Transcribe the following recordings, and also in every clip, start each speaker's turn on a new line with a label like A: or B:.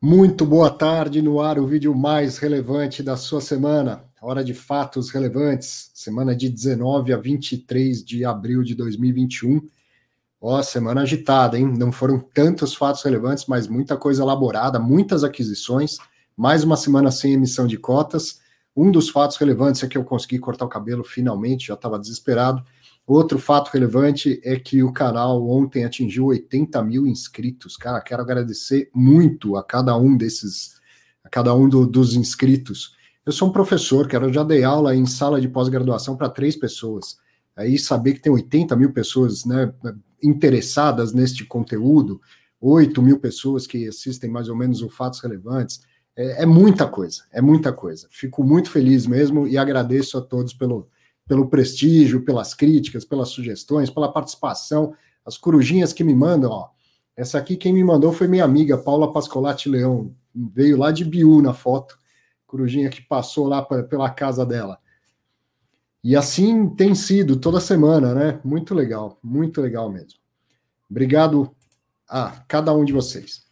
A: Muito boa tarde, no ar o vídeo mais relevante da sua semana. Hora de fatos relevantes, semana de 19 a 23 de abril de 2021. Ó, semana agitada, hein? Não foram tantos fatos relevantes, mas muita coisa elaborada, muitas aquisições, mais uma semana sem emissão de cotas. Um dos fatos relevantes é que eu consegui cortar o cabelo finalmente, já estava desesperado. Outro fato relevante é que o canal ontem atingiu 80 mil inscritos. Cara, quero agradecer muito a cada um desses, a cada um do, dos inscritos. Eu sou um professor, quero já dei aula em sala de pós-graduação para três pessoas. Aí saber que tem 80 mil pessoas né, interessadas neste conteúdo, 8 mil pessoas que assistem mais ou menos o Fatos Relevantes, é, é muita coisa, é muita coisa. Fico muito feliz mesmo e agradeço a todos pelo, pelo prestígio, pelas críticas, pelas sugestões, pela participação, as corujinhas que me mandam, ó. Essa aqui quem me mandou foi minha amiga Paula Pascolati Leão, veio lá de Biú na foto, corujinha que passou lá pra, pela casa dela. E assim tem sido toda semana, né? Muito legal, muito legal mesmo. Obrigado a cada um de vocês.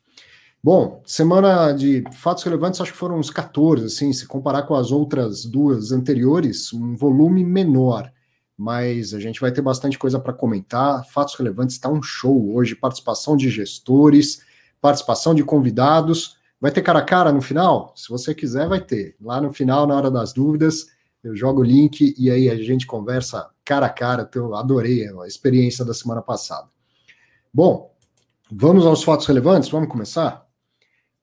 A: Bom, semana de fatos relevantes, acho que foram uns 14, assim, se comparar com as outras duas anteriores, um volume menor, mas a gente vai ter bastante coisa para comentar. Fatos relevantes está um show hoje, participação de gestores, participação de convidados. Vai ter cara a cara no final? Se você quiser, vai ter. Lá no final, na hora das dúvidas, eu jogo o link e aí a gente conversa cara a cara. Eu adorei a experiência da semana passada. Bom, vamos aos fatos relevantes? Vamos começar?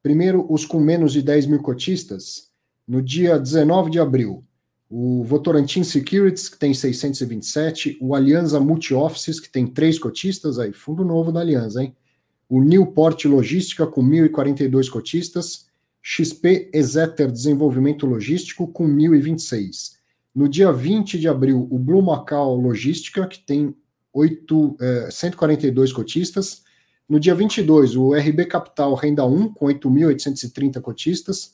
A: Primeiro, os com menos de 10 mil cotistas. No dia 19 de abril, o Votorantim Securities, que tem 627, o Alianza Multi-Offices, que tem três cotistas, aí, fundo novo da Alianza, hein? O Newport Logística, com 1.042 cotistas, XP Exeter Desenvolvimento Logístico, com 1.026. No dia 20 de abril, o Blue Macau Logística, que tem 8, eh, 142 cotistas, no dia 22, o RB Capital Renda 1, com 8.830 cotistas,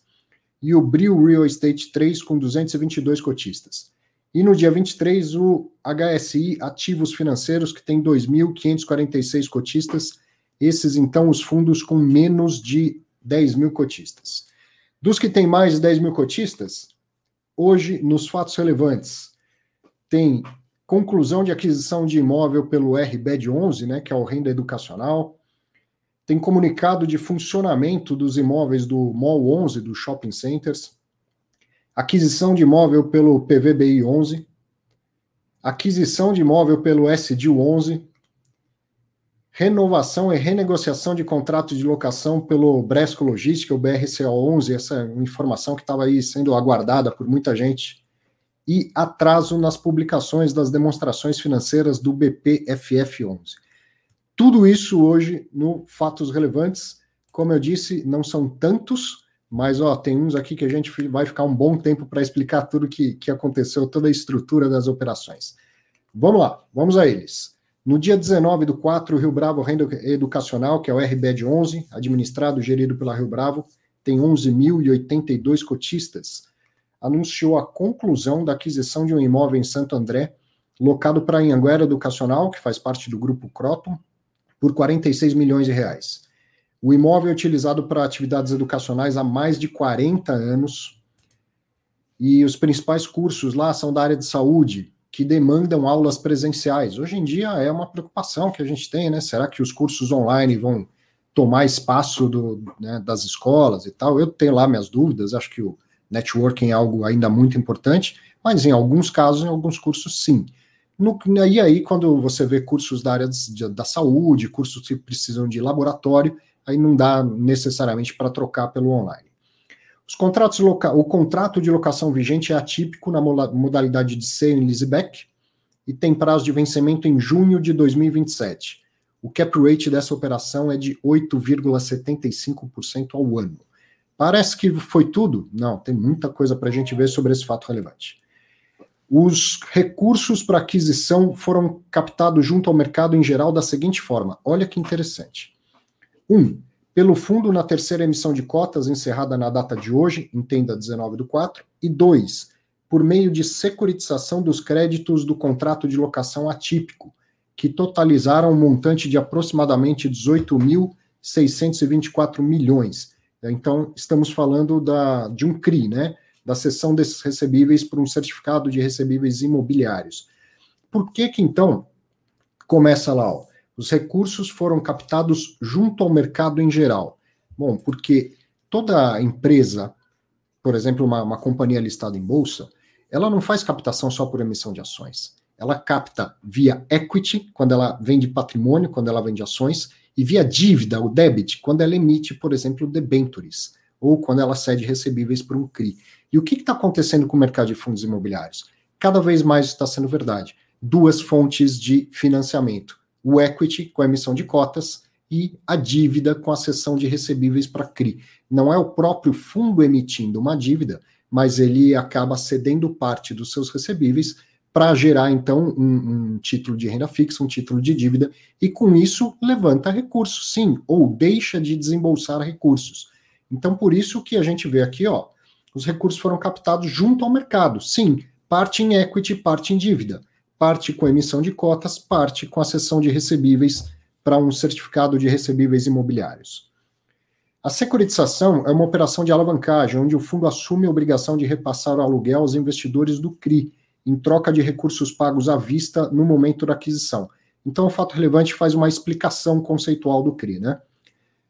A: e o Brio Real Estate 3, com 222 cotistas. E no dia 23, o HSI Ativos Financeiros, que tem 2.546 cotistas, esses, então, os fundos com menos de 10 mil cotistas. Dos que têm mais de 10 mil cotistas, hoje, nos fatos relevantes, tem conclusão de aquisição de imóvel pelo RBED 11, né, que é o renda educacional, tem comunicado de funcionamento dos imóveis do Mall 11, dos shopping centers, aquisição de imóvel pelo PVBI 11, aquisição de imóvel pelo SD 11, renovação e renegociação de contrato de locação pelo Bresco Logística, o BRCO 11, essa é informação que estava aí sendo aguardada por muita gente, e atraso nas publicações das demonstrações financeiras do BPFF 11. Tudo isso hoje no Fatos Relevantes. Como eu disse, não são tantos, mas ó, tem uns aqui que a gente vai ficar um bom tempo para explicar tudo que, que aconteceu, toda a estrutura das operações. Vamos lá, vamos a eles. No dia 19 do 4, o Rio Bravo Renda Educacional, que é o RBED 11, administrado e gerido pela Rio Bravo, tem 11.082 cotistas, anunciou a conclusão da aquisição de um imóvel em Santo André, locado para a Anhanguera Educacional, que faz parte do grupo Croton, por 46 milhões de reais. O imóvel é utilizado para atividades educacionais há mais de 40 anos e os principais cursos lá são da área de saúde, que demandam aulas presenciais. Hoje em dia é uma preocupação que a gente tem, né? Será que os cursos online vão tomar espaço do, né, das escolas e tal? Eu tenho lá minhas dúvidas, acho que o networking é algo ainda muito importante, mas em alguns casos, em alguns cursos, sim. No, e aí, quando você vê cursos da área de, da saúde, cursos que precisam de laboratório, aí não dá necessariamente para trocar pelo online. Os contratos loca o contrato de locação vigente é atípico na modalidade de sale leaseback e tem prazo de vencimento em junho de 2027. O cap rate dessa operação é de 8,75% ao ano. Parece que foi tudo? Não, tem muita coisa para a gente ver sobre esse fato relevante. Os recursos para aquisição foram captados junto ao mercado em geral da seguinte forma: olha que interessante. Um, pelo fundo na terceira emissão de cotas encerrada na data de hoje, entenda 19 do 4, e dois, por meio de securitização dos créditos do contrato de locação atípico, que totalizaram um montante de aproximadamente 18.624 milhões, Então, estamos falando da, de um CRI, né? Da cessão desses recebíveis por um certificado de recebíveis imobiliários. Por que que, então, começa lá, ó, os recursos foram captados junto ao mercado em geral? Bom, porque toda empresa, por exemplo, uma, uma companhia listada em bolsa, ela não faz captação só por emissão de ações. Ela capta via equity, quando ela vende patrimônio, quando ela vende ações, e via dívida, o debit, quando ela emite, por exemplo, debentures, ou quando ela cede recebíveis para um CRI. E o que está acontecendo com o mercado de fundos imobiliários? Cada vez mais está sendo verdade. Duas fontes de financiamento: o equity, com a emissão de cotas, e a dívida com a cessão de recebíveis para CRI. Não é o próprio fundo emitindo uma dívida, mas ele acaba cedendo parte dos seus recebíveis para gerar então um, um, título de renda fixa, um título de dívida, e com isso levanta recursos, sim, ou deixa de desembolsar recursos. Então, por isso que a gente vê aqui, ó, os recursos foram captados junto ao mercado, sim, parte em equity, parte em dívida, parte com emissão de cotas, parte com a cessão de recebíveis para um certificado de recebíveis imobiliários. A securitização é uma operação de alavancagem, onde o fundo assume a obrigação de repassar o aluguel aos investidores do CRI, em troca de recursos pagos à vista no momento da aquisição. Então, o fato relevante faz uma explicação conceitual do CRI, né?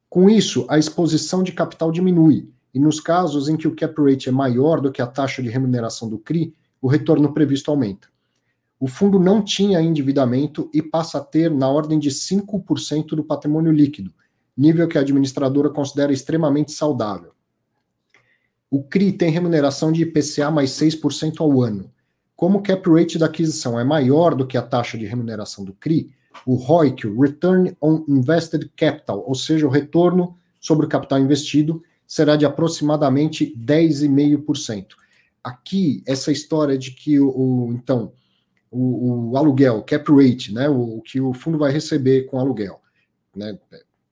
A: Com isso, a exposição de capital diminui, e nos casos em que o cap rate é maior do que a taxa de remuneração do CRI, o retorno previsto aumenta. O fundo não tinha endividamento e passa a ter na ordem de 5% do patrimônio líquido, nível que a administradora considera extremamente saudável. O CRI tem remuneração de IPCA mais 6% ao ano. Como o cap rate da aquisição é maior do que a taxa de remuneração do CRI, o ROIC, o Return on Invested Capital, ou seja, o retorno sobre o capital investido, será de aproximadamente 10,5%. Aqui, essa história de que o, o então o, o, aluguel, cap rate, né, o, o, que o fundo vai receber com aluguel, né,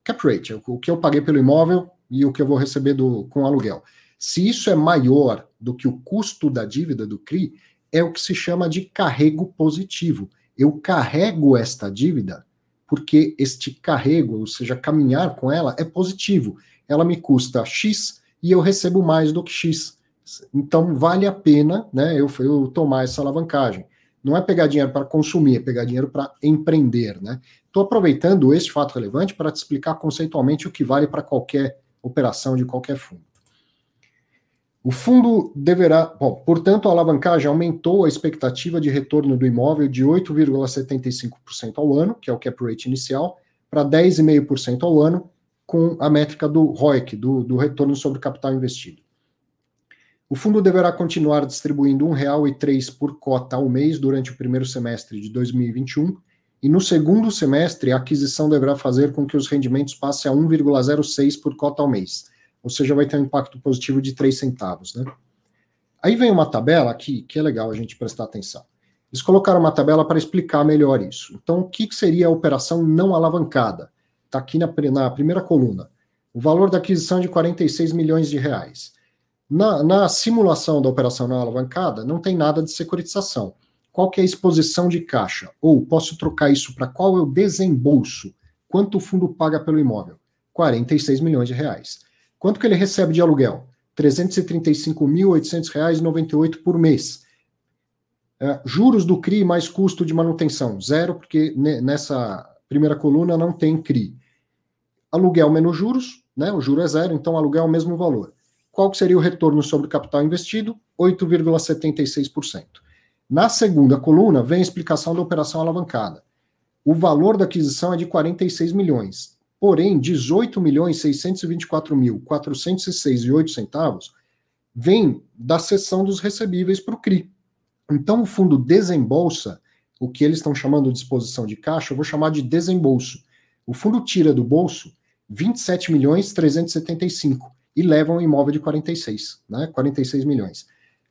A: cap rate, o, o que eu paguei pelo imóvel e o que eu vou receber do, com aluguel. Se isso é maior do que o custo da dívida do CRI, é o que se chama de carrego positivo. Eu carrego esta dívida porque este carrego, ou seja, caminhar com ela, é positivo. Ela me custa X e eu recebo mais do que X. Então vale a pena né, eu, eu tomar essa alavancagem. Não é pegar dinheiro para consumir, é pegar dinheiro para empreender. Né? Estou aproveitando este fato relevante para te explicar conceitualmente o que vale para qualquer operação de qualquer fundo. O fundo deverá, bom, portanto, a alavancagem aumentou a expectativa de retorno do imóvel de 8,75% ao ano, que é o cap rate inicial, para 10,5% ao ano, com a métrica do ROIC, do, do retorno sobre capital investido. O fundo deverá continuar distribuindo R$ 1,03 por cota ao mês durante o primeiro semestre de 2021, e no segundo semestre a aquisição deverá fazer com que os rendimentos passem a 1,06 por cota ao mês ou seja, vai ter um impacto positivo de 3 centavos. Né? Aí vem uma tabela aqui que é legal a gente prestar atenção. Eles colocaram uma tabela para explicar melhor isso. Então, o que seria a operação não alavancada? Está aqui na, na, primeira coluna. O valor da aquisição é de 46 milhões de reais. Na, na simulação da operação não alavancada, não tem nada de securitização. Qual que é a exposição de caixa? Ou posso trocar isso para qual o desembolso? Quanto o fundo paga pelo imóvel? 46 milhões de reais. Quanto que ele recebe de aluguel? R$ 335.800,98 por mês. É, juros do CRI mais custo de manutenção, zero, porque nessa primeira coluna não tem CRI. Aluguel menos juros, né? O juro é zero, então aluguel é o mesmo valor. Qual seria o retorno sobre o capital investido? 8,76%. Na segunda coluna vem a explicação da operação alavancada. O valor da aquisição é de 46 milhões. Porém, 18 milhões 624 mil 406 centavos vem da cessão dos recebíveis para o CRI. Então, o fundo desembolsa o que eles estão chamando de disposição de caixa, eu vou chamar de desembolso. O fundo tira do bolso 27 milhões 375 e leva um imóvel de 46, né? 46 milhões.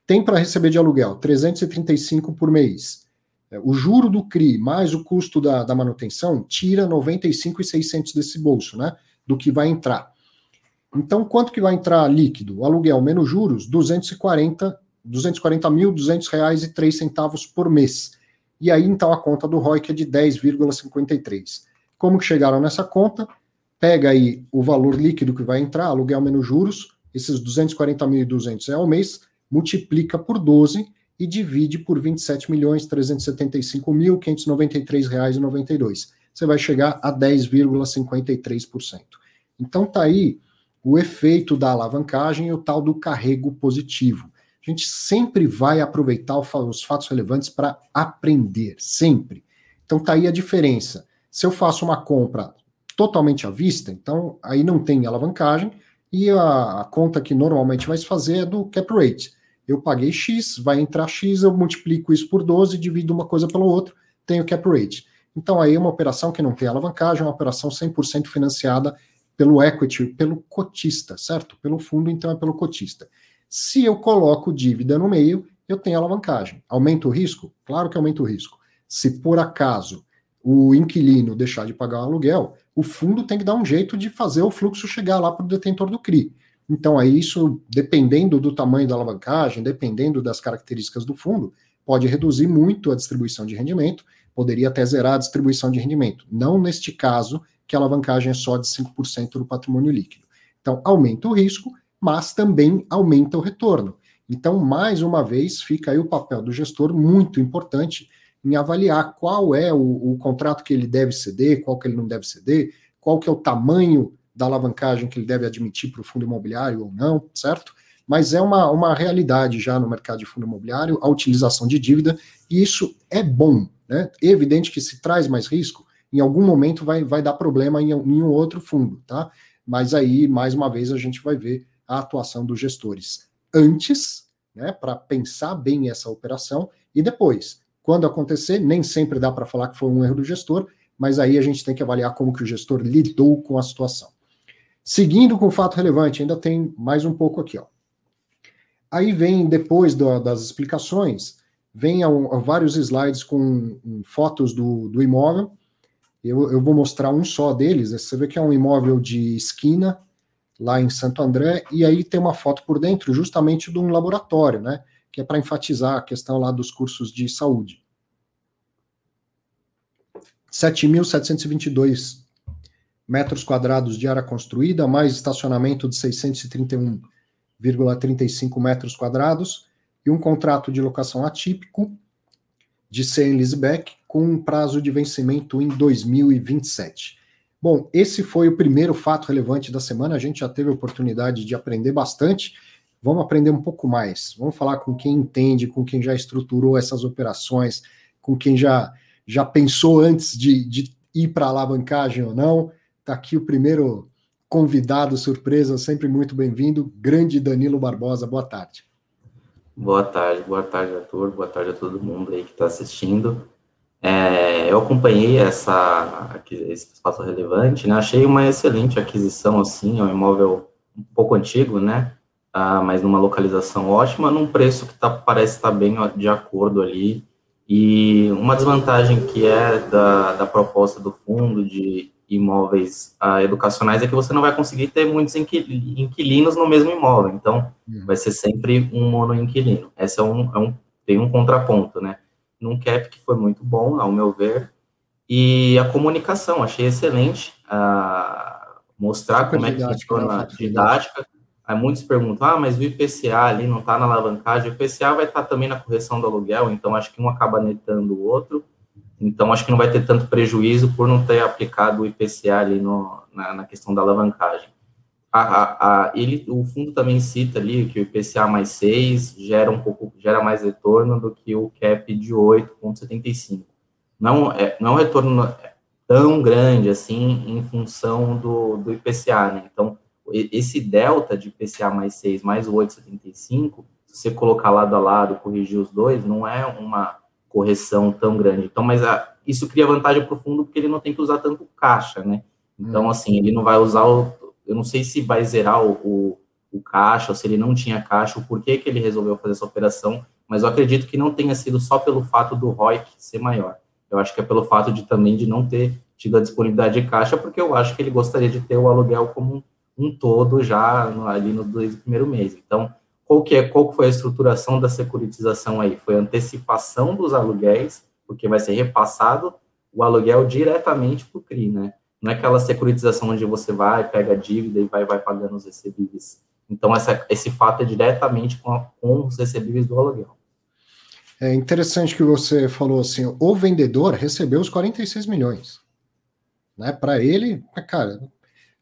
A: Tem para receber de aluguel 335 por mês. É, o juro do CRI mais o custo da, da manutenção tira 95,600 desse bolso, né? Do que vai entrar. Então, quanto que vai entrar líquido? Aluguel menos juros, 240, 240 mil, 200 reais e 3 centavos por mês. E aí, então, a conta do ROI que é de 10,53. Como que chegaram nessa conta? Pega aí o valor líquido que vai entrar, aluguel menos juros, esses 240.200 é ao mês, multiplica por 12 e divide por 27 milhões 375.593 reais e 92. Você vai chegar a 10,53%. Então tá aí o efeito da alavancagem e o tal do carrego positivo. A gente sempre vai aproveitar os fatos relevantes para aprender, sempre. Então tá aí a diferença. Se eu faço uma compra totalmente à vista, então aí não tem alavancagem e a, a conta que normalmente vai se fazer é do cap rate. Eu paguei X, vai entrar X, eu multiplico isso por 12, divido uma coisa pela outra, tenho cap rate. Então aí é uma operação que não tem alavancagem, é uma operação 100% financiada pelo equity, pelo cotista, certo? Pelo fundo, então é pelo cotista. Se eu coloco dívida no meio, eu tenho alavancagem. Aumenta o risco? Claro que aumenta o risco. Se por acaso o inquilino deixar de pagar o aluguel, o fundo tem que dar um jeito de fazer o fluxo chegar lá para o detentor do CRI. Então, aí isso, dependendo do tamanho da alavancagem, dependendo das características do fundo, pode reduzir muito a distribuição de rendimento, poderia até zerar a distribuição de rendimento. Não neste caso, que a alavancagem é só de 5% do patrimônio líquido. Então, aumenta o risco, mas também aumenta o retorno. Então, mais uma vez, fica aí o papel do gestor muito importante em avaliar qual é o, o, contrato que ele deve ceder, qual que ele não deve ceder, qual que é o tamanho da alavancagem que ele deve admitir para o fundo imobiliário ou não, certo? Mas é uma, uma realidade já no mercado de fundo imobiliário a utilização de dívida, e isso é bom. Né? É evidente que se traz mais risco, em algum momento vai, vai dar problema em, em um outro fundo, tá? Mas aí, mais uma vez, a gente vai ver a atuação dos gestores antes, né, para pensar bem essa operação, e depois, quando acontecer, nem sempre dá para falar que foi um erro do gestor, mas aí a gente tem que avaliar como que o gestor lidou com a situação. Seguindo com o fato relevante, ainda tem mais um pouco aqui, ó. Aí vem, depois do, das explicações, vem a, a vários slides com um, fotos do, do imóvel. Eu, eu, vou mostrar um só deles. Você vê que é um imóvel de esquina, lá em Santo André, e aí tem uma foto por dentro justamente de um laboratório, né? Que é para enfatizar a questão lá dos cursos de saúde. 7.722 metros quadrados de área construída, mais estacionamento de 631,35 metros quadrados, e um contrato de locação atípico de Sale Leaseback com um prazo de vencimento em 2027. Bom, esse foi o primeiro fato relevante da semana. A gente já teve a oportunidade de aprender bastante. Vamos aprender um pouco mais. Vamos falar com quem entende, com quem já estruturou essas operações, com quem já, já pensou antes de, de ir para a alavancagem ou não. Está aqui o primeiro convidado surpresa, sempre muito bem-vindo, grande Danilo Barbosa. Boa tarde.
B: Boa tarde, boa tarde, Arthur, boa tarde a todo mundo aí que está assistindo. É, eu acompanhei essa, esse fato relevante, né? Achei uma excelente aquisição, assim, é um imóvel um pouco antigo, né? Ah, mas numa localização ótima, num preço que tá, parece estar tá bem de acordo ali. E uma desvantagem que é da, da proposta do fundo de imóveis ah, educacionais é que você não vai conseguir ter muitos inquilinos no mesmo imóvel, então uhum. vai ser sempre um monoinquilino. Esse é um, é um, tem um contraponto, né? num cap que foi muito bom, ao meu ver, e a comunicação, achei excelente, a mostrar como é que funciona a didática. Aí muitos perguntam, ah, mas o IPCA ali não está na alavancagem, o IPCA vai estar tá também na correção do aluguel, então acho que um acaba netando o outro, então acho que não vai ter tanto prejuízo por não ter aplicado o IPCA ali no, na, na questão da alavancagem a, a, a, ele, o fundo também cita ali que o IPCA mais 6 gera um pouco, gera mais retorno do que o CAP de 8,75. Não é, não é um retorno tão grande assim em função do, do IPCA, né? Então, esse delta de IPCA mais 6 mais 8,75, se você colocar lado a lado, corrigir os dois, não é uma correção tão grande. Então, mas a, isso cria vantagem para o fundo porque ele não tem que usar tanto caixa, né? Então, hum. assim, ele não vai usar o, eu não sei se vai zerar o, o, o caixa, ou se ele não tinha caixa, o porquê que ele resolveu fazer essa operação, mas eu acredito que não tenha sido só pelo fato do ROIC ser maior. Eu acho que é pelo fato de também de não ter tido a disponibilidade de caixa, porque eu acho que ele gostaria de ter o aluguel como um, todo já ali no primeiro mês. Então, qual que, é, qual que foi a estruturação da securitização aí? Foi antecipação dos aluguéis, porque vai ser repassado o aluguel diretamente para o CRI, né? não é aquela securitização onde você vai, pega a dívida e vai, vai pagando os recebíveis. Então, essa, esse fato é diretamente com, a, com os recebíveis do aluguel.
A: É interessante que você falou assim, o vendedor recebeu os 46 milhões. Né? Para ele, cara,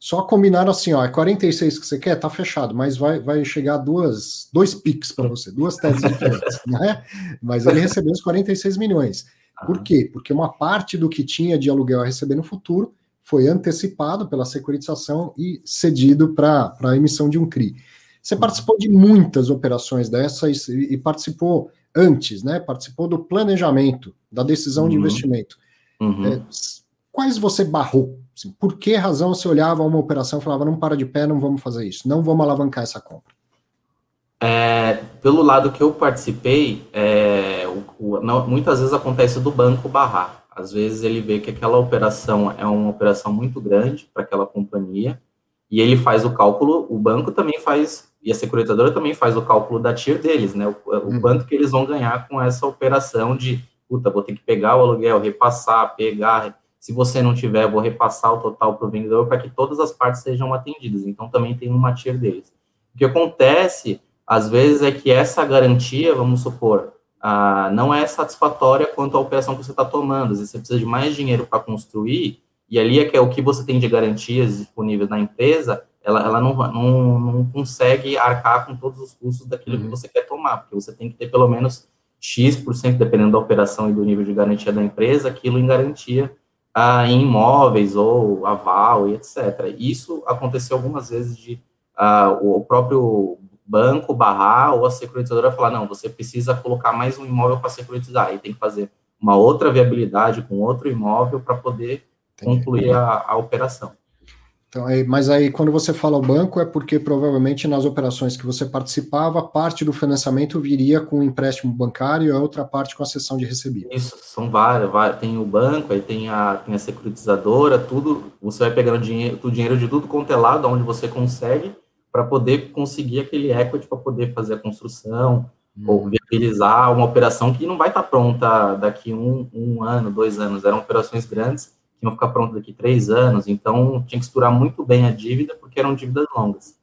A: só combinaram assim, ó, é 46 que você quer, tá fechado, mas vai, vai chegar duas, dois pics para você, duas teses diferentes, né? Mas ele recebeu os 46 milhões. Por quê? Porque uma parte do que tinha de aluguel a receber no futuro foi antecipado pela securitização e cedido para a emissão de um CRI. Você participou de muitas operações dessas e, e participou antes, né? Participou do planejamento, da decisão uhum. de investimento. Uhum. É, quais você barrou? Assim, por que razão você olhava uma operação e falava, não para de pé, não vamos fazer isso, não vamos alavancar essa compra?
B: É, pelo lado que eu participei, é, o, o, não, muitas vezes acontece do banco barrar. Às vezes ele vê que aquela operação é uma operação muito grande para aquela companhia e ele faz o cálculo, o banco também faz, e a securitadora também faz o cálculo da TIR deles, né? O, o hum. quanto que eles vão ganhar com essa operação de, puta, vou ter que pegar o aluguel, repassar, pegar, se você não tiver, vou repassar o total para o vendedor para que todas as partes sejam atendidas. Então também tem uma TIR deles. O que acontece às vezes é que essa garantia, vamos supor, ah, não é satisfatória quanto à operação que você está tomando. Às vezes você precisa de mais dinheiro para construir, e ali é que é o que você tem de garantias disponíveis na empresa, ela, ela não, não, não consegue arcar com todos os custos daquilo uhum. que você quer tomar, porque você tem que ter pelo menos X%, dependendo da operação e do nível de garantia da empresa, aquilo em garantia ah, em imóveis ou aval e etc. Isso aconteceu algumas vezes de ah, o próprio banco barrar ou a securitizadora falar, não, você precisa colocar mais um imóvel para securitizar, aí tem que fazer uma outra viabilidade com outro imóvel para poder Entendi. concluir a, a, operação.
A: Então, aí, mas aí quando você fala o banco é porque provavelmente nas operações que você participava, parte do financiamento viria com o empréstimo bancário e a outra parte com a cessão de recebíveis.
B: Isso, são várias, várias, tem o banco, aí tem a, tem a securitizadora, tudo, você vai pegando dinheiro, o dinheiro de tudo quanto é lado, onde você consegue, para poder conseguir aquele equity para poder fazer a construção uhum. ou viabilizar uma operação que não vai estar tá pronta daqui um, um ano, dois anos. Eram operações grandes que iam ficar prontas daqui três anos, então tinha que estruturar muito bem a dívida, porque eram dívidas longas.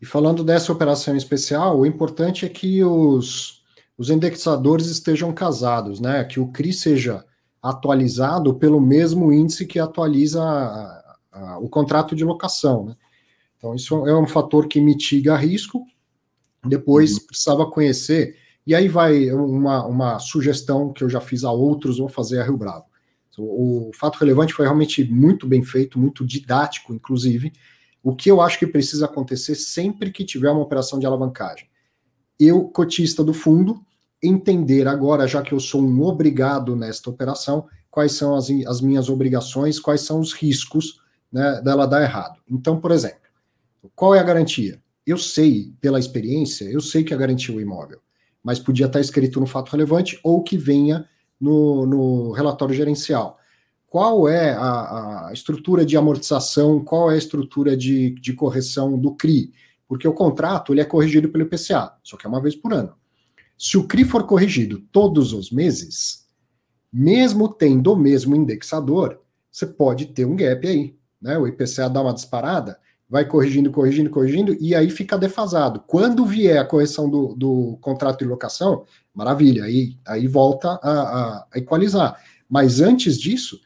A: E falando dessa operação especial, o importante é que os, os indexadores estejam casados, né? Que o CRI seja atualizado pelo mesmo índice que atualiza a, a, o contrato de locação, né? Então, isso é um fator que mitiga risco. Depois uhum. precisava conhecer, e aí vai uma, uma sugestão que eu já fiz a outros, vou fazer a Rio Bravo. O, fato relevante foi realmente muito bem feito, muito didático, inclusive. O que eu acho que precisa acontecer sempre que tiver uma operação de alavancagem? Eu, cotista do fundo, entender agora, já que eu sou um obrigado nesta operação, quais são as, as minhas obrigações, quais são os riscos né, dela dar errado. Então, por exemplo, qual é a garantia? Eu sei, pela experiência, eu sei que a garantia é o imóvel, mas podia estar escrito no fato relevante ou que venha no, no relatório gerencial. Qual é a, a, estrutura de amortização, qual é a estrutura de, de correção do CRI? Porque o contrato ele é corrigido pelo IPCA, só que é uma vez por ano. Se o CRI for corrigido todos os meses, mesmo tendo o mesmo indexador, você pode ter um gap aí. Né? O IPCA dá uma disparada, vai corrigindo, corrigindo, corrigindo, e aí fica defasado. Quando vier a correção do, do contrato de locação, maravilha, aí, aí volta a, a, equalizar. Mas antes disso,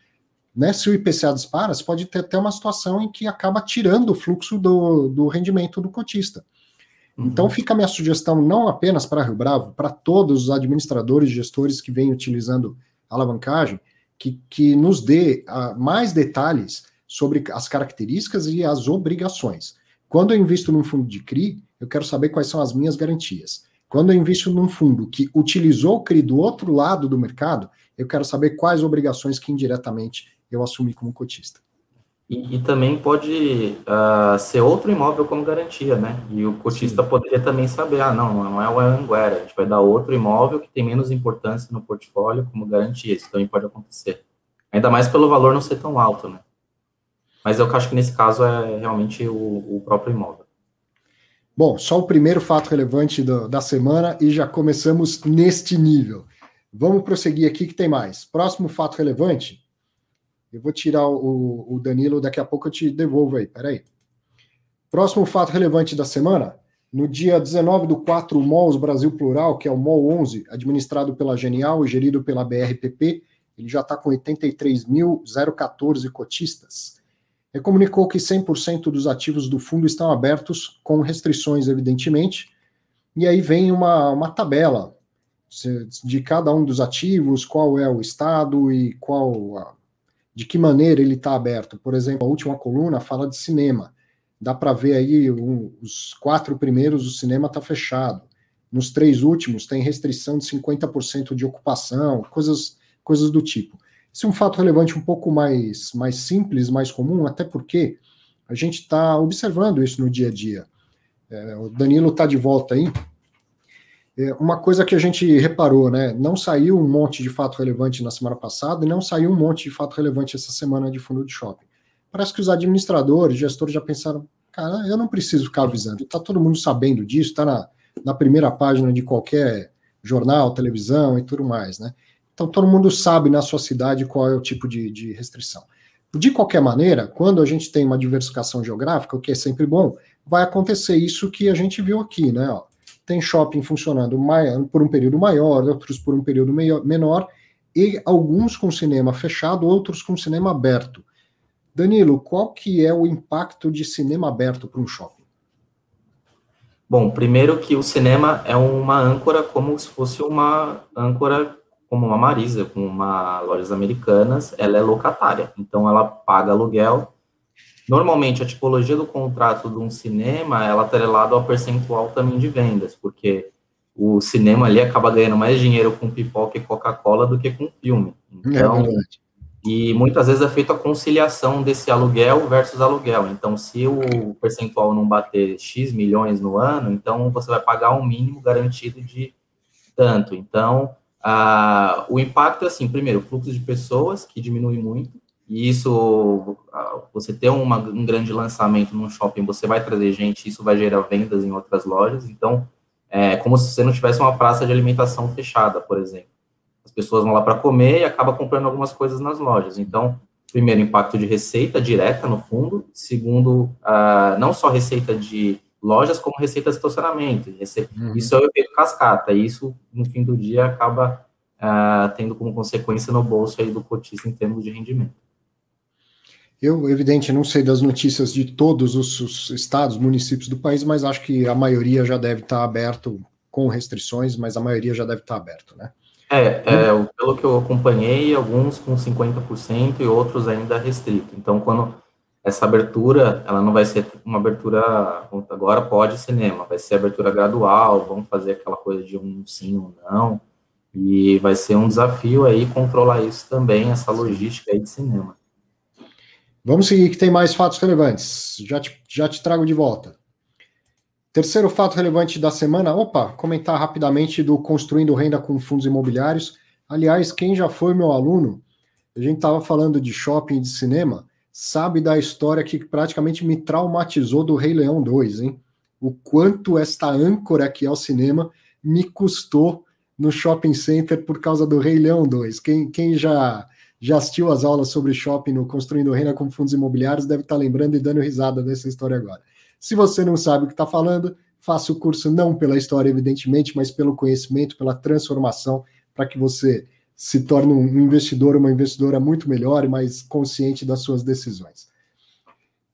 A: né, se o IPCA dispara, você pode ter até uma situação em que acaba tirando o fluxo do, do rendimento do cotista. Uhum. Então fica a minha sugestão, não apenas para Rio Bravo, para todos os administradores e gestores que vêm utilizando alavancagem, que, que nos dê uh, mais detalhes sobre as características e as obrigações. Quando eu invisto num fundo de CRI, eu quero saber quais são as minhas garantias. Quando eu invisto num fundo que utilizou o CRI do outro lado do mercado, eu quero saber quais obrigações que indiretamente eu assumi como cotista.
B: E, e também pode uh, ser outro imóvel como garantia, né? E o cotista Sim. poderia também saber, ah, não, não é o Anguera, a gente vai dar outro imóvel que tem menos importância no portfólio como garantia. Isso também pode acontecer. Ainda mais pelo valor não ser tão alto, né? Mas eu acho que nesse caso é realmente o, o próprio imóvel.
A: Bom, só o primeiro fato relevante do, da semana e já começamos neste nível. Vamos prosseguir aqui que tem mais. Próximo fato relevante: Eu vou tirar o, o Danilo, daqui a pouco eu te devolvo aí, peraí. Próximo fato relevante da semana. No dia 19 do 4, o MOLS Brasil Plural, que é o MOL 11, administrado pela Genial e gerido pela BRPP, ele já está com 83.014 cotistas. Comunicou que 100% dos ativos do fundo estão abertos, com restrições, evidentemente, e aí vem uma, uma tabela de cada um dos ativos, qual é o estado e qual de que maneira ele está aberto. Por exemplo, a última coluna fala de cinema. Dá para ver aí um, os quatro primeiros, o cinema está fechado. Nos três últimos tem restrição de 50% de ocupação, coisas, coisas do tipo. É um fato relevante um pouco mais, mais simples, mais comum, até porque a gente está observando isso no dia a dia. É, o Danilo está de volta aí. É, uma coisa que a gente reparou, né? Não saiu um monte de fato relevante na semana passada e não saiu um monte de fato relevante essa semana de fundo de shopping. Parece que os administradores, gestores já pensaram, cara, eu não preciso ficar avisando. Está todo mundo sabendo disso, está na, na primeira página de qualquer jornal, televisão e tudo mais, né? Então todo mundo sabe na sua cidade qual é o tipo de, de restrição. De qualquer maneira, quando a gente tem uma diversificação geográfica, o que é sempre bom, vai acontecer isso que a gente viu aqui, né? Ó, tem shopping funcionando por um período maior, outros por um período menor, e alguns com cinema fechado, outros com cinema aberto. Danilo, qual que é o impacto de cinema aberto para um shopping?
B: Bom, primeiro que o cinema é uma âncora como se fosse uma âncora como uma Marisa, com uma lojas americanas, ela é locatária, então ela paga aluguel Normalmente, a tipologia do contrato de um cinema, ela está atrelada ao percentual também de vendas, porque o cinema ali acaba ganhando mais dinheiro com pipoca e Coca-Cola do que com filme. É então, é e muitas vezes é feita a conciliação desse aluguel versus aluguel. Então, se o percentual não bater X milhões no ano, então você vai pagar um mínimo garantido de tanto. Então, ah, o impacto é assim, primeiro, fluxo de pessoas, que diminui muito, e isso, você ter uma, um grande lançamento num shopping, você vai trazer gente, isso vai gerar vendas em outras lojas. Então, é como se você não tivesse uma praça de alimentação fechada, por exemplo. As pessoas vão lá para comer e acaba comprando algumas coisas nas lojas. Então, primeiro, impacto de receita direta no fundo. Segundo, uh, não só receita de lojas, como receita de estacionamento. Uhum. Isso é o efeito cascata. E isso, no fim do dia, acaba uh, tendo como consequência no bolso aí do cotista em termos de rendimento.
A: Eu, evidente, não sei das notícias de todos os, os, estados, municípios do país, mas acho que a maioria já deve estar aberto com restrições, mas a maioria já deve estar aberto, né?
B: É, é pelo que eu acompanhei, alguns com 50% e outros ainda restrito. Então, quando essa abertura, ela não vai ser uma abertura, agora pode cinema, vai ser abertura gradual, vamos fazer aquela coisa de um sim, um não, e vai ser um desafio aí controlar isso também, essa logística aí de cinema.
A: Vamos seguir que tem mais fatos relevantes. Já te, já te trago de volta. Terceiro fato relevante da semana. Opa, comentar rapidamente do Construindo Renda com Fundos Imobiliários. Aliás, quem já foi meu aluno, a gente estava falando de shopping de cinema, sabe da história que praticamente me traumatizou do Rei Leão 2, hein? O quanto esta âncora que é o cinema me custou no shopping center por causa do Rei Leão 2. Quem, quem já já assistiu às aulas sobre shopping no Construindo Renda com Fundos Imobiliários, deve estar lembrando e dando risada dessa história agora. Se você não sabe o que está falando, faça o curso não pela história, evidentemente, mas pelo conhecimento, pela transformação, para que você se torne um investidor, uma investidora muito melhor e mais consciente das suas decisões.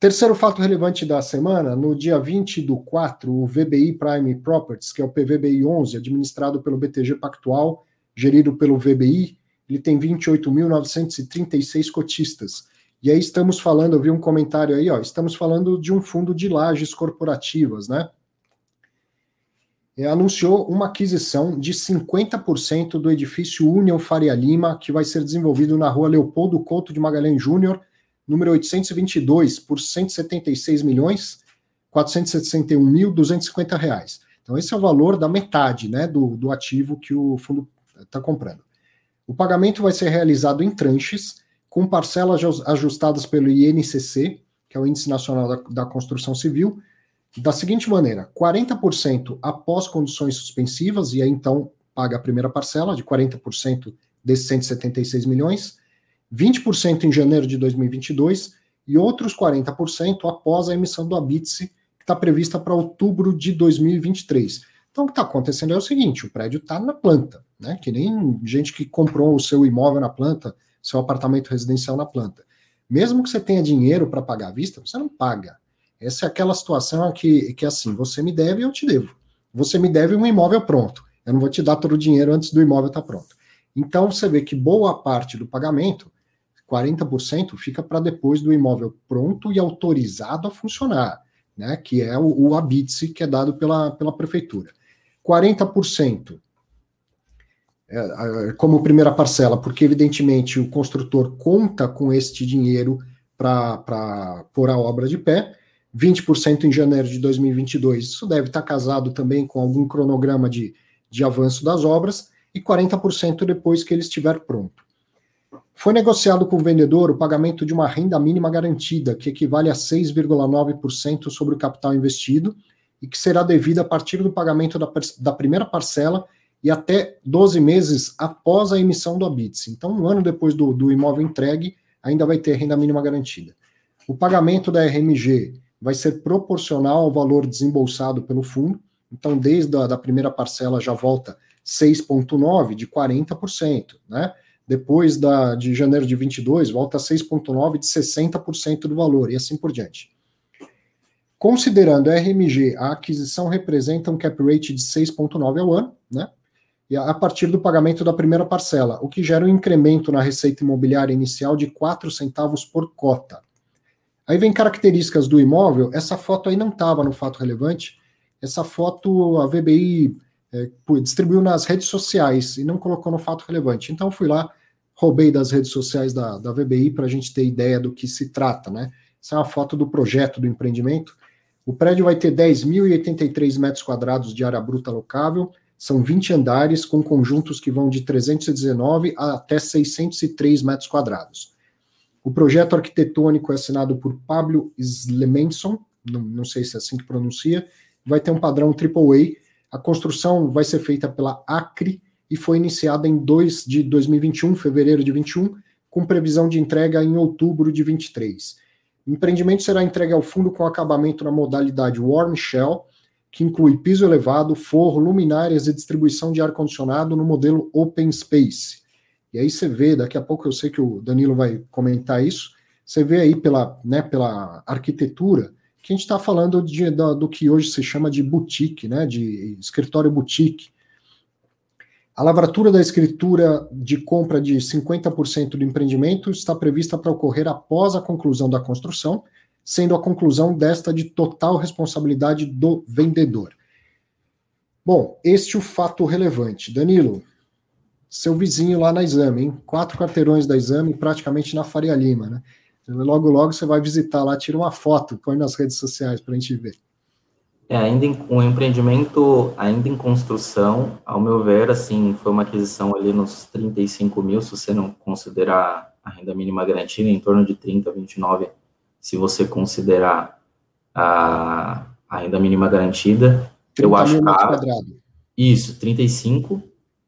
A: Terceiro fato relevante da semana, no dia 20 do 4, o VBI Prime Properties, que é o PVBI 11, administrado pelo BTG Pactual, gerido pelo VBI, ele tem 28.936 cotistas. E aí estamos falando, eu vi um comentário aí, ó, estamos falando de um fundo de lajes corporativas, né? E anunciou uma aquisição de 50% do edifício União Faria Lima, que vai ser desenvolvido na rua Leopoldo Couto de Magalhães Júnior, número 822, por 176 milhões 461.250 reais. Então, esse é o valor da metade né, do, do ativo que o fundo está comprando. O pagamento vai ser realizado em tranches, com parcelas ajustadas pelo INCC, que é o Índice Nacional da, da Construção Civil, da seguinte maneira: 40% após condições suspensivas, e aí então paga a primeira parcela de 40% desses 176 milhões, 20% em janeiro de 2022 e outros 40% após a emissão do Abitse, que está prevista para outubro de 2023. Então, o que está acontecendo é o seguinte: o prédio está na planta, né? Que nem gente que comprou o seu imóvel na planta, seu apartamento residencial na planta. Mesmo que você tenha dinheiro para pagar à vista, você não paga. Essa é aquela situação que, que assim, você me deve, eu te devo. Você me deve um imóvel pronto. Eu não vou te dar todo o dinheiro antes do imóvel estar tá pronto. Então, você vê que boa parte do pagamento 40% fica para depois do imóvel pronto e autorizado a funcionar, né? Que é o, o ABITSE que é dado pela, pela prefeitura. 40% é, como primeira parcela, porque evidentemente o construtor conta com este dinheiro para pôr a obra de pé. 20% em janeiro de 2022, isso deve estar casado também com algum cronograma de, de avanço das obras, e 40% depois que ele estiver pronto. Foi negociado com o vendedor o pagamento de uma renda mínima garantida, que equivale a 6,9% sobre o capital investido e que será devida a partir do pagamento da, da primeira parcela e até 12 meses após a emissão do ABITS. Então, um ano depois do, do imóvel entregue, ainda vai ter renda mínima garantida. O pagamento da RMG vai ser proporcional ao valor desembolsado pelo fundo. Então, desde a da primeira parcela já volta 6,9% de 40%, né? Depois da, de janeiro de 22, volta a 6,9% de 60% do valor, e assim por diante. Considerando a RMG, a aquisição representa um cap rate de 6,9% ao ano, né? E a partir do pagamento da primeira parcela, o que gera um incremento na receita imobiliária inicial de 4 centavos por cota. Aí vem características do imóvel, essa foto aí não estava no fato relevante, essa foto a VBI é, distribuiu nas redes sociais e não colocou no fato relevante. Então fui lá, roubei das redes sociais da, da VBI para a gente ter ideia do que se trata, né? Essa é uma foto do projeto do empreendimento. O prédio vai ter 10.083 metros quadrados de área bruta locável, são 20 andares com conjuntos que vão de 319 até 603 metros quadrados. O projeto arquitetônico é assinado por Pablo Slemenson, não, não sei se é assim que pronuncia, vai ter um padrão AAA a construção vai ser feita pela Acre e foi iniciada em 2 de 2021, fevereiro de 21, com previsão de entrega em outubro de 23. O empreendimento será entregue ao fundo com acabamento na modalidade Warm Shell, que inclui piso elevado, forro, luminárias e distribuição de ar-condicionado no modelo Open Space. E aí você vê, daqui a pouco eu sei que o Danilo vai comentar isso, você vê aí pela, né, pela arquitetura que a gente está falando de, do, do, que hoje se chama de boutique, né, de escritório boutique. A lavratura da escritura de compra de 50% do empreendimento está prevista para ocorrer após a conclusão da construção, sendo a conclusão desta de total responsabilidade do vendedor. Bom, este é o fato relevante. Danilo, seu vizinho lá na exame, hein? Quatro quarteirões da exame, praticamente na Faria Lima, né? Logo, logo você vai visitar lá, tira uma foto, põe nas redes sociais para a gente ver.
B: É, ainda em, um empreendimento ainda em construção, ao meu ver, assim, foi uma aquisição ali nos 35 mil, se você não considerar a renda mínima garantida, em torno de 30, 29, se você considerar a, a renda mínima garantida, eu acho que Isso, 35,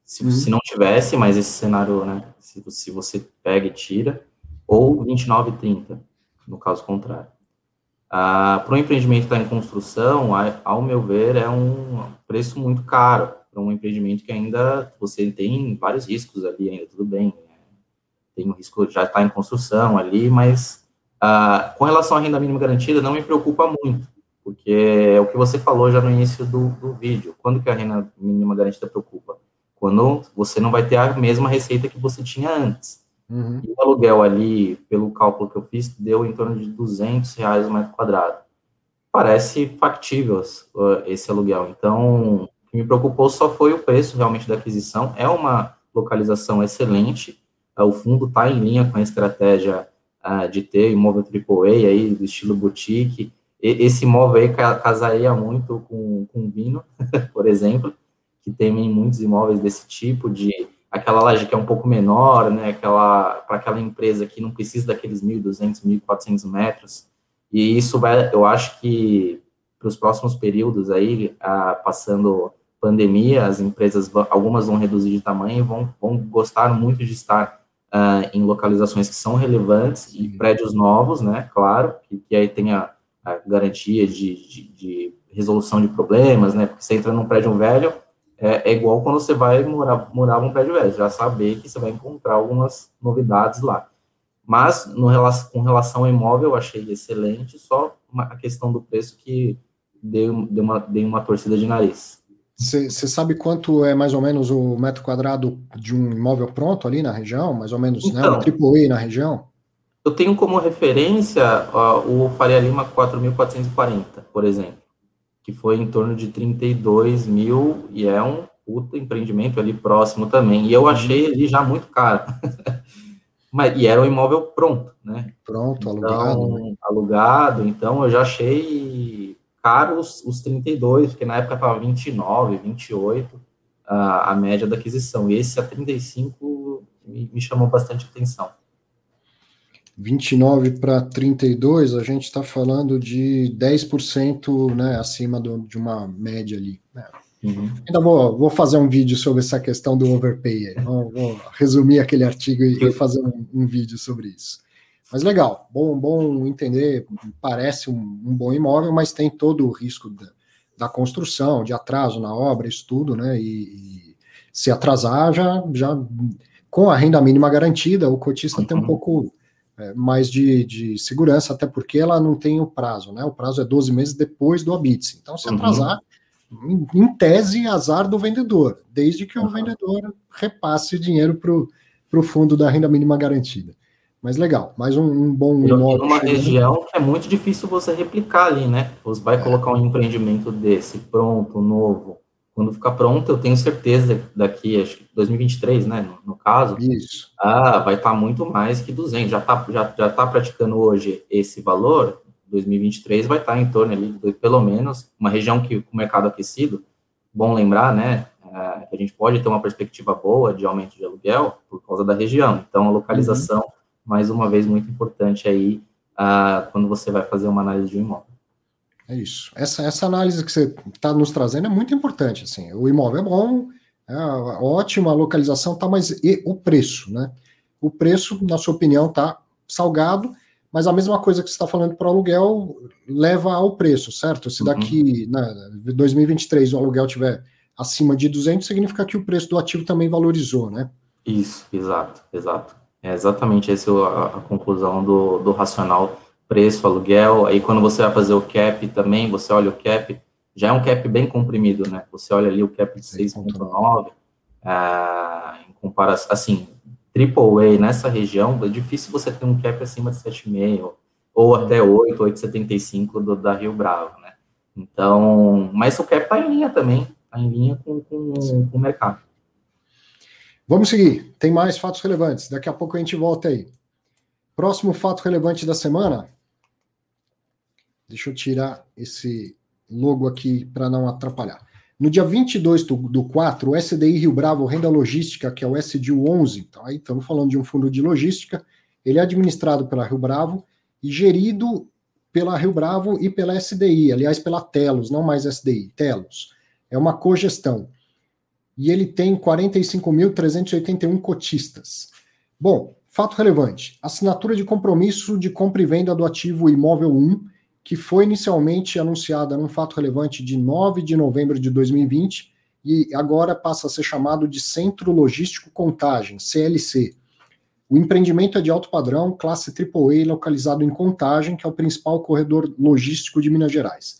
B: se, uhum. se não tivesse, mas esse cenário, né, se, se você pega e tira, ou 29,30, no caso contrário. Ah, para um empreendimento que está em construção, ao meu ver, é um preço muito caro para um empreendimento que ainda você tem vários riscos ali, ainda tudo bem. Né? Tem um risco já está em construção ali, mas ah, com relação à renda mínima garantida, não me preocupa muito, porque é o que você falou já no início do, do vídeo. Quando que a renda mínima garantida preocupa? Quando você não vai ter a mesma receita que você tinha antes. Uhum. E o aluguel ali, pelo cálculo que eu fiz, deu em torno de 200 reais o metro quadrado. Parece factível esse aluguel. Então, o que me preocupou só foi o preço realmente da aquisição. É uma localização excelente. Uh, o fundo está em linha com a estratégia uh, de ter imóvel AAA aí, do estilo boutique. Esse imóvel aí casaria muito com, com vinho, por exemplo, que tem muitos imóveis desse tipo de aquela laje que é um pouco menor, né, aquela para aquela empresa que não precisa daqueles 1.200, 1.400 metros. E isso vai, eu acho que para os próximos períodos aí, a, passando pandemia, as empresas algumas vão reduzir de tamanho e vão, vão gostar muito de estar uh, em localizações que são relevantes e prédios novos, né? Claro, que, que aí tem a, a garantia de, de, de, resolução de problemas, né? Porque você entra num prédio velho, é, é, igual quando você vai morar, morar num prédio velho, já saber que você vai encontrar algumas novidades lá. Mas, no, com relação ao imóvel, eu achei excelente, só uma, a questão do preço que deu, deu, uma, deu uma torcida de nariz.
A: Você sabe quanto é mais ou menos o metro quadrado de um imóvel pronto ali na região? Mais ou menos, então, né? Um AAA na região?
B: Eu tenho como referência ó, o Faria Lima 4.440, por exemplo, que foi em torno de 32 mil e é um puta empreendimento ali próximo também. E eu uhum. achei ele já muito caro. Mas, e era um imóvel pronto, né?
A: Pronto, então, alugado.
B: Né? Alugado, então eu já achei caro os, os 32, porque na época estava 29, 28 a, a média da aquisição. E esse a 35 me, me chamou bastante atenção.
A: 29 para 32, a gente está falando de 10% né, acima do, de uma média ali. Né? Uhum. Ainda vou, vou fazer um vídeo sobre essa questão do overpay. Vou, vou, resumir aquele artigo e, fazer um, um, vídeo sobre isso. Mas legal, bom, bom entender. Parece um, um bom imóvel, mas tem todo o risco da, da, construção, de atraso na obra, isso tudo, né? E, e, se atrasar, já, já com a renda mínima garantida, o cotista uhum. tem um uhum. pouco é, mais de, de, segurança, até porque ela não tem o prazo, né? O prazo é 12 meses depois do habite. Então, se uhum. atrasar, uhum. em, em, tese, azar do vendedor, desde que o vendedor repasse dinheiro para o fundo da renda mínima garantida. Mas legal, mais um, um bom
B: imóvel. uma região que é muito difícil você replicar ali, né? Você vai é. colocar um empreendimento desse pronto, novo. Quando ficar pronto, eu tenho certeza daqui, acho que 2023, né, no, no caso,
A: Isso.
B: Ah, vai estar tá muito mais que 200. Já está já, já tá praticando hoje esse valor, 2023 vai estar tá em torno ali, de, pelo menos, uma região que o mercado aquecido, bom lembrar, né, é, que a gente pode ter uma perspectiva boa de aumento de aluguel por causa da região. Então, a localização uhum mais uma vez, muito importante aí uh, quando você vai fazer uma análise de um imóvel.
A: É isso. Essa, essa análise que você está nos trazendo é muito importante. Assim, o imóvel é bom, é ótimo, a localização tá, mas e o preço, né? O preço, na sua opinião, tá salgado, mas a mesma coisa que você está falando para o aluguel leva ao preço, certo? Se daqui, uhum. né, 2023, o aluguel tiver acima de 200, significa que o preço do ativo também valorizou, né?
B: Isso, exato, exato. É exatamente essa a, a conclusão do, do racional preço, aluguel. Aí quando você vai fazer o cap também, você olha o cap, já é um cap bem comprimido, né? Você olha ali o cap de 6.9, é, em comparação, assim, AAA nessa região, é difícil você ter um cap acima de 7,5 ou até 8, 8,75 do, da Rio Bravo, né? Então, mas o cap está em linha também, está em linha com, com, com o mercado.
A: Vamos seguir. Tem mais fatos relevantes. Daqui a pouco a gente volta aí. Próximo fato relevante da semana. Deixa eu tirar esse logo aqui para não atrapalhar. No dia 22 do, do 4, o SDI Rio Bravo Renda Logística, que é o SDU 11, então aí estamos falando de um fundo de logística, ele é administrado pela Rio Bravo e gerido pela Rio Bravo e pela SDI, aliás, pela Telos, não mais SDI, Telos. É uma cogestão e ele tem 45.381 cotistas. Bom, fato relevante: assinatura de compromisso de compra e venda do ativo Imóvel 1, que foi inicialmente anunciada num fato relevante de 9 de novembro de 2020 e agora passa a ser chamado de Centro Logístico Contagem, CLC. O empreendimento é de alto padrão, classe AAA, localizado em Contagem, que é o principal corredor logístico de Minas Gerais.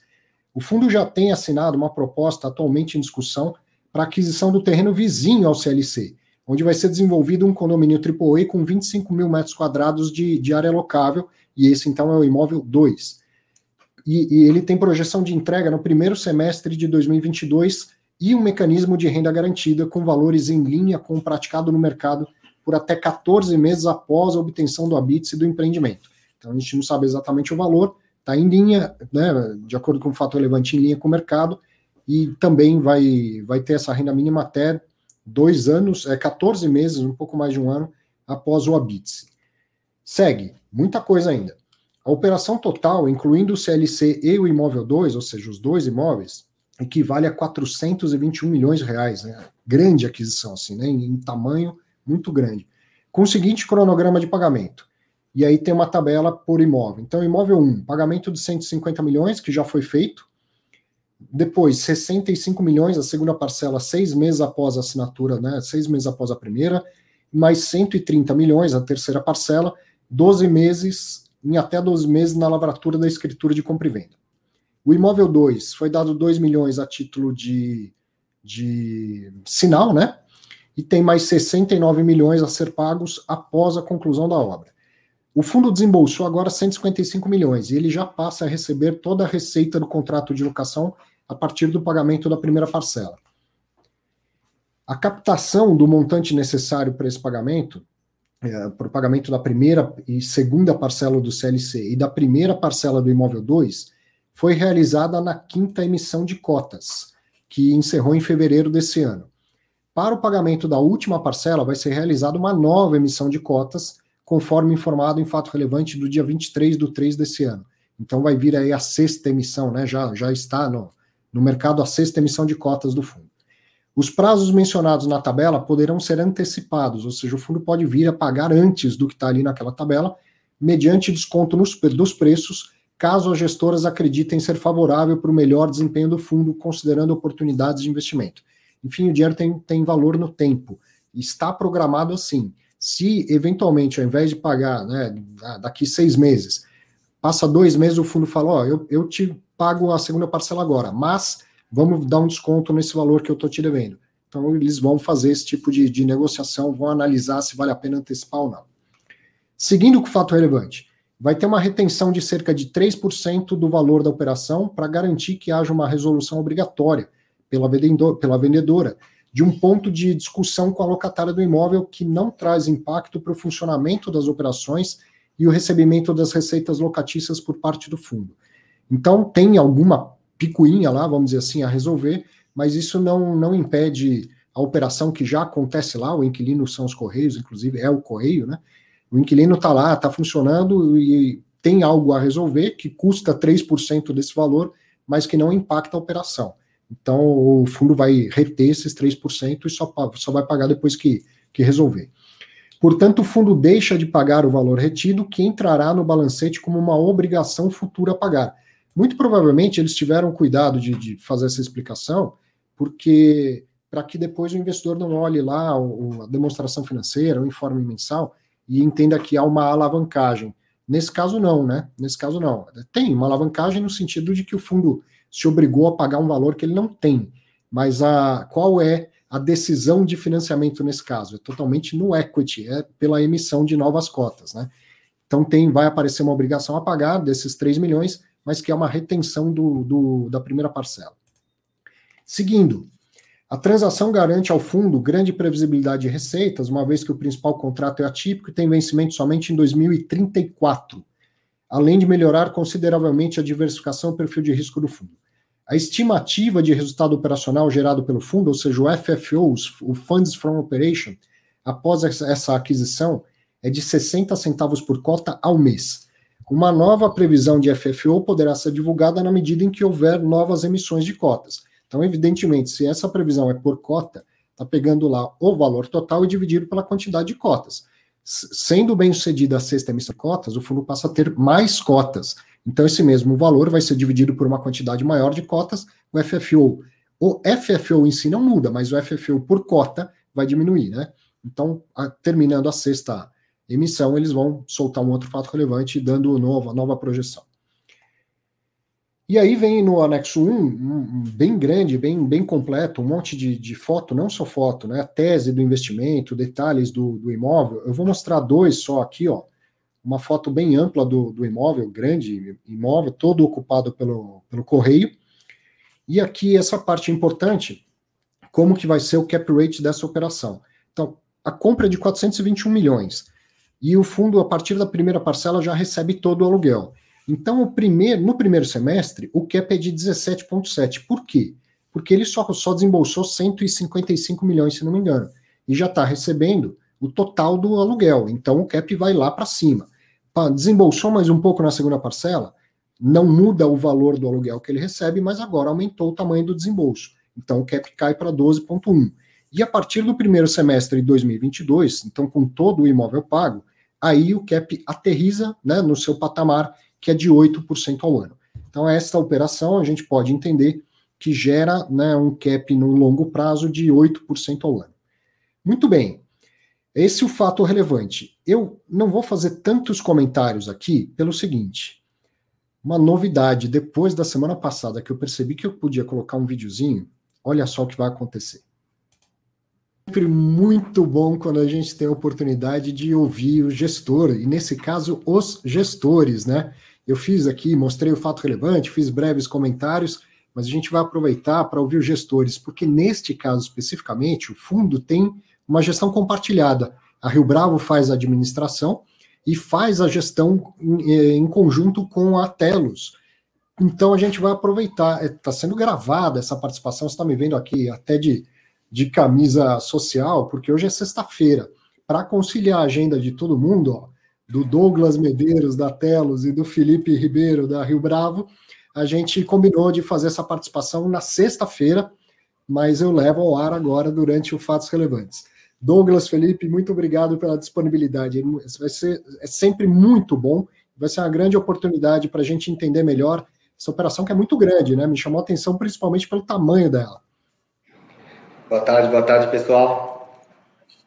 A: O fundo já tem assinado uma proposta atualmente em discussão para aquisição do terreno vizinho ao CLC, onde vai ser desenvolvido um condomínio AAA com 25 mil metros quadrados de, de área locável, e esse então é o imóvel 2. E, e ele tem projeção de entrega no primeiro semestre de 2022 e um mecanismo de renda garantida com valores em linha com o praticado no mercado por até 14 meses após a obtenção do habite do empreendimento. Então a gente não sabe exatamente o valor, está em linha, né, de acordo com o fato relevante, em linha com o mercado, e também vai, vai ter essa renda mínima até dois anos, é 14 meses, um pouco mais de um ano, após o habite Segue, muita coisa ainda. A operação total, incluindo o CLC e o imóvel 2, ou seja, os dois imóveis, equivale a 421 milhões de reais, né? Grande aquisição, assim, né? Em tamanho muito grande. com o seguinte cronograma de pagamento. E aí tem uma tabela por imóvel. Então, imóvel 1, pagamento de 150 milhões, que já foi feito. Depois, 65 milhões, a segunda parcela, seis meses após a assinatura, né? Seis meses após a primeira. Mais 130 milhões, a terceira parcela, 12 meses, em até 12 meses na lavratura da escritura de compra e venda. O imóvel 2 foi dado 2 milhões a título de, de sinal, né? E tem mais 69 milhões a ser pagos após a conclusão da obra. O fundo desembolsou agora 155 milhões e ele já passa a receber toda a receita do contrato de locação a partir do pagamento da primeira parcela. A captação do montante necessário para esse pagamento, é, para o pagamento da primeira e segunda parcela do CLC e da primeira parcela do imóvel 2, foi realizada na quinta emissão de cotas, que encerrou em fevereiro desse ano. Para o pagamento da última parcela, vai ser realizada uma nova emissão de cotas, conforme informado em fato relevante do dia 23 do 3 desse ano. Então vai vir aí a sexta emissão, né? Já, já está no, no mercado a sexta emissão de cotas do fundo. Os prazos mencionados na tabela poderão ser antecipados, ou seja, o fundo pode vir a pagar antes do que está ali naquela tabela, mediante desconto nos, dos preços, caso as gestoras acreditem ser favorável para o melhor desempenho do fundo, considerando oportunidades de investimento. Enfim, o dinheiro tem, tem valor no tempo. Está programado assim. Se, eventualmente, ao invés de pagar né, daqui seis meses, passa dois meses, o fundo fala: Ó, oh, eu, eu te pago a segunda parcela agora, mas vamos dar um desconto nesse valor que eu estou te devendo. Então, eles vão fazer esse tipo de, de negociação, vão analisar se vale a pena antecipar ou não. Seguindo com o fato relevante, vai ter uma retenção de cerca de 3% do valor da operação para garantir que haja uma resolução obrigatória pela, vendedor, pela vendedora de um ponto de discussão com a locatária do imóvel que não traz impacto para o funcionamento das operações e o recebimento das receitas locatícias por parte do fundo. Então, tem alguma picuinha lá, vamos dizer assim, a resolver, mas isso não, não impede a operação que já acontece lá, o inquilino são os Correios, inclusive é o Correio, né? O inquilino está lá, está funcionando e tem algo a resolver que custa 3% desse valor, mas que não impacta a operação. Então, o fundo vai reter esses 3% e só, só vai pagar depois que, que resolver. Portanto, o fundo deixa de pagar o valor retido, que entrará no balancete como uma obrigação futura a pagar. Muito provavelmente eles tiveram cuidado de, de fazer essa explicação, porque para que depois o investidor não olhe lá a demonstração financeira, o informe mensal, e entenda que há uma alavancagem. Nesse caso, não, né? Nesse caso, não. Tem uma alavancagem no sentido de que o fundo se obrigou a pagar um valor que ele não tem. Mas a, qual é a decisão de financiamento nesse caso? É totalmente no equity, é pela emissão de novas cotas, né? Então tem, vai aparecer uma obrigação a pagar desses 3 milhões, mas que é uma retenção do, do, da primeira parcela. Seguindo, a transação garante ao fundo grande previsibilidade de receitas, uma vez que o principal contrato é atípico e tem vencimento somente em 2034 além de melhorar consideravelmente a diversificação e perfil de risco do fundo. A estimativa de resultado operacional gerado pelo fundo, ou seja, o FFO, o Funds from Operation, após essa aquisição, é de 60 centavos por cota ao mês. Uma nova previsão de FFO poderá ser divulgada na medida em que houver novas emissões de cotas. Então, evidentemente, se essa previsão é por cota, está pegando lá o valor total e dividido pela quantidade de cotas sendo bem sucedida a sexta emissão de cotas, o fundo passa a ter mais cotas. Então, esse mesmo valor vai ser dividido por uma quantidade maior de cotas, o FFO. O FFO em si não muda, mas o FFO por cota vai diminuir, né? Então, a, terminando a sexta emissão, eles vão soltar um outro fato relevante, dando nova, nova projeção. E aí vem no anexo 1, um, bem grande, bem, bem completo, um monte de, de foto, não só foto, né? A tese do investimento, detalhes do, do imóvel. Eu vou mostrar dois só aqui, ó. Uma foto bem ampla do, do imóvel, grande imóvel, todo ocupado pelo, pelo correio. E aqui essa parte importante, como que vai ser o cap rate dessa operação. Então, a compra é de 421 milhões. E o fundo, a partir da primeira parcela, já recebe todo o aluguel. Então, primeiro, no primeiro semestre, o cap é de 17,7. Por quê? Porque ele só, só desembolsou 155 milhões, se não me engano, e já está recebendo o total do aluguel. Então, o cap vai lá para cima. Desembolsou mais um pouco na segunda parcela, não muda o valor do aluguel que ele recebe, mas agora aumentou o tamanho do desembolso. Então, o cap cai para 12,1. E a partir do primeiro semestre de 2022, então com todo o imóvel pago, aí o cap aterriza né, no seu patamar, que é de 8% ao ano. Então, esta operação a gente pode entender que gera né, um cap no longo prazo de 8% ao ano. Muito bem, esse é o fato relevante. Eu não vou fazer tantos comentários aqui pelo seguinte: uma novidade depois da semana passada que eu percebi que eu podia colocar um videozinho, olha só o que vai acontecer. Sempre muito bom quando a gente tem a oportunidade de ouvir o gestor, e nesse caso, os gestores, né? Eu fiz aqui, mostrei o fato relevante, fiz breves comentários, mas a gente vai aproveitar para ouvir os gestores, porque neste caso especificamente, o fundo tem uma gestão compartilhada. A Rio Bravo faz a administração e faz a gestão em, eh, em conjunto com a Telos. Então a gente vai aproveitar, está eh, sendo gravada essa participação, você está me vendo aqui até de, de camisa social, porque hoje é sexta-feira. Para conciliar a agenda de todo mundo, ó, do Douglas Medeiros da Telos e do Felipe Ribeiro da Rio Bravo, a gente combinou de fazer essa participação na sexta-feira, mas eu levo ao ar agora durante o Fatos Relevantes. Douglas, Felipe, muito obrigado pela disponibilidade. Vai ser é sempre muito bom, vai ser uma grande oportunidade para a gente entender melhor essa operação que é muito grande, né? Me chamou a atenção principalmente pelo tamanho dela.
C: Boa tarde, boa tarde, pessoal.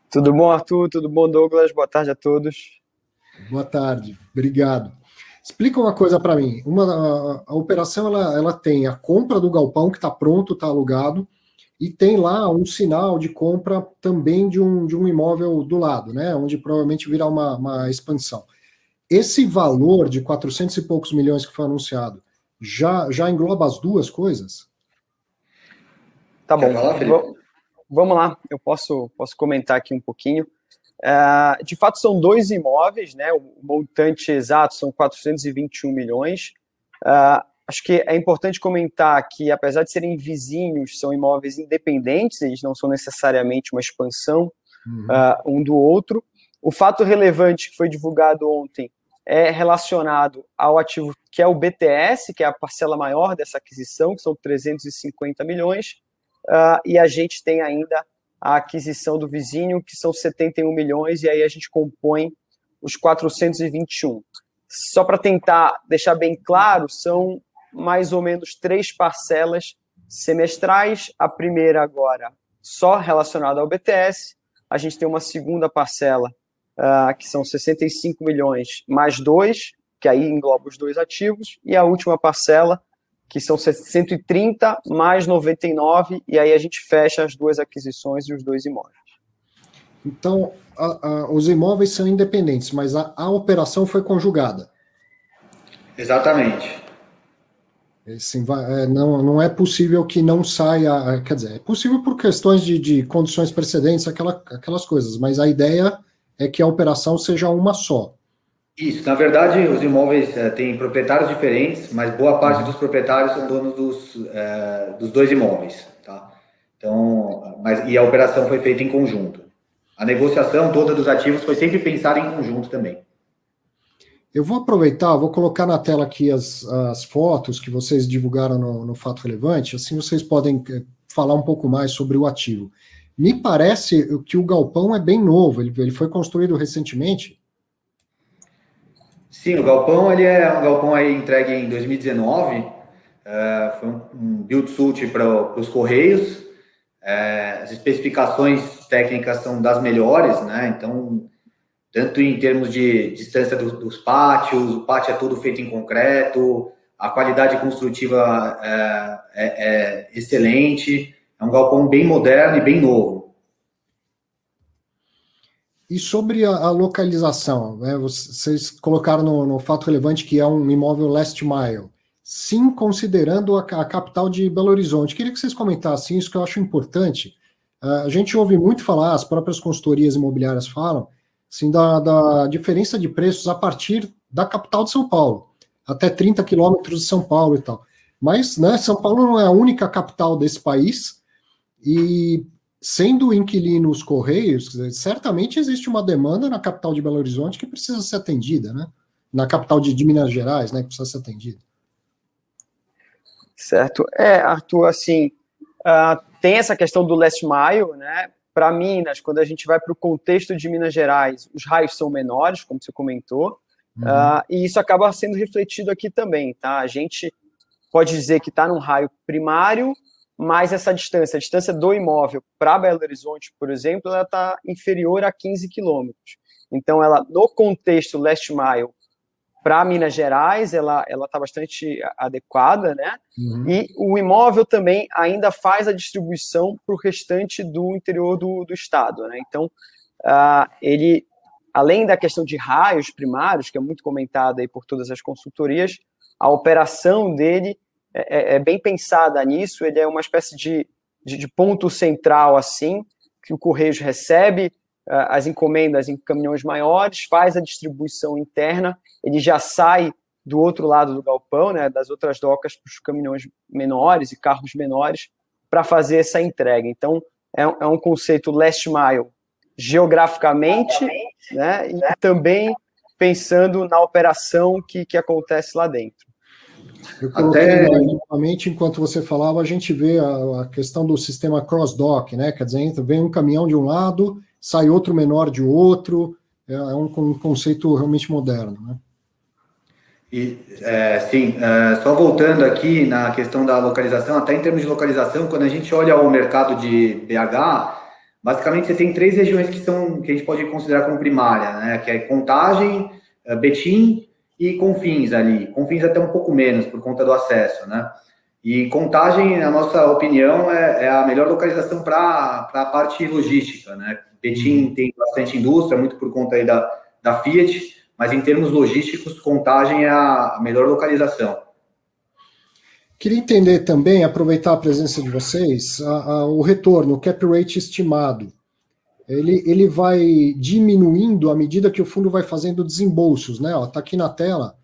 D: Tudo bom, Arthur? Tudo bom, Douglas? Boa tarde a todos.
A: Boa tarde, obrigado. Explica uma coisa para mim. Uma, a, a, operação ela, ela tem a compra do galpão que está pronto, está alugado, e tem lá um sinal de compra também de um, de um imóvel do lado, né? Onde provavelmente virá uma, uma expansão. Esse valor de 400 e poucos milhões que foi anunciado já, já engloba as duas coisas?
D: Tá bom. Vamos lá, eu posso, posso comentar aqui um pouquinho. Uh, de fato, são dois imóveis, né? O montante exato são 421 milhões. Uh, Acho que é importante comentar que, apesar de serem vizinhos, são imóveis independentes, eles não são necessariamente uma expansão uhum. uh, um do outro. O fato relevante que foi divulgado ontem é relacionado ao ativo que é o BTS, que é a parcela maior dessa aquisição, que são 350 milhões, uh, e a gente tem ainda a aquisição do vizinho, que são 71 milhões, e aí a gente compõe os 421. Só para tentar deixar bem claro, são mais ou menos três parcelas semestrais. A primeira agora só relacionada ao BTS. A gente tem uma segunda parcela, uh, que são 65 milhões mais dois, que aí engloba os dois ativos, e a última parcela, que são 130 mais 99, e aí a gente fecha as duas aquisições e os dois imóveis.
A: Então, a, a, os imóveis são independentes, mas a, a operação foi conjugada.
C: Exatamente.
A: Assim, vai, é, não, não é possível que não saia, é, quer dizer, é possível por questões de, de condições precedentes, aquela, aquelas coisas, mas a ideia é que a operação seja uma só.
C: Isso, na verdade, os imóveis é, têm proprietários diferentes, mas boa parte dos proprietários são donos dos, é, dos dois imóveis, tá? Então, mas, e a operação foi feita em conjunto. A negociação toda dos ativos foi sempre pensada em conjunto também.
A: Eu vou aproveitar, vou colocar na tela aqui as, as fotos que vocês divulgaram no, no Fato Relevante, assim vocês podem eh, falar um pouco mais sobre o ativo. Me parece que o galpão é bem novo, ele, ele foi construído recentemente.
C: Sim, o galpão ele é um galpão aí entregue em 2019, uh, eh, foi um, um build suit para os Correios, uh, as especificações técnicas são das melhores, né? Então tanto em termos de distância do, dos pátios, o pátio é todo feito em concreto, a qualidade construtiva é, é, é excelente, é um galpão bem moderno e bem novo.
A: E sobre a, a localização, né, vocês colocaram no, no, fato relevante que é um imóvel last mile, sim considerando a, a, capital de Belo Horizonte. Queria que vocês comentassem isso que eu acho importante. Uh, a gente ouve muito falar, as próprias consultorias imobiliárias falam, assim, da, da diferença de preços a partir da capital de São Paulo, até 30 quilômetros de São Paulo e tal. Mas né, São Paulo não é a única capital desse país, e sendo inquilino os Correios, certamente existe uma demanda na capital de Belo Horizonte que precisa ser atendida, né? Na capital de, de Minas Gerais, né? Que precisa ser atendida.
D: Certo. É, Arthur, assim, uh, tem essa questão do last mile, né? Para Minas, quando a gente vai para o contexto de Minas Gerais, os raios são menores, como você comentou, uhum. uh, e isso acaba sendo refletido aqui também, tá? A gente pode dizer que está num raio primário, mas essa distância, a distância do imóvel para Belo Horizonte, por exemplo, ela está inferior a 15 quilômetros. Então, ela, no contexto last mile, para Minas Gerais, ela ela está bastante adequada, né? Uhum. E o imóvel também ainda faz a distribuição para o restante do interior do, do estado, né? Então, uh, ele, além da questão de raios primários, que é muito comentada aí por todas as consultorias, a operação dele é, é, é bem pensada nisso. Ele é uma espécie de, de, de ponto central assim que o Correios recebe as encomendas em caminhões maiores, faz a distribuição interna, ele já sai do outro lado do galpão, né, das outras docas para os caminhões menores e carros menores para fazer essa entrega. Então, é, é, um conceito last mile geograficamente, né, e também pensando na operação que, que acontece lá dentro.
A: Eu coloquei Até... novamente, enquanto você falava, a gente vê a, a questão do sistema cross-dock, né? Quer dizer, vem um caminhão de um lado, sai outro menor de outro, é, é um, um conceito realmente moderno, né?
C: E, é, sim, é, só voltando aqui na questão da localização, até em termos de localização, quando a gente olha o mercado de BH, basicamente você tem três regiões que são que a gente pode considerar como primária, né? Que é Contagem, é, Betim e Confins ali. Confins até um pouco menos por conta do acesso, né? E Contagem, na nossa opinião, é, é a melhor localização para a parte logística, né? Betim uhum. tem bastante indústria, muito por conta aí da, da Fiat, mas em termos logísticos, Contagem é a melhor localização.
A: Queria entender também, aproveitar a presença de vocês, a, a, o retorno, o cap rate estimado. Ele, ele vai diminuindo à medida que o fundo vai fazendo desembolsos, né? Está aqui na tela.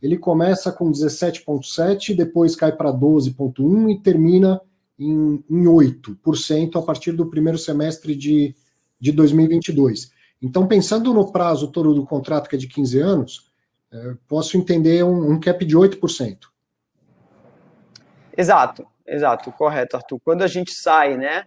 A: Ele começa com 17,7%, depois cai para 12,1% e termina em, em 8% a partir do primeiro semestre de de 2022. Então, pensando no prazo todo do contrato, que é de 15 anos, é, posso entender um, um cap de 8%.
D: Exato, exato, correto, Arthur. Quando a gente sai, né,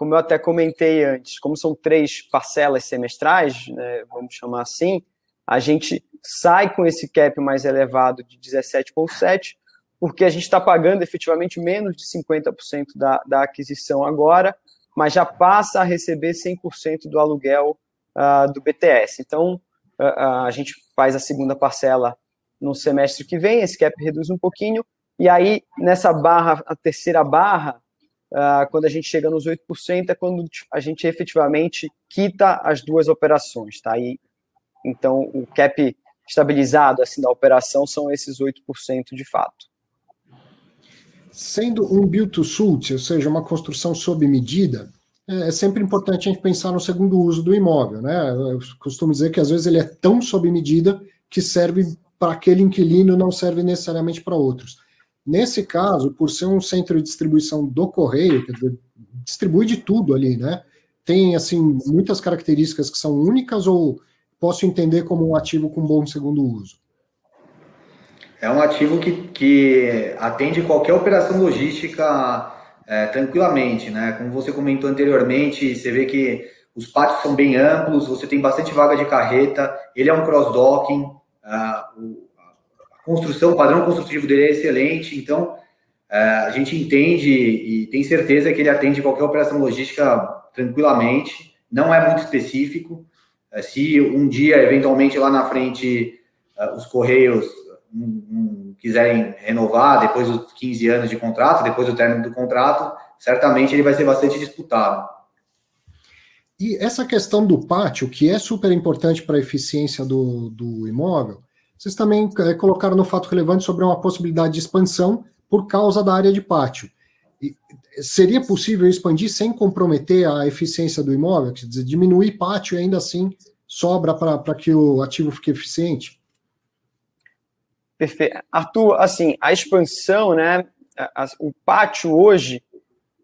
D: como eu até comentei antes, como são três parcelas semestrais, né, vamos chamar assim, a gente sai com esse cap mais elevado de 17,7%, porque a gente está pagando efetivamente menos de 50% da, da aquisição agora, mas já passa a receber 100% do aluguel uh, do BTS. Então, uh, a gente faz a segunda parcela no semestre que vem, esse cap reduz um pouquinho, e aí, nessa barra, a terceira barra, uh, quando a gente chega nos 8%, é quando a gente efetivamente quita as duas operações, tá? E, então, o cap estabilizado assim da operação são esses 8% de fato.
A: Sendo um build to suit, ou seja, uma construção sob medida, é, é sempre importante a gente pensar no segundo uso do imóvel, né? Eu costumo dizer que às vezes ele é tão sob medida que serve para aquele inquilino, não serve necessariamente para outros. Nesse caso, por ser um centro de distribuição do correio, quer dizer, distribui de tudo ali, né? Tem assim muitas características que são únicas ou posso entender como um ativo com bom segundo uso?
C: É um ativo que, que atende qualquer operação logística é, tranquilamente, né? Como você comentou anteriormente, você vê que os pátios são bem amplos, você tem bastante vaga de carreta, ele é um cross-docking, a construção, o padrão construtivo dele é excelente, então é, a gente entende e tem certeza que ele atende qualquer operação logística tranquilamente, não é muito específico. É, se um dia, eventualmente, lá na frente, é, os Correios quiserem renovar depois dos 15 anos de contrato, depois do término do contrato, certamente ele vai ser bastante disputado.
A: E essa questão do pátio, que é super importante para a eficiência do, do imóvel, vocês também é, colocaram no fato relevante sobre uma possibilidade de expansão por causa da área de pátio. E seria possível expandir sem comprometer a eficiência do imóvel? Quer dizer, diminuir pátio e ainda assim sobra para que o ativo fique eficiente?
D: Perfeito. Arthur, assim, a expansão, né? A, a, o pátio hoje,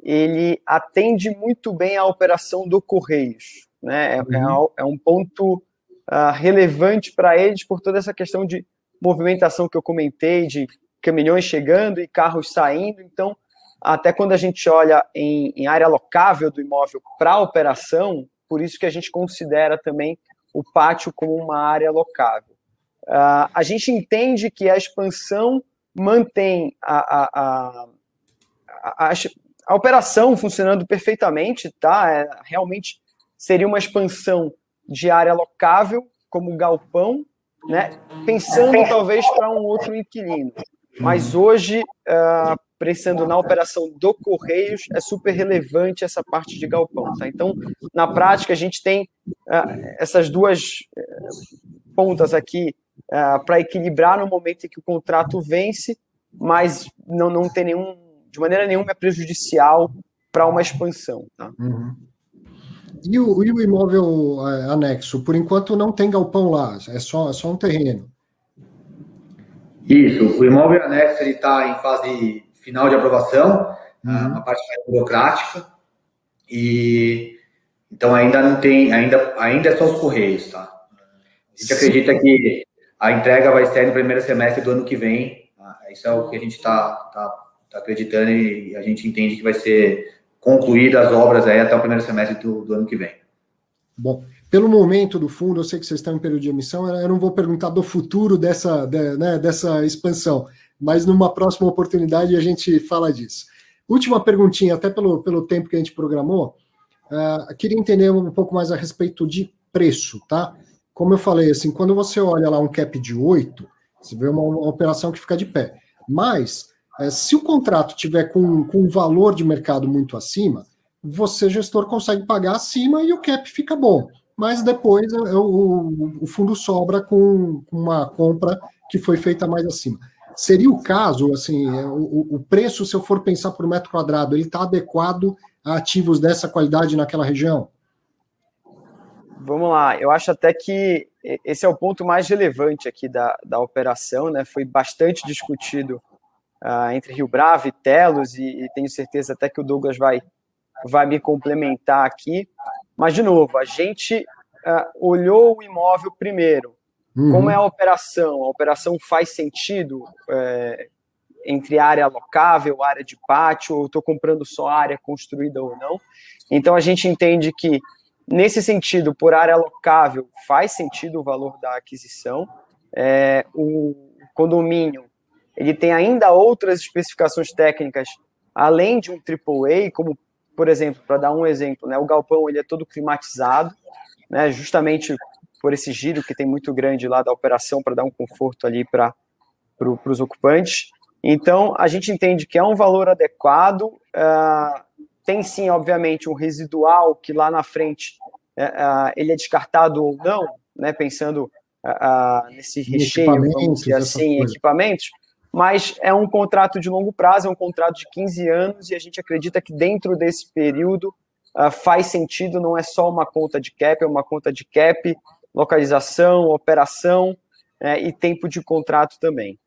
D: ele atende muito bem a operação do Correios, né? É, é uhum. é, é um ponto uh, relevante para eles por toda essa questão de movimentação que eu comentei, de caminhões chegando e carros saindo. Então, até quando a gente olha em, em área locável do imóvel para operação, por isso que a gente considera também o pátio como uma área locável. Uh, a gente entende que a expansão mantém a, a, a, a, a operação funcionando perfeitamente, tá? É, realmente seria uma expansão de área locável, como galpão, né? pensando talvez para um outro inquilino. Mas hoje, uh, pensando na operação do Correios, é super relevante essa parte de galpão. Tá? Então, na prática, a gente tem uh, essas duas uh, pontas aqui uh, para equilibrar no momento em que o contrato vence, mas não, não tem nenhum, de maneira nenhuma, é prejudicial para uma expansão. Tá? Uhum.
A: E o, e o imóvel anexo, por enquanto não tem galpão lá, é só, é só um terreno.
C: Isso, o imóvel anexo está em fase final de aprovação, uhum. uma parte mais burocrática, e então ainda não tem, ainda, ainda é só os correios, tá? A gente acredita que a entrega vai ser no primeiro semestre do ano que vem, tá? isso é o que a gente está tá, tá acreditando e a gente entende que vai ser concluídas as obras aí até o primeiro semestre do, do ano que vem.
A: Bom, pelo momento do fundo, eu sei que vocês estão em período de emissão, eu não vou perguntar do futuro dessa, de, né, dessa expansão, mas numa próxima oportunidade a gente fala disso. Última perguntinha, até pelo, pelo tempo que a gente programou, uh, queria entender um pouco mais a respeito de preço, tá? Como eu falei, assim, quando você olha lá um cap de 8, você vê uma, uma operação que fica de pé. Mas, uh, se o contrato tiver com, com um valor de mercado muito acima, você, gestor, consegue pagar acima e o cap fica bom mas depois é, é o, o fundo sobra com uma compra que foi feita mais acima. Seria o caso, assim, é, o, o preço, se eu for pensar por metro quadrado, ele está adequado a ativos dessa qualidade naquela região?
D: Vamos lá, eu acho até que esse é o ponto mais relevante aqui da, da operação, né? Foi bastante discutido uh, entre Rio Bravo e Telos, e, e tenho certeza até que o Douglas vai, vai me complementar aqui. Mas, de novo, a gente uh, olhou o imóvel primeiro. Uhum. Como é a operação? A operação faz sentido é, entre área locável, área de pátio, ou estou comprando só área construída ou não. Então, a gente entende que, nesse sentido, por área locável, faz sentido o valor da aquisição. É, o condomínio ele tem ainda outras especificações técnicas além de um AAA, como por exemplo, para dar um exemplo, né, o galpão ele é todo climatizado, né, justamente por esse giro que tem muito grande lá da operação para dar um conforto ali para pro, os ocupantes. Então, a gente entende que é um valor adequado, uh, tem sim, obviamente, um residual que lá na frente uh, uh, ele é descartado ou não, né, pensando nesse recheio, vamos dizer assim, equipamentos, mas é um contrato de longo prazo, é um contrato de 15 anos, e a gente acredita que dentro desse período uh, faz sentido, não é só uma conta de cap, é uma conta de cap, localização, operação uh, e tempo de contrato também.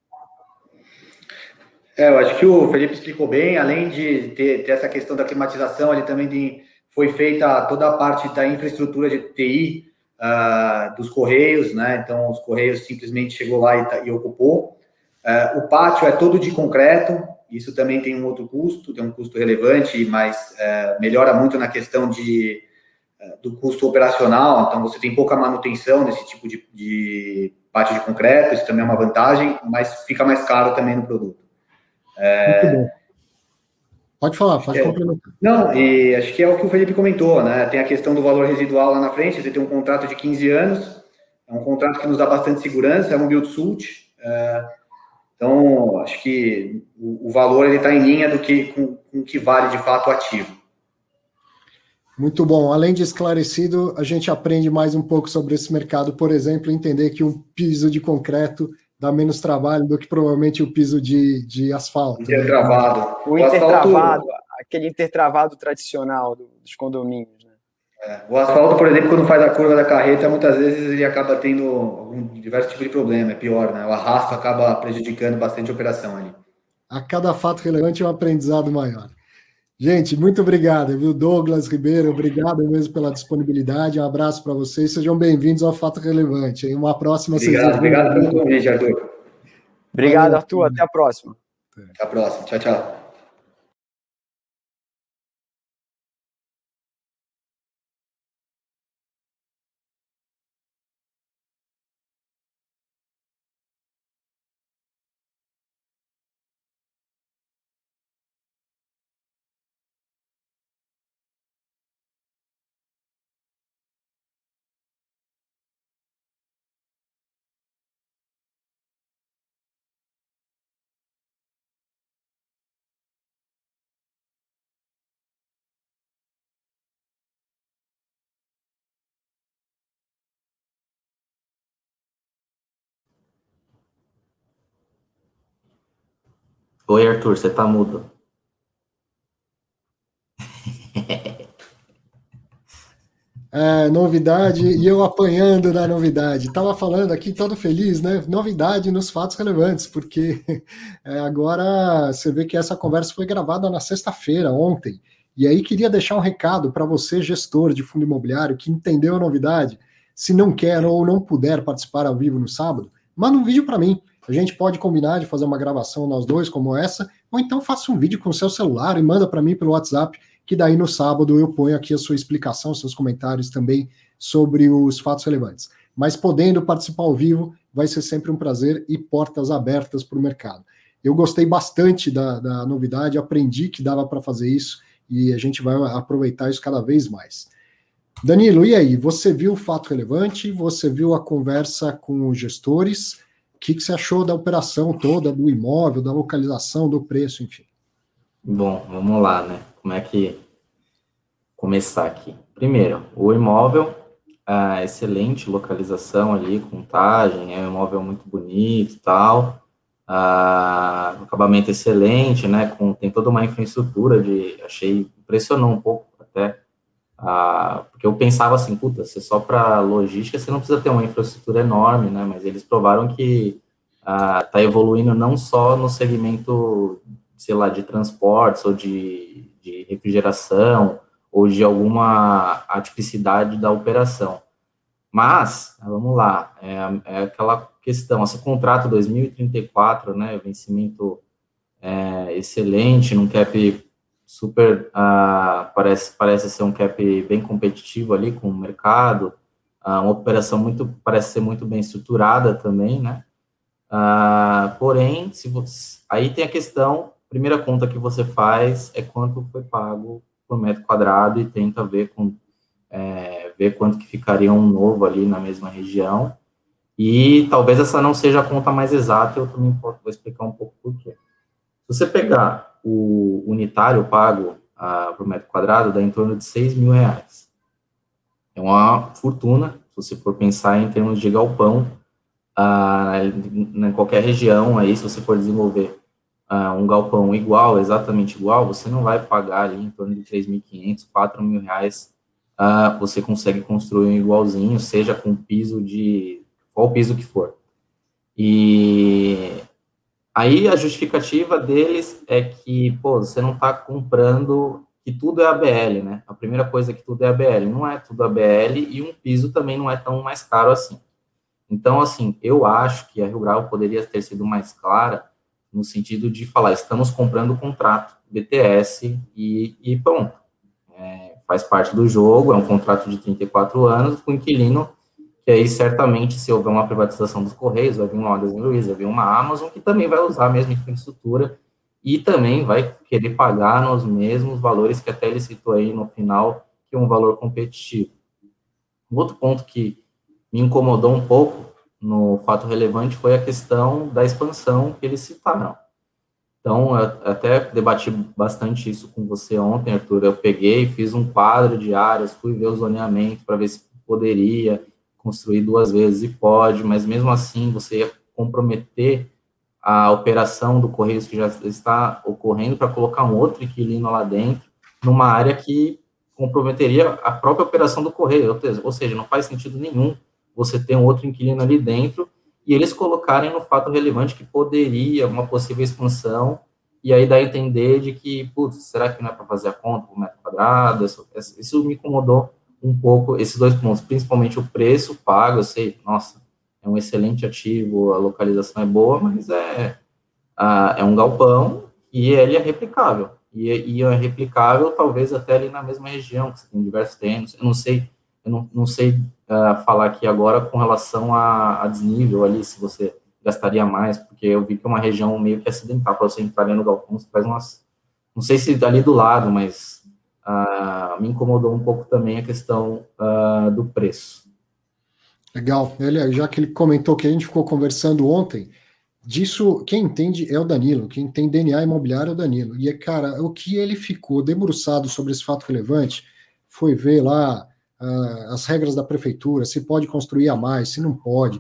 C: É, eu acho que o Felipe explicou bem, além de ter, ter essa questão da climatização, ele também tem, foi feita toda a parte da infraestrutura de TI uh, ah, dos Correios, né? Então, os Correios simplesmente chegou lá e, e ocupou. Uh, o pátio é todo de concreto, isso também tem um outro custo, tem um custo relevante, mas uh, melhora muito na questão de, uh, do custo operacional, então você tem pouca manutenção nesse tipo de, de pátio de concreto, isso também é uma vantagem, mas fica mais caro também no produto.
A: muito bom. Pode falar, pode é, complementar.
C: Não, e acho que é o que o Felipe comentou, né? Tem a questão do valor residual lá na frente, você tem um contrato de 15 anos, é um contrato que nos dá bastante segurança, é um build suit, então, acho que o, o valor ele está em linha do que com, com que vale de fato o ativo.
A: Muito bom. Além de esclarecido, a gente aprende mais um pouco sobre esse mercado, por exemplo, entender que um piso de concreto dá menos trabalho do que provavelmente o piso de, de asfalto.
C: Né? Intertravado. Né?
D: O, o intertravado, asfalto... aquele intertravado tradicional dos condomínios.
C: É, o asfalto, por exemplo, quando faz a curva da carreta, muitas vezes ele acaba tendo algum, diversos tipos de problema, é pior, né? O arrasto acaba prejudicando bastante a operação ali.
A: A cada fato relevante é um aprendizado maior. Gente, muito obrigado, viu? Douglas Ribeiro, obrigado mesmo pela disponibilidade. Um abraço para vocês. Sejam bem-vindos ao Fato Relevante. Em uma próxima
C: Obrigado, obrigado pelo convite, Arthur.
D: Obrigado, Arthur. Até a próxima.
C: Até a próxima. Tchau, tchau.
B: Oi, Arthur, você tá mudo.
A: É, novidade, e eu apanhando na novidade. Estava falando aqui todo feliz, né? Novidade nos fatos relevantes, porque é, agora você vê que essa conversa foi gravada na sexta-feira, ontem. E aí queria deixar um recado para você, gestor de fundo imobiliário, que entendeu a novidade. Se não quer ou não puder participar ao vivo no sábado, manda um vídeo para mim. A gente pode combinar de fazer uma gravação nós dois, como essa, ou então faça um vídeo com o seu celular e manda para mim pelo WhatsApp que daí no sábado eu ponho aqui a sua explicação, seus comentários também sobre os fatos relevantes. Mas podendo participar ao vivo, vai ser sempre um prazer e portas abertas para o mercado. Eu gostei bastante da, da novidade, aprendi que dava para fazer isso e a gente vai aproveitar isso cada vez mais. Danilo, e aí? Você viu o fato relevante? Você viu a conversa com os gestores? Que, que você achou da operação toda, do imóvel, da localização, do preço, enfim?
B: Bom, vamos lá, né? Como é que começar aqui? Primeiro, o imóvel, a excelente localização ali, contagem, é um imóvel muito bonito e tal, ah, acabamento excelente, né? Com, tem toda uma infraestrutura de, achei, impressionou um pouco até, ah, porque eu pensava assim, puta, se só para logística você não precisa ter uma infraestrutura enorme, né? Mas eles provaram que está ah, evoluindo não só no segmento sei lá, de transportes ou de, de refrigeração ou de alguma atipicidade da operação. Mas, vamos lá, é, é aquela questão, esse contrato 2034, né, vencimento é, excelente, num cap super, uh, parece, parece ser um cap bem competitivo ali com o mercado, uh, uma operação muito, parece ser muito bem estruturada também, né, uh, porém, se você, aí tem a questão primeira conta que você faz é quanto foi pago por metro quadrado e tenta ver com é, ver quanto que ficaria um novo ali na mesma região. E talvez essa não seja a conta mais exata, eu também vou explicar um pouco por quê. Se você pegar o unitário pago ah, por metro quadrado, dá em torno de 6 mil reais. É uma fortuna, se você for pensar em termos de galpão, ah, em qualquer região aí, se você for desenvolver uh, um galpão igual, exatamente igual, você não vai pagar ali em torno de 3.500, 4.000 reais, uh, você consegue construir um igualzinho, seja com piso de, qual piso que for. E aí a justificativa deles é que, pô, você não está comprando que tudo é ABL, né? A primeira coisa é que tudo é ABL, não é tudo ABL e um piso também não é tão mais caro assim. Então, assim, eu acho que a Rio Grau poderia ter sido mais clara no sentido de falar, estamos comprando o contrato BTS e, e pronto. É, faz parte do jogo, é um contrato de 34 anos com inquilino, que aí certamente, se houver uma privatização dos Correios, vai vir uma Luiza, vai vir uma Amazon, que também vai usar a mesma infraestrutura e também vai querer pagar nos mesmos valores que até ele citou aí no final, que é um valor competitivo. Um outro ponto que me incomodou um pouco no fato relevante foi a questão da expansão que eles citaram. Então, eu até debati bastante isso com você ontem, Arthur. Eu peguei, fiz um quadro de áreas, fui ver o zoneamento para ver se poderia construir duas vezes, e pode, mas mesmo assim você ia comprometer a operação do Correios que já está ocorrendo para colocar um outro inquilino lá dentro, numa área que comprometeria a própria operação do Correio, ou seja, não faz sentido nenhum você ter um outro inquilino ali dentro, e eles colocarem no fato relevante que poderia uma possível expansão, e aí dá a entender de que, putz, será que não é para fazer a conta por metro quadrado? Isso, isso me incomodou um pouco, esses dois pontos, principalmente o preço pago, eu sei, nossa, é um excelente ativo, a localização é boa, mas é, é um galpão e ele é replicável. E, e é replicável, talvez até ali na mesma região, que você tem diversos terrenos, eu não sei, eu não, não sei uh, falar aqui agora com relação a, a, desnível ali, se você gastaria mais, porque eu vi que é uma região meio que acidental, para você entrar ali no galpão, você faz umas, não sei se ali do lado, mas uh, me incomodou um pouco também a questão uh, do preço.
A: Legal, ele, já que ele comentou que a gente ficou conversando ontem, disso quem entende é o Danilo, quem tem DNA imobiliário é o Danilo. E, cara, o que ele ficou debruçado sobre esse fato relevante foi ver lá uh, as regras da prefeitura, se pode construir a mais, se não pode,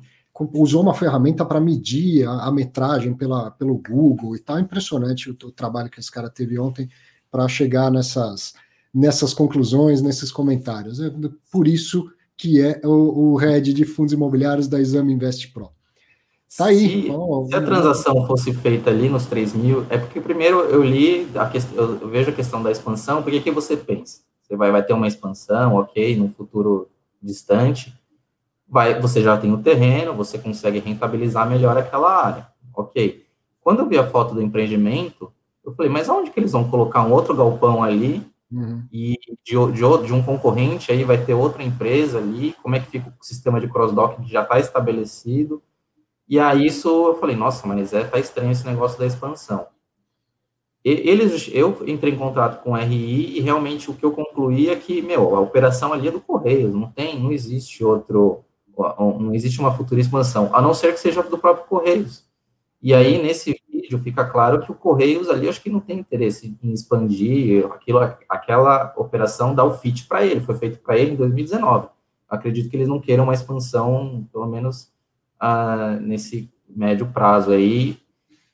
A: usou uma ferramenta para medir a, a, metragem pela, pelo Google e tal. Impressionante o, o trabalho que esse cara teve ontem para chegar nessas, nessas conclusões, nesses comentários. É por isso que é o, o head de fundos imobiliários da Exame Invest Pro.
B: Tá aí. Se, oh, se a transação fosse feita ali nos 3 mil, é porque primeiro eu li, a questão, eu vejo a questão da expansão, porque que você pensa? Você vai, vai ter uma expansão, ok, no futuro distante, vai, você já tem o terreno, você consegue rentabilizar melhor aquela área, ok. Quando eu vi a foto do empreendimento, eu falei, mas onde que eles vão colocar um outro galpão ali uhum. e de, de, de, um concorrente aí vai ter outra empresa ali, como é que fica o sistema de cross-dock que já está estabelecido, e aí isso eu falei, nossa, mas é, tá estranho esse negócio da expansão. E, eles, eu entrei em contato com o RI e realmente o que eu concluí é que, meu, a operação ali é do Correios, não tem, não existe outro, não existe uma futura expansão, a não ser que seja do próprio Correios. E aí, nesse vídeo, fica claro que o Correios ali, acho que não tem interesse em expandir aquilo, aquela operação dar o fit para ele, foi feito para ele em 2019. Acredito que eles não queiram uma expansão, pelo menos uh, nesse médio prazo aí,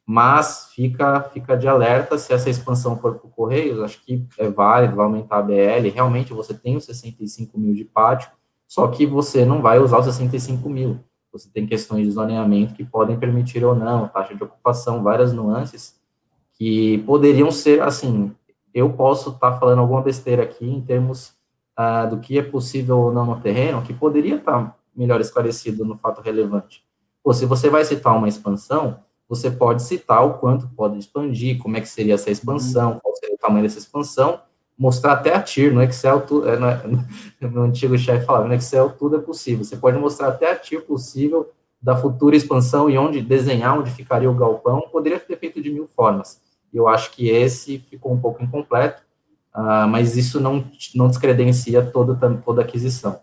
B: mas fica, fica de alerta se essa expansão for para o Correios, acho que é válido, vai aumentar a BL, realmente você tem os 65 mil de pátio, só que você não vai usar os 65 mil, você tem questões de zoneamento que podem permitir ou não, taxa de ocupação, várias nuances que poderiam ser, assim, eu posso estar tá falando alguma besteira aqui em termos uh, do que é possível ou não no terreno, que poderia estar tá melhor esclarecido no fato relevante. Ou se você vai citar uma expansão, você pode citar o quanto pode expandir, como é que seria essa expansão, qual seria o tamanho dessa expansão, mostrar até a TIR, no Excel, tudo, é, no, meu antigo chefe falava, no Excel tudo é possível, você pode mostrar até a TIR possível da futura expansão e onde desenhar onde ficaria o galpão, poderia ter feito de mil formas. Eu acho que esse ficou um pouco incompleto, uh, mas isso não, não descredencia toda, toda a aquisição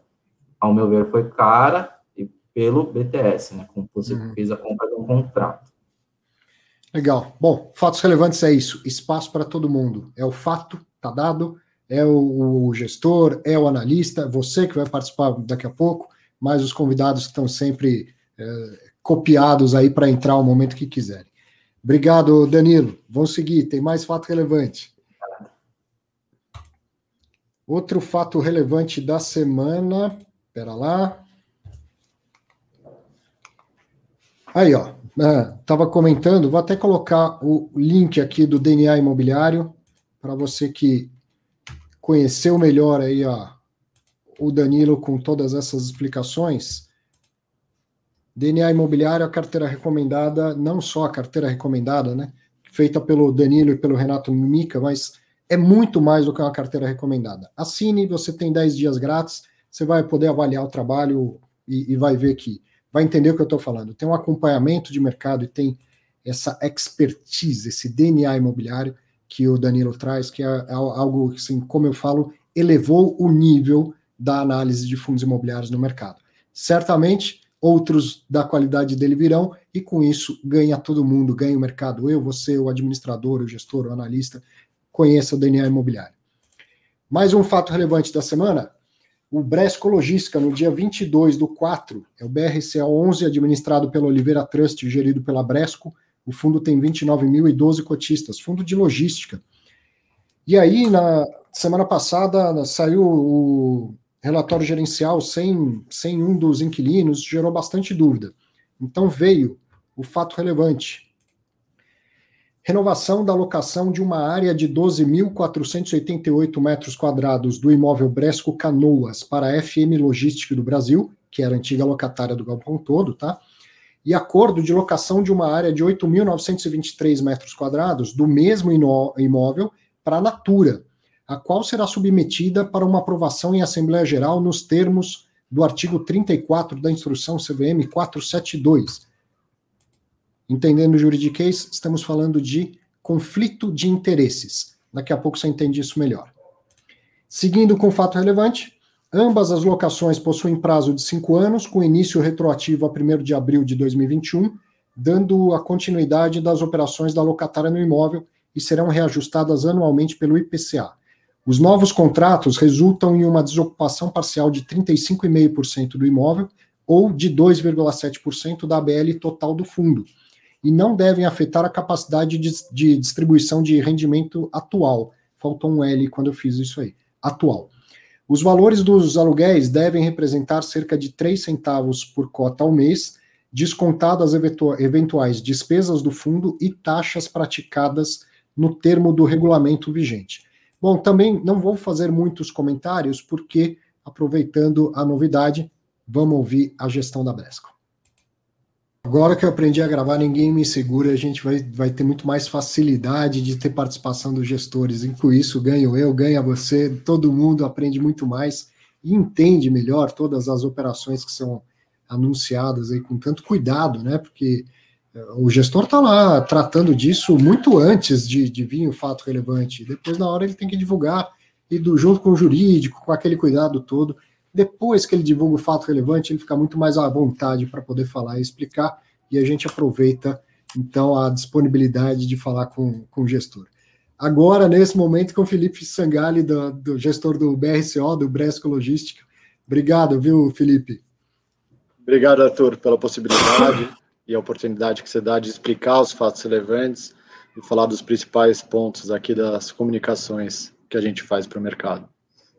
B: ao meu ver, foi cara e pelo BTS, né? Como você uhum. fez a compra de um contrato.
A: Legal. Bom, fatos relevantes é isso. Espaço para todo mundo. É o fato, tá dado. É o, o, gestor, é o analista, você que vai participar daqui a pouco, mas os convidados que estão sempre é, copiados aí para entrar o momento que quiserem. Obrigado, Danilo. Vamos seguir, tem mais fato relevante. Outro fato relevante da semana Espera lá. Aí, ó. Estava ah, comentando, vou até colocar o link aqui do DNA Imobiliário para você que conheceu melhor aí ó, o Danilo com todas essas explicações. DNA Imobiliário, a carteira recomendada, não só a carteira recomendada, né? Feita pelo Danilo e pelo Renato Mimica, mas é muito mais do que uma carteira recomendada. Assine, você tem 10 dias grátis você vai poder avaliar o trabalho e, e vai ver que vai entender o que eu estou falando. Tem um acompanhamento de mercado e tem essa expertise, esse DNA imobiliário que o Danilo traz, que é, é algo, assim, como eu falo, elevou o nível da análise de fundos imobiliários no mercado. Certamente, outros da qualidade dele virão, e com isso ganha todo mundo, ganha o mercado. Eu, você, o administrador, o gestor, o analista, conheça o DNA imobiliário. Mais um fato relevante da semana: o Bresco Logística, no dia 22 do 4, é o BRCA 11, administrado pela Oliveira Trust, gerido pela Bresco. O fundo tem 29.012 cotistas, fundo de logística. E aí, na semana passada, saiu o relatório gerencial sem, sem um dos inquilinos, gerou bastante dúvida. Então veio o fato relevante. Renovação da locação de uma área de 12.488 metros quadrados do imóvel Bresco Canoas para a FM Logística do Brasil, que era antiga locatária do galpão todo, tá? E acordo de locação de uma área de 8.923 metros quadrados do mesmo imóvel para a Natura, a qual será submetida para uma aprovação em Assembleia Geral nos termos do artigo 34 da Instrução CVM 472 Entendendo o juridiquês, estamos falando de conflito de interesses. Daqui a pouco você entende isso melhor. Seguindo com o fato relevante, ambas as locações possuem prazo de cinco anos, com início retroativo a 1 de abril de 2021, dando a continuidade das operações da locatária no imóvel e serão reajustadas anualmente pelo IPCA. Os novos contratos resultam em uma desocupação parcial de 35,5% do imóvel, ou de 2,7% da ABL total do fundo, e não devem afetar a capacidade de, de distribuição de rendimento atual. Faltou um L quando eu fiz isso aí. Atual. Os valores dos aluguéis devem representar cerca de 3 centavos por cota ao mês, descontadas eventuais despesas do fundo e taxas praticadas no termo do regulamento vigente. Bom, também não vou fazer muitos comentários, porque, aproveitando a novidade, vamos ouvir a gestão da Bresco. Agora que eu aprendi a gravar, ninguém me segura, a gente vai, vai ter muito mais facilidade de ter participação dos gestores. E com isso, ganho eu, ganha você, todo mundo aprende muito mais e entende melhor todas as operações que são anunciadas aí com tanto cuidado, né? Porque eh, o gestor está lá tratando disso muito antes de, de vir o fato relevante. Depois, na hora, ele tem que divulgar e do, junto com o jurídico, com aquele cuidado todo. Depois que ele divulga o fato relevante, ele fica muito mais à vontade para poder falar e explicar, e a gente aproveita, então, a disponibilidade de falar com, com o gestor. Agora, nesse momento, com o Felipe Sangali, do, do gestor do BRCO, do Bresco Logística. Obrigado, viu, Felipe?
E: Obrigado, Arthur, pela possibilidade e a oportunidade que você dá de explicar os fatos relevantes e falar dos principais pontos aqui das comunicações que a gente faz para o mercado.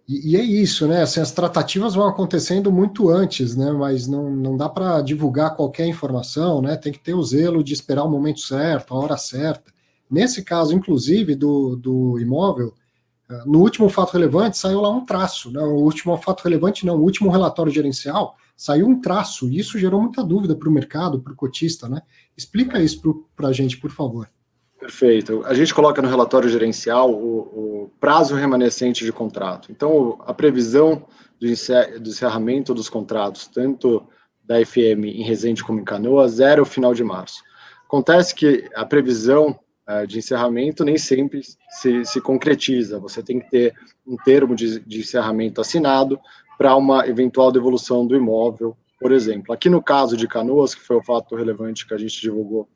A: E, e, é isso, né? Assim, as tratativas vão acontecendo muito antes, né? Mas não, não dá para divulgar qualquer informação, né? Tem que ter o zelo de esperar o momento certo, a hora certa. Nesse caso, inclusive, do, do imóvel, eh, no último fato relevante saiu lá um traço, né? O último fato relevante, não, o último relatório gerencial saiu um traço, e isso gerou muita dúvida para o mercado, para o cotista, né? Explica isso para a gente, por favor.
E: Perfeito. A gente coloca no relatório gerencial o, o prazo remanescente de contrato. Então, a previsão do, do encerramento dos contratos, tanto da FM em Resende como em Canoas, era o final de março. Acontece que a previsão uh, de encerramento nem sempre se, se, concretiza. Você tem que ter um termo de, de encerramento assinado para uma eventual devolução do imóvel, por exemplo. Aqui no caso de Canoas, que foi o fato relevante que a gente divulgou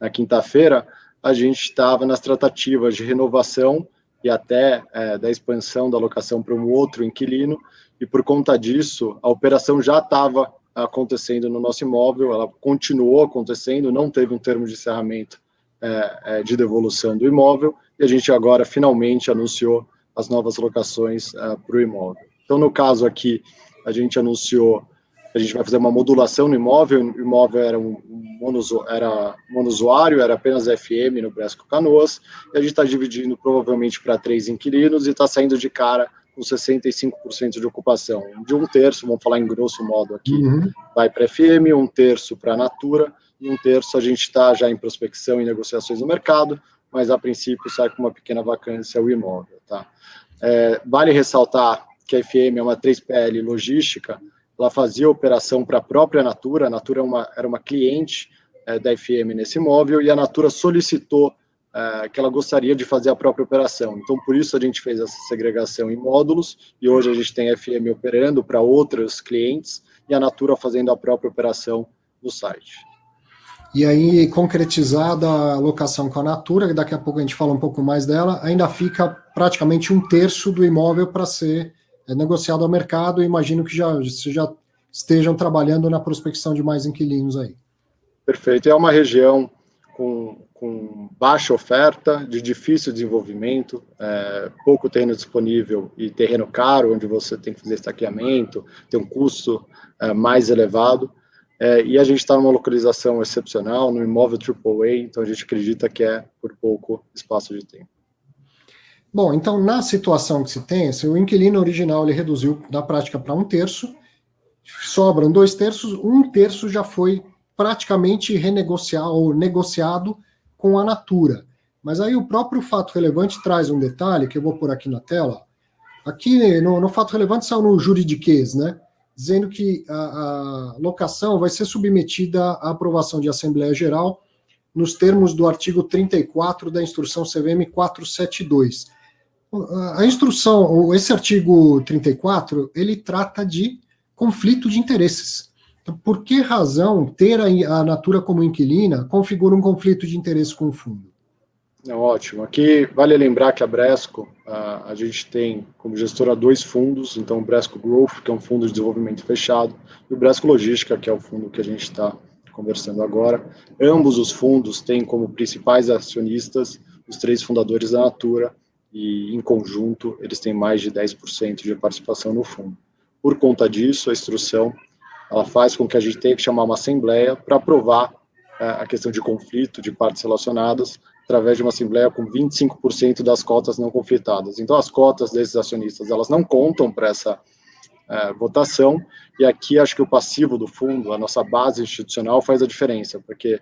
E: na quinta-feira, a gente estava nas tratativas de renovação e até é, da expansão da locação para um outro inquilino, e por conta disso, a operação já estava acontecendo no nosso imóvel, ela continuou acontecendo, não teve um termo de encerramento é, é, de devolução do imóvel, e a gente agora finalmente anunciou as novas locações é, para o imóvel. Então, no caso aqui, a gente anunciou a gente vai fazer uma modulação no imóvel, o imóvel era um, monozo, era monozoário, era apenas FM no Bresco Canoas, e a gente está dividindo provavelmente para três inquilinos e está saindo de cara com 65% de ocupação. De um terço, vamos falar em grosso modo aqui, uhum. vai para FM, um terço para Natura, e um terço a gente está já em prospecção e negociações no mercado, mas a princípio sai com uma pequena vacância o imóvel. Tá? É, vale ressaltar que a FM é uma 3PL logística, ela fazia operação para a própria Natura, a Natura era é uma, era uma cliente é, da FM nesse imóvel, e a Natura solicitou é, que ela gostaria de fazer a própria operação. Então, por isso a gente fez essa segregação em módulos, e hoje a gente tem a FM operando para outros clientes, e a Natura fazendo a própria operação no site.
A: E aí, concretizada a locação com a Natura, que daqui a pouco a gente fala um pouco mais dela, ainda fica praticamente um terço do imóvel para ser é negociado ao mercado imagino que já, já estejam trabalhando na prospecção de mais inquilinos aí.
E: Perfeito. É uma região com, com baixa oferta, de difícil desenvolvimento, é, pouco terreno disponível e terreno caro, onde você tem que fazer estaqueamento, tem um custo é, mais elevado. É, e a gente está numa localização excepcional, no imóvel AAA, então a gente acredita que é por pouco espaço de tempo.
A: Bom, então na situação que se tem, se o inquilino original ele reduziu na prática para um terço, sobram dois terços, um terço já foi praticamente renegociado ou negociado com a Natura. Mas aí o próprio fato relevante traz um detalhe que eu vou pôr aqui na tela. Aqui no, no fato relevante saiu no juridiquês, né? Dizendo que a, a locação vai ser submetida à aprovação de Assembleia Geral nos termos do artigo 34 da instrução CVM 472 a instrução, esse artigo 34, ele trata de conflito de interesses. Então, por que razão ter a, Natura como inquilina configura um conflito de interesse com o fundo?
E: É ótimo. Aqui vale lembrar que a Bresco, a, a gente tem como gestora dois fundos, então o Bresco Growth, que é um fundo de desenvolvimento fechado, e o Bresco Logística, que é o fundo que a gente está conversando agora. Ambos os fundos têm como principais acionistas os três fundadores da Natura, e em conjunto eles têm mais de 10% de participação no fundo. Por conta disso, a instrução ela faz com que a gente tenha que chamar uma assembleia para aprovar é, a questão de conflito de partes relacionadas através de uma assembleia com 25% das cotas não conflitadas. Então, as cotas desses acionistas elas não contam para essa é, votação e aqui acho que o passivo do fundo, a nossa base institucional faz a diferença, porque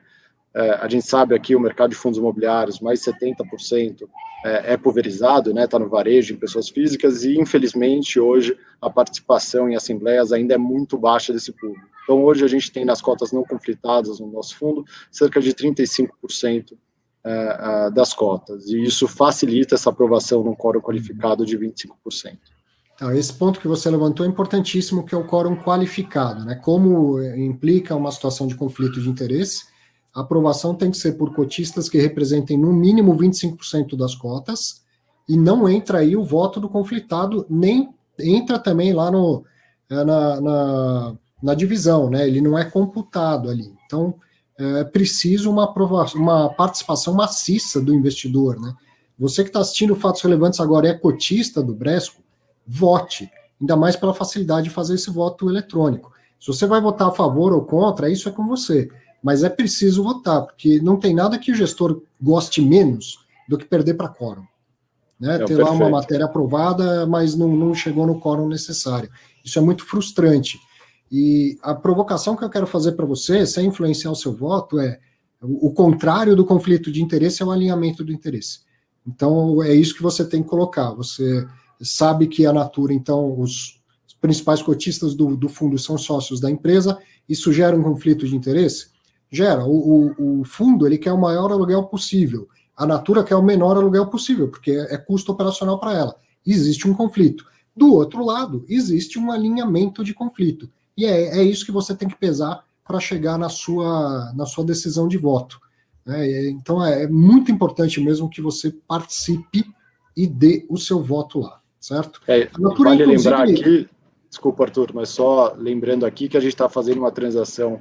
E: é, a gente sabe aqui o mercado de fundos imobiliários, mais 70% é, é pulverizado, né, está no varejo, em pessoas físicas, e infelizmente hoje a participação em assembleias ainda é muito baixa desse público. Então hoje a gente tem nas cotas não conflitadas no nosso fundo cerca de 35% é, é, das cotas, e isso facilita essa aprovação num quórum qualificado de 25%.
A: Então, esse ponto que você levantou é importantíssimo, que é o quórum qualificado, né? Como implica uma situação de conflito de interesse, a aprovação tem que ser por cotistas que representem no mínimo 25% das cotas, e não entra aí o voto do conflitado, nem entra também lá no, é, na, na, na divisão, né? Ele não é computado ali. Então, é preciso uma, aprovação, uma participação maciça do investidor, né? Você que está assistindo Fatos Relevantes agora é cotista do Bresco, vote, ainda mais pela facilidade de fazer esse voto eletrônico. Se você vai votar a favor ou contra, isso é com você mas é preciso votar, porque não tem nada que o gestor goste menos do que perder para quórum. Né? É, Ter lá uma matéria aprovada, mas não, não chegou no quórum necessário. Isso é muito frustrante. E a provocação que eu quero fazer para você, sem influenciar o seu voto, é o contrário do conflito de interesse é o alinhamento do interesse. Então, é isso que você tem que colocar. Você sabe que a Natura, então, os principais cotistas do, do fundo são sócios da empresa, isso gera um conflito de interesse? Gera. O, o, o, fundo ele quer o maior aluguel possível. A Natura quer o menor aluguel possível, porque é, é custo operacional para ela. Existe um conflito. Do outro lado, existe um alinhamento de conflito. E é, é isso que você tem que pesar para chegar na sua, na sua decisão de voto. É, então é, é muito importante mesmo que você participe e dê o seu voto lá, certo?
E: É, Natura, vale lembrar aqui, desculpa Arthur, mas só lembrando aqui que a gente está fazendo uma transação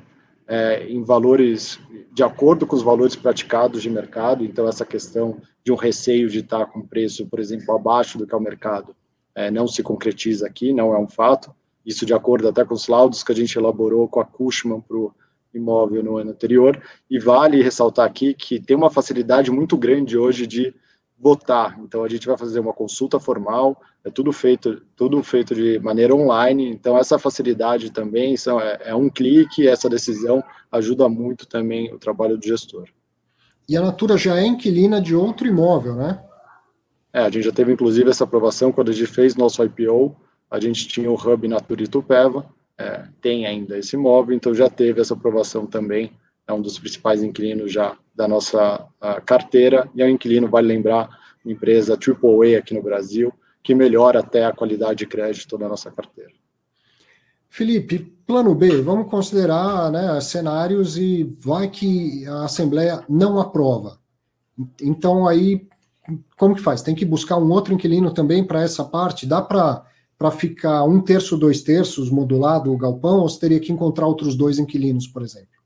E: é, em valores de acordo com os valores praticados de mercado. Então, essa questão de um receio de estar com preço, por exemplo, abaixo do que é o mercado, é, não se concretiza aqui, não é um fato. Isso de acordo até com os laudos que a gente elaborou com a Cushman para o imóvel no ano anterior. E vale ressaltar aqui que tem uma facilidade muito grande hoje de votar. Então a gente vai fazer uma consulta formal, é tudo feito, tudo feito de maneira online. Então essa facilidade também são, é, é um clique. Essa decisão ajuda muito também o trabalho do gestor.
A: E a Natura já é inquilina de outro imóvel, né?
E: É, a gente já teve inclusive essa aprovação quando a gente fez nosso IPO. A gente tinha o Hub Natura Itupeva, é, tem ainda esse imóvel, então já teve essa aprovação também é um dos principais inquilinos já da nossa carteira, e é um inquilino, vale lembrar, uma empresa AAA aqui no Brasil, que melhora até a qualidade de crédito da nossa carteira.
A: Felipe, plano B, vamos considerar né, cenários e vai que a Assembleia não aprova. Então, aí, como que faz? Tem que buscar um outro inquilino também para essa parte? Dá para ficar um terço, dois terços modulado o galpão, ou você teria que encontrar outros dois inquilinos, por exemplo?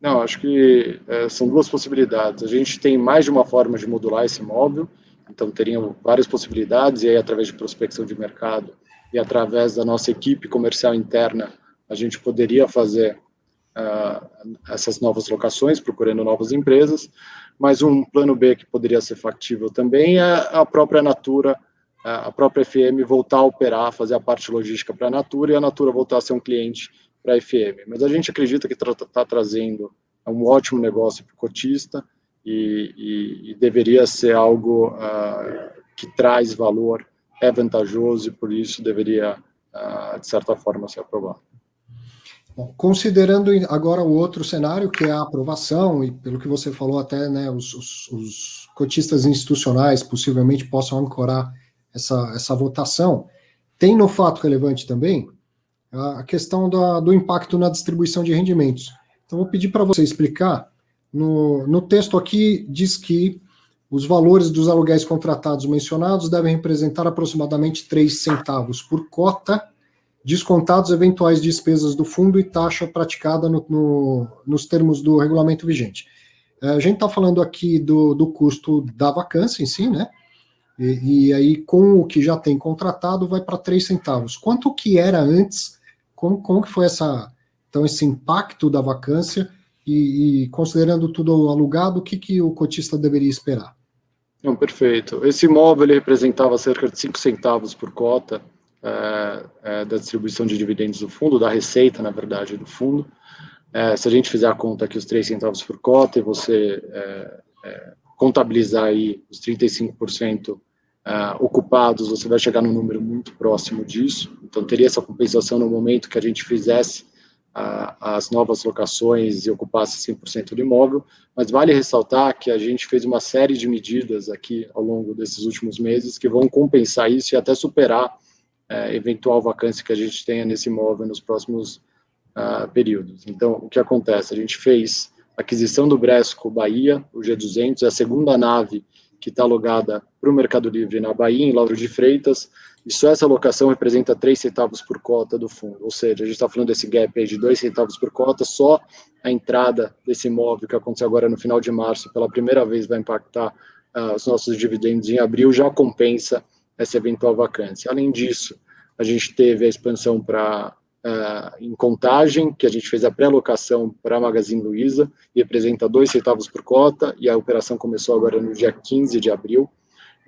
E: Não, acho que é, são duas possibilidades. A gente tem mais de uma forma de modular esse imóvel, então teriam várias possibilidades, e aí através de prospecção de mercado e através da nossa equipe comercial interna, a gente poderia fazer uh, essas novas locações, procurando novas empresas, mas um plano B que poderia ser factível também é a própria Natura, a própria FM voltar a operar, fazer a parte logística para a Natura e a Natura voltar a ser um cliente para a FM. Mas a gente acredita que está tá trazendo um ótimo negócio para o cotista e, e, e, deveria ser algo uh, que traz valor, é vantajoso e por isso deveria, uh, de certa forma, ser aprovado.
A: Bom, considerando agora o outro cenário, que é a aprovação, e pelo que você falou até, né, os, os, os cotistas institucionais possivelmente possam ancorar essa, essa votação, tem no fato relevante também a questão da, do impacto na distribuição de rendimentos. Então, vou pedir para você explicar. No, no texto aqui, diz que os valores dos aluguéis contratados mencionados devem representar aproximadamente 3 centavos por cota, descontados eventuais despesas do fundo e taxa praticada no, no, nos termos do regulamento vigente. É, a gente está falando aqui do, do custo da vacância em si, né? E, e, aí, com o que já tem contratado, vai para 3 centavos. Quanto que era antes? Como, como que foi essa, então, esse impacto da vacância? E, e considerando tudo alugado, o que, que o cotista deveria esperar?
E: Não, perfeito. Esse imóvel representava cerca de 5 centavos por cota é, é, da distribuição de dividendos do fundo, da receita, na verdade, do fundo. É, se a gente fizer a conta aqui, os 3 centavos por cota, e você contabilizar aí os 35% é, ocupados, você vai chegar num número muito próximo disso. Então, teria essa compensação no momento que a gente fizesse as novas locações e ocupasse 100% do imóvel, mas vale ressaltar que a gente fez uma série de medidas aqui ao longo desses últimos meses que vão compensar isso e até superar é, eventual vacância que a gente tenha nesse imóvel nos próximos uh, períodos. Então, o que acontece? A gente fez aquisição do Bresco Bahia, o G200, é a segunda nave que está alugada para o Mercado Livre na Bahia, em Lauro de Freitas, e só essa locação representa 3 centavos por cota do fundo, ou seja, a gente está falando desse gap aí de 2 centavos por cota, só a entrada desse imóvel que aconteceu agora no final de março, pela primeira vez vai impactar uh, os nossos dividendos em abril, já compensa essa eventual vacância. Além disso, a gente teve a expansão para uh, em contagem, que a gente fez a pré-locação para a Magazine Luiza, e representa dois centavos por cota, e a operação começou agora no dia 15 de abril.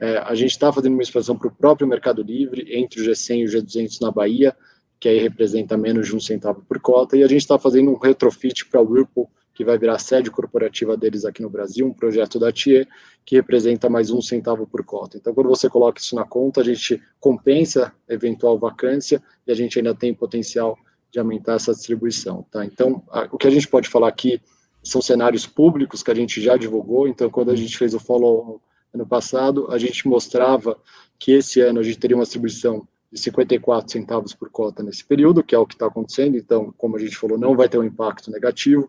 E: Uh, a gente está fazendo uma expansão para o próprio Mercado Livre, entre o G100 e o G200 na Bahia, que aí representa menos de um centavo por cota, e a gente está fazendo um retrofit para o Whirlpool, que vai virar sede corporativa deles aqui no Brasil, um projeto da TIE, que representa mais um centavo por cota. Então, quando você coloca isso na conta, a gente compensa eventual vacância e a gente ainda tem potencial de aumentar essa distribuição. Tá? Então, a, o que a gente pode falar aqui são cenários públicos que a gente já divulgou. Então, quando a gente fez o follow ano passado, a gente mostrava que esse ano a gente teria uma distribuição de 54 centavos por cota nesse período, que é o que está acontecendo. Então, como a gente falou, não vai ter um impacto negativo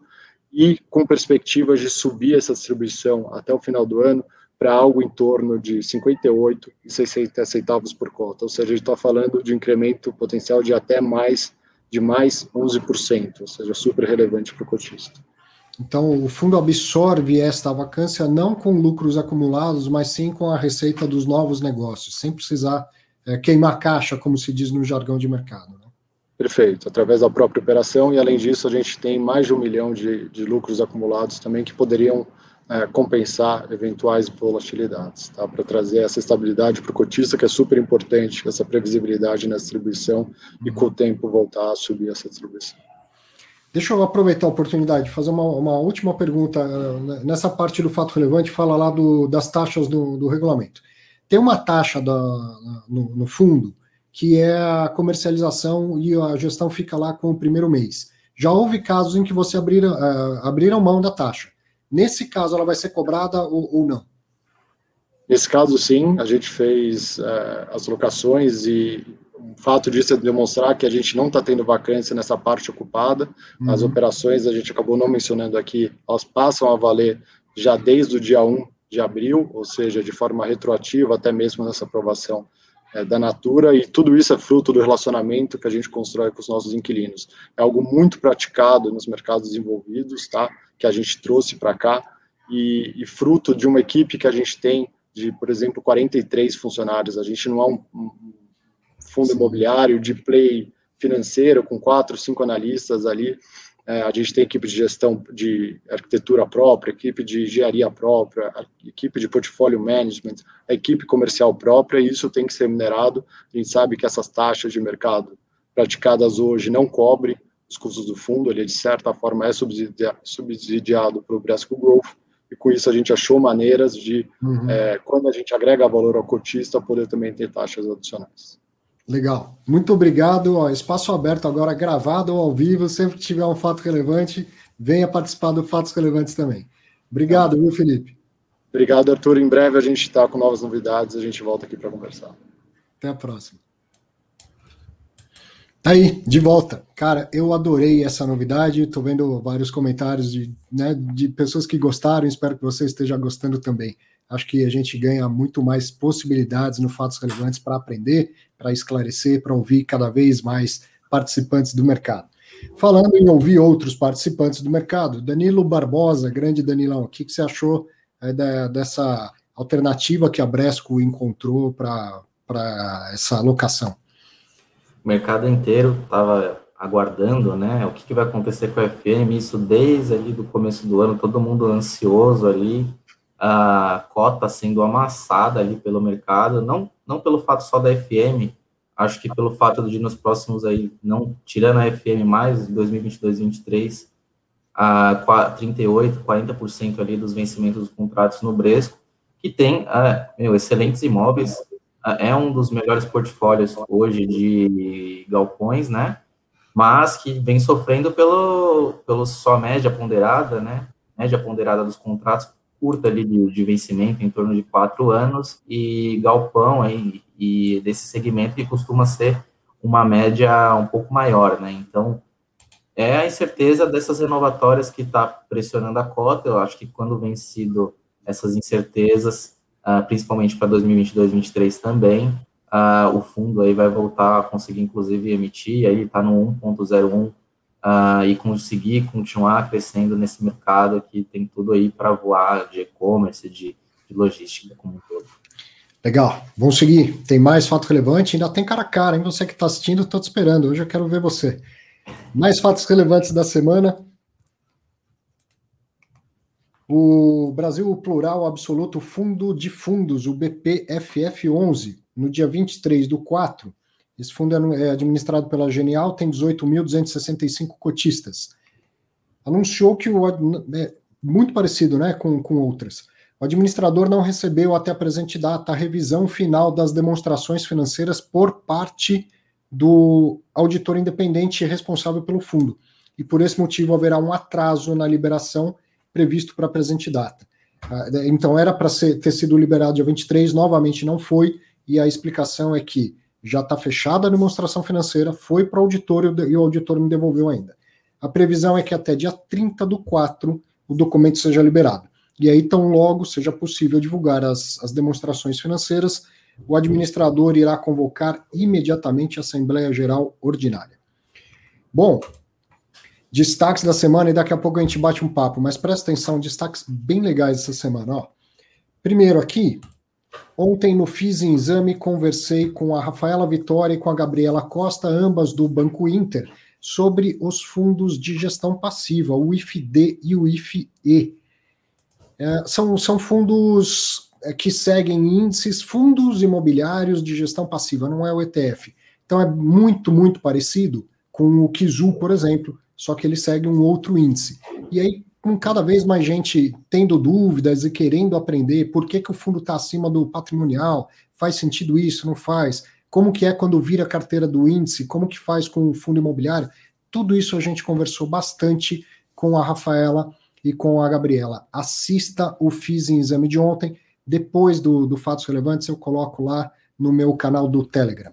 E: e com perspectivas de subir essa distribuição até o final do ano para algo em torno de 58 e 60 centavos por cota, ou seja, a gente está falando de um incremento potencial de até mais de mais 11%, ou seja, super relevante para o cotista.
A: Então, o fundo absorve esta vacância não com lucros acumulados, mas sim com a receita dos novos negócios, sem precisar é, queimar caixa, como se diz no jargão de mercado.
E: Perfeito, através da própria operação, e além disso, a gente tem mais de um milhão de, de lucros acumulados também que poderiam é, compensar eventuais volatilidades, tá? para trazer essa estabilidade para o cotista, que é super importante, essa previsibilidade na distribuição e com o tempo voltar a subir essa distribuição.
A: Deixa eu aproveitar a oportunidade de fazer uma, uma última pergunta. Eh, nessa parte do fato relevante, fala lá do, das taxas do, do regulamento. Tem uma taxa da, no, no fundo que é a comercialização e a gestão fica lá com o primeiro mês. Já houve casos em que você abriram, uh, abriram mão da taxa. Nesse caso, ela vai ser cobrada ou, ou não?
E: Nesse caso, sim, a gente fez uh, as locações e o fato disso é demonstrar que a gente não está tendo vacância nessa parte ocupada. Uhum. As operações, a gente acabou não mencionando aqui, elas passam a valer já desde o dia 1 de abril, ou seja, de forma retroativa, até mesmo nessa aprovação é, da Natura, e tudo isso é fruto do relacionamento que a gente constrói com os nossos inquilinos. É algo muito praticado nos mercados desenvolvidos, tá? que a gente trouxe para cá, e, e, fruto de uma equipe que a gente tem de, por exemplo, 43 funcionários. A gente não é um, um fundo Sim. imobiliário de play financeiro com quatro, cinco analistas ali. É, a gente tem equipe de gestão de arquitetura própria, equipe de engenharia própria, equipe de portfólio management, a equipe comercial própria, e isso tem que ser minerado. A gente sabe que essas taxas de mercado praticadas hoje não cobrem os custos do fundo, ele de certa forma é subsidiado, subsidiado pelo Bresco Growth, e com isso a gente achou maneiras de, uhum. é, quando a gente agrega valor ao cotista, poder também ter taxas adicionais.
A: Legal. Muito obrigado. Ó, espaço aberto agora, gravado ou ao vivo. Sempre que tiver um fato relevante, venha participar do Fatos Relevantes também. Obrigado, viu, Felipe?
E: Obrigado, Arthur. Em breve a gente está com novas novidades, a gente volta aqui para conversar.
A: Até a próxima. Tá aí, de volta. Cara, eu adorei essa novidade. Estou vendo vários comentários de, né, de pessoas que gostaram. Espero que você esteja gostando também. Acho que a gente ganha muito mais possibilidades no Fatos Relevantes para aprender, para esclarecer, para ouvir cada vez mais participantes do mercado. Falando em ouvir outros participantes do mercado, Danilo Barbosa, grande Danilão, o que, que você achou é, da, dessa alternativa que a Bresco encontrou para essa alocação?
B: O mercado inteiro estava aguardando, né, o que, que, vai acontecer com a FM, isso desde ali do começo do ano, todo mundo ansioso ali, a cota sendo amassada ali pelo mercado, não, não pelo fato só da FM, acho que pelo fato de nos próximos aí, não tirando a FM mais, 2022 2023, a 38, 40% ali dos vencimentos dos contratos no Bresco, que tem, uh, meu, excelentes imóveis, uh, é um dos melhores portfólios hoje de galpões, né, mas que vem sofrendo pelo, pelo só média ponderada, né, média ponderada dos contratos curta ali de, de vencimento, em torno de quatro anos, e galpão aí, e desse segmento que costuma ser uma média um pouco maior, né, então é a incerteza dessas renovatórias que está pressionando a cota, eu acho que quando vencido essas incertezas, uh, principalmente para 2022, 2023 também, uh, o fundo aí vai voltar a conseguir, inclusive, emitir, aí está no 1.01, uh, e conseguir continuar crescendo nesse mercado que tem tudo aí para voar de e-commerce, de, de, logística como um todo.
A: Legal, vamos seguir. Tem mais fato relevante, ainda tem cara a cara, hein? Você que está assistindo, estou te esperando. Hoje eu quero ver você. Mais fatos relevantes da semana. O Brasil Plural Absoluto Fundo de Fundos, o BPFF11, no dia 23 do 4, esse fundo é, é administrado pela Genial, tem 18.265 cotistas. Anunciou que o. É muito parecido né, com, com outras. O administrador não recebeu até a presente data a revisão final das demonstrações financeiras por parte do auditor independente responsável pelo fundo. E por esse motivo haverá um atraso na liberação previsto para a presente data. Ah, então era para ter sido liberado dia 23, novamente não foi, e a explicação é que já está fechada a demonstração financeira, foi para o auditor e o auditor me devolveu ainda. A previsão é que até dia 30 do 4 o documento seja liberado. E aí, tão logo seja possível divulgar as, as demonstrações financeiras, o administrador irá convocar imediatamente a Assembleia Geral Ordinária. Bom, destaques da semana e daqui a pouco a gente bate um papo, mas presta atenção, destaques bem legais essa semana. Ó. Primeiro aqui, Ontem, no Fiz em Exame, conversei com a Rafaela Vitória e com a Gabriela Costa, ambas do Banco Inter, sobre os fundos de gestão passiva, o IFD e o IFE. É, são, são fundos é, que seguem índices, fundos imobiliários de gestão passiva, não é o ETF. Então é muito, muito parecido com o Kizu, por exemplo, só que ele segue um outro índice. E aí, com cada vez mais gente tendo dúvidas e querendo aprender por que, que o fundo está acima do patrimonial, faz sentido isso, não faz? Como que é quando vira a carteira do índice? Como que faz com o fundo imobiliário? Tudo isso a gente conversou bastante com a Rafaela e com a Gabriela. Assista o Fiz em Exame de ontem. Depois do, do Fatos Relevantes, eu coloco lá no meu canal do Telegram.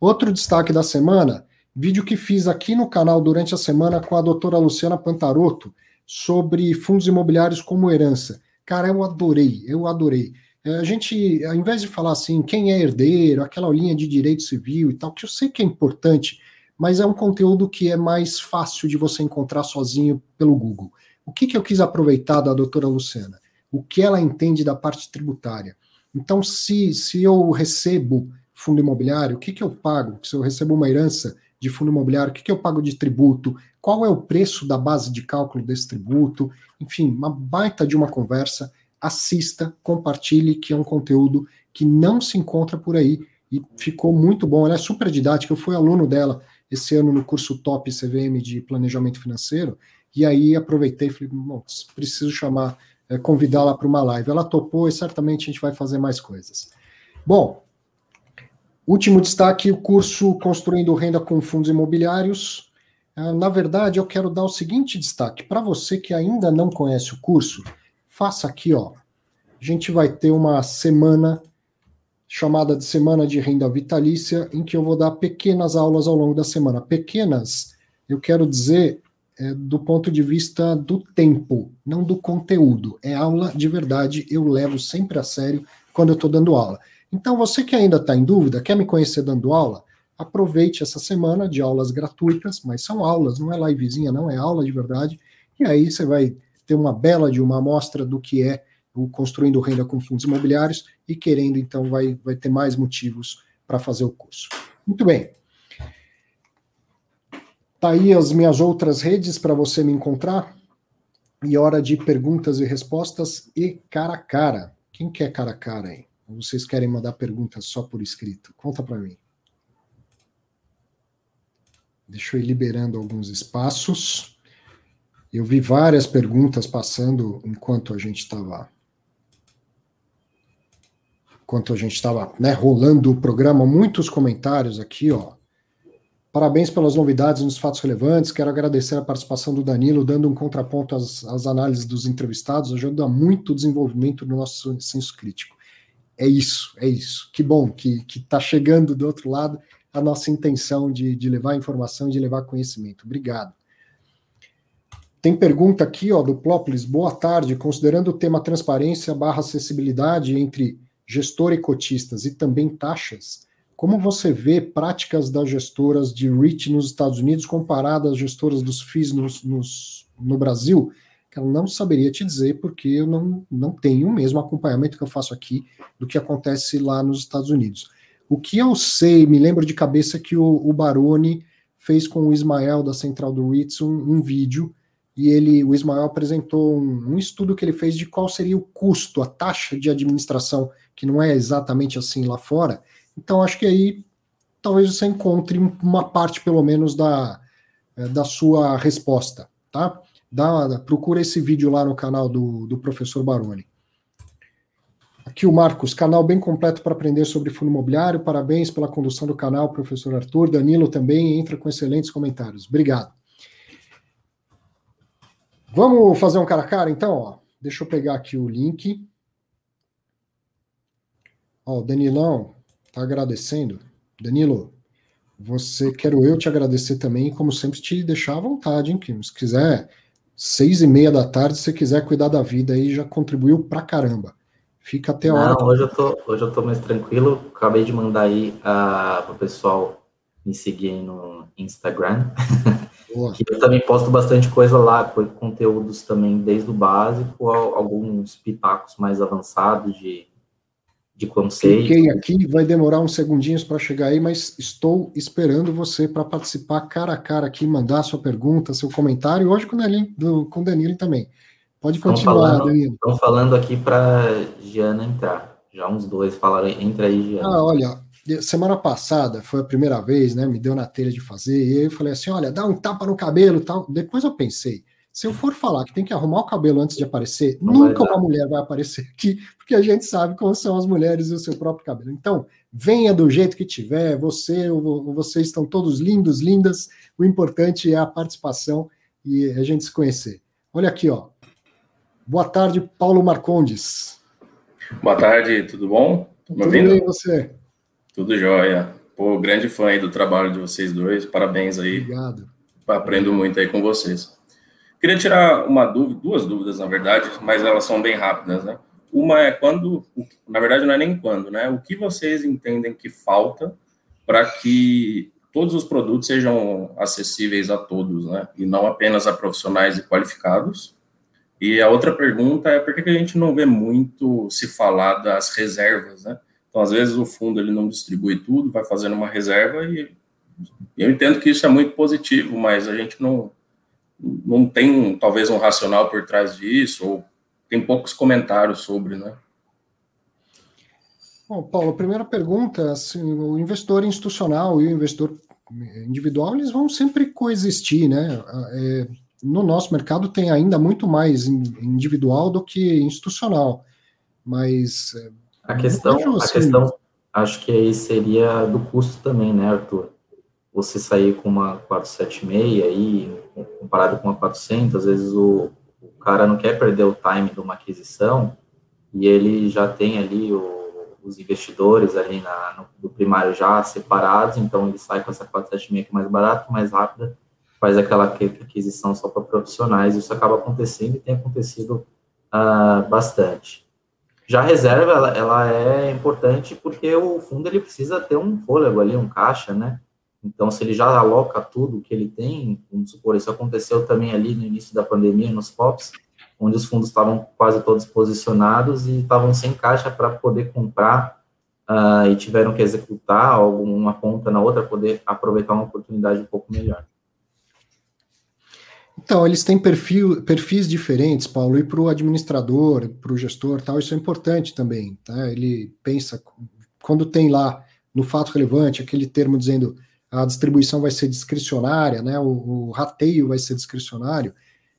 A: Outro destaque da semana, vídeo que fiz aqui no canal durante a semana com a doutora Luciana Pantarotto, sobre fundos imobiliários como herança. Cara, eu adorei, eu adorei. É, a gente, ao invés de falar assim, quem é herdeiro, aquela linha de direito civil e tal, que eu sei que é importante, mas é um conteúdo que é mais fácil de você encontrar sozinho pelo Google. O que, que eu quis aproveitar da doutora Luciana? O que ela entende da parte tributária. Então, se, se eu recebo fundo imobiliário, o que, que eu pago? Se eu recebo uma herança de fundo imobiliário, o que, que eu pago de tributo? Qual é o preço da base de cálculo desse tributo, enfim, uma baita de uma conversa. Assista, compartilhe, que é um conteúdo que não se encontra por aí e ficou muito bom. Ela é super didática, eu fui aluno dela esse ano no curso Top CVM de Planejamento Financeiro, e aí aproveitei e falei, preciso chamar, é, convidá-la para uma live. Ela topou e certamente a gente vai fazer mais coisas. Bom, último destaque, o curso Construindo Renda com Fundos Imobiliários, na verdade, eu quero dar o seguinte destaque. Para você que ainda não conhece o curso, faça aqui, ó. A gente vai ter uma semana chamada de Semana de Renda Vitalícia, em que eu vou dar pequenas aulas ao longo da semana. Pequenas, eu quero dizer é, do ponto de vista do tempo, não do conteúdo. É aula de verdade, eu levo sempre a sério quando eu estou dando aula. Então, você que ainda está em dúvida, quer me conhecer dando aula, aproveite essa semana de aulas gratuitas, mas são aulas, não é livezinha, não, é aula de verdade, e aí você vai ter uma bela de uma amostra do que é o Construindo Renda com Fundos Imobiliários, e querendo, então, vai, vai ter mais motivos para fazer o curso. Muito bem. Tá aí as minhas outras redes para você me encontrar. E hora de perguntas e respostas e cara a cara. Quem quer cara a cara aí? Vocês querem mandar perguntas só por escrito? Conta para mim. Deixa eu ir liberando alguns espaços. Eu vi várias perguntas passando enquanto a gente estava enquanto a gente estava né, rolando o programa, muitos comentários aqui, ó. Parabéns pelas novidades nos fatos relevantes. Quero agradecer a participação do Danilo, dando um contraponto às, às análises dos entrevistados, ajuda muito o desenvolvimento do nosso senso crítico é isso, é isso. Que bom que está chegando do outro lado a nossa intenção de, de levar informação, de levar conhecimento. Obrigado. Tem pergunta aqui, ó, do Plópolis. Boa tarde. Considerando o tema transparência barra acessibilidade entre gestor e cotistas e também taxas, como você vê práticas das gestoras de REIT nos Estados Unidos comparadas às gestoras dos FIIs nos, nos, no Brasil? que eu não saberia te dizer, porque eu não, não tenho o mesmo acompanhamento que eu faço aqui do que acontece lá nos Estados Unidos. O que eu sei, me lembro de cabeça que o, o Baroni fez com o Ismael da Central do REITs um, um vídeo e ele, o Ismael apresentou um, um, estudo que ele fez de qual seria o custo, a taxa de administração, que não é exatamente assim lá fora. Então, acho que aí talvez você encontre uma parte, pelo menos, da, eh, da sua resposta, tá? Dá, procura esse vídeo lá no canal do, do professor Baroni. Aqui o Marcos, canal bem completo para aprender sobre fundo imobiliário. Parabéns pela condução do canal, professor Arthur. Danilo também entra com excelentes comentários. Obrigado. Vamos fazer um cara a cara, então? Ó. Deixa eu pegar aqui o link. Ó, o Danilão está agradecendo. Danilo, você quero eu te agradecer também, como sempre, te deixar à vontade, hein? Se quiser seis e meia da tarde, se quiser cuidar da vida aí, já contribuiu pra caramba. Fica até a hora.
B: Não, hoje eu tô, hoje eu tô mais tranquilo. Acabei de mandar aí uh, ah, para o pessoal me seguir no Instagram. que eu também posto bastante coisa lá, conteúdos também desde o básico, alguns pitacos mais avançados de de conceito.
A: Cliquei aqui, vai demorar uns segundinhos para chegar aí, mas estou esperando você para participar cara a cara aqui, mandar sua pergunta, seu comentário, hoje com o Danilo, com o Danilo também. Pode continuar,
B: Danilo. Estão falando aqui para Giana entrar. Já uns dois falaram, entra aí, Giana.
A: Ah, olha, semana passada foi a primeira vez, né? Me deu na telha de fazer, e eu falei assim: olha, dá um tapa no cabelo tal. Depois eu pensei, se eu for falar que tem que arrumar o cabelo antes de aparecer, não nunca uma mulher vai aparecer aqui, porque a gente sabe como são as mulheres e o seu próprio cabelo. Então, venha do jeito que tiver, você ou vocês estão todos lindos, lindas. O importante é a participação e a gente se conhecer. Olha aqui, ó. Boa tarde, Paulo Marcondes.
F: Boa tarde, tudo bom?
A: Tudo ouvindo? bem, você?
F: Tudo jóia. Pô, grande fã aí do trabalho de vocês dois. Parabéns aí.
A: Obrigado.
F: Aprendo muito aí com vocês. Queria tirar uma dúvida, duas dúvidas, na verdade, mas elas são bem rápidas, né? Uma é quando, na verdade não é nem quando, né? O que vocês entendem que falta para que todos os produtos sejam acessíveis a todos, né? E não apenas a profissionais e qualificados. E a outra pergunta é por que a gente não vê muito se falar das reservas, né? Então, às vezes o fundo ele não distribui tudo, vai fazendo uma reserva e eu entendo que isso é muito positivo, mas a gente não não tem talvez um racional por trás disso, ou tem poucos comentários sobre, né?
A: Bom, Paulo, primeira pergunta, assim, o investidor institucional e o investidor individual, eles vão sempre coexistir, né? É, no nosso mercado tem ainda muito mais individual do que institucional, mas...
B: É, a questão, assim, a questão, acho que aí seria do custo também, né, Arthur? Você sair com uma 476 aí, comparado com a 400, às vezes o, o cara não quer perder o time de uma aquisição e ele já tem ali o, os investidores ali na, no, do primário já separados, então ele sai com essa 476 que é mais barata, mais rápida, faz aquela aquisição só para profissionais, isso acaba acontecendo e tem acontecido uh, bastante. Já a reserva, ela, ela, é importante porque o fundo ele precisa ter um fôlego ali, um caixa, né? Então, se ele já aloca tudo que ele tem, vamos supor, isso aconteceu também ali no início da pandemia, nos POPs, onde os fundos estavam quase todos posicionados e estavam sem caixa para poder comprar uh, e tiveram que executar alguma ponta na outra, poder aproveitar uma oportunidade um pouco melhor.
A: Então, eles têm perfil, perfis diferentes, Paulo, e para o administrador, para o gestor, tal, isso é importante também. Tá? Ele pensa, quando tem lá no fato relevante aquele termo dizendo a distribuição vai ser discricionária, né, o, o rateio vai ser discricionário,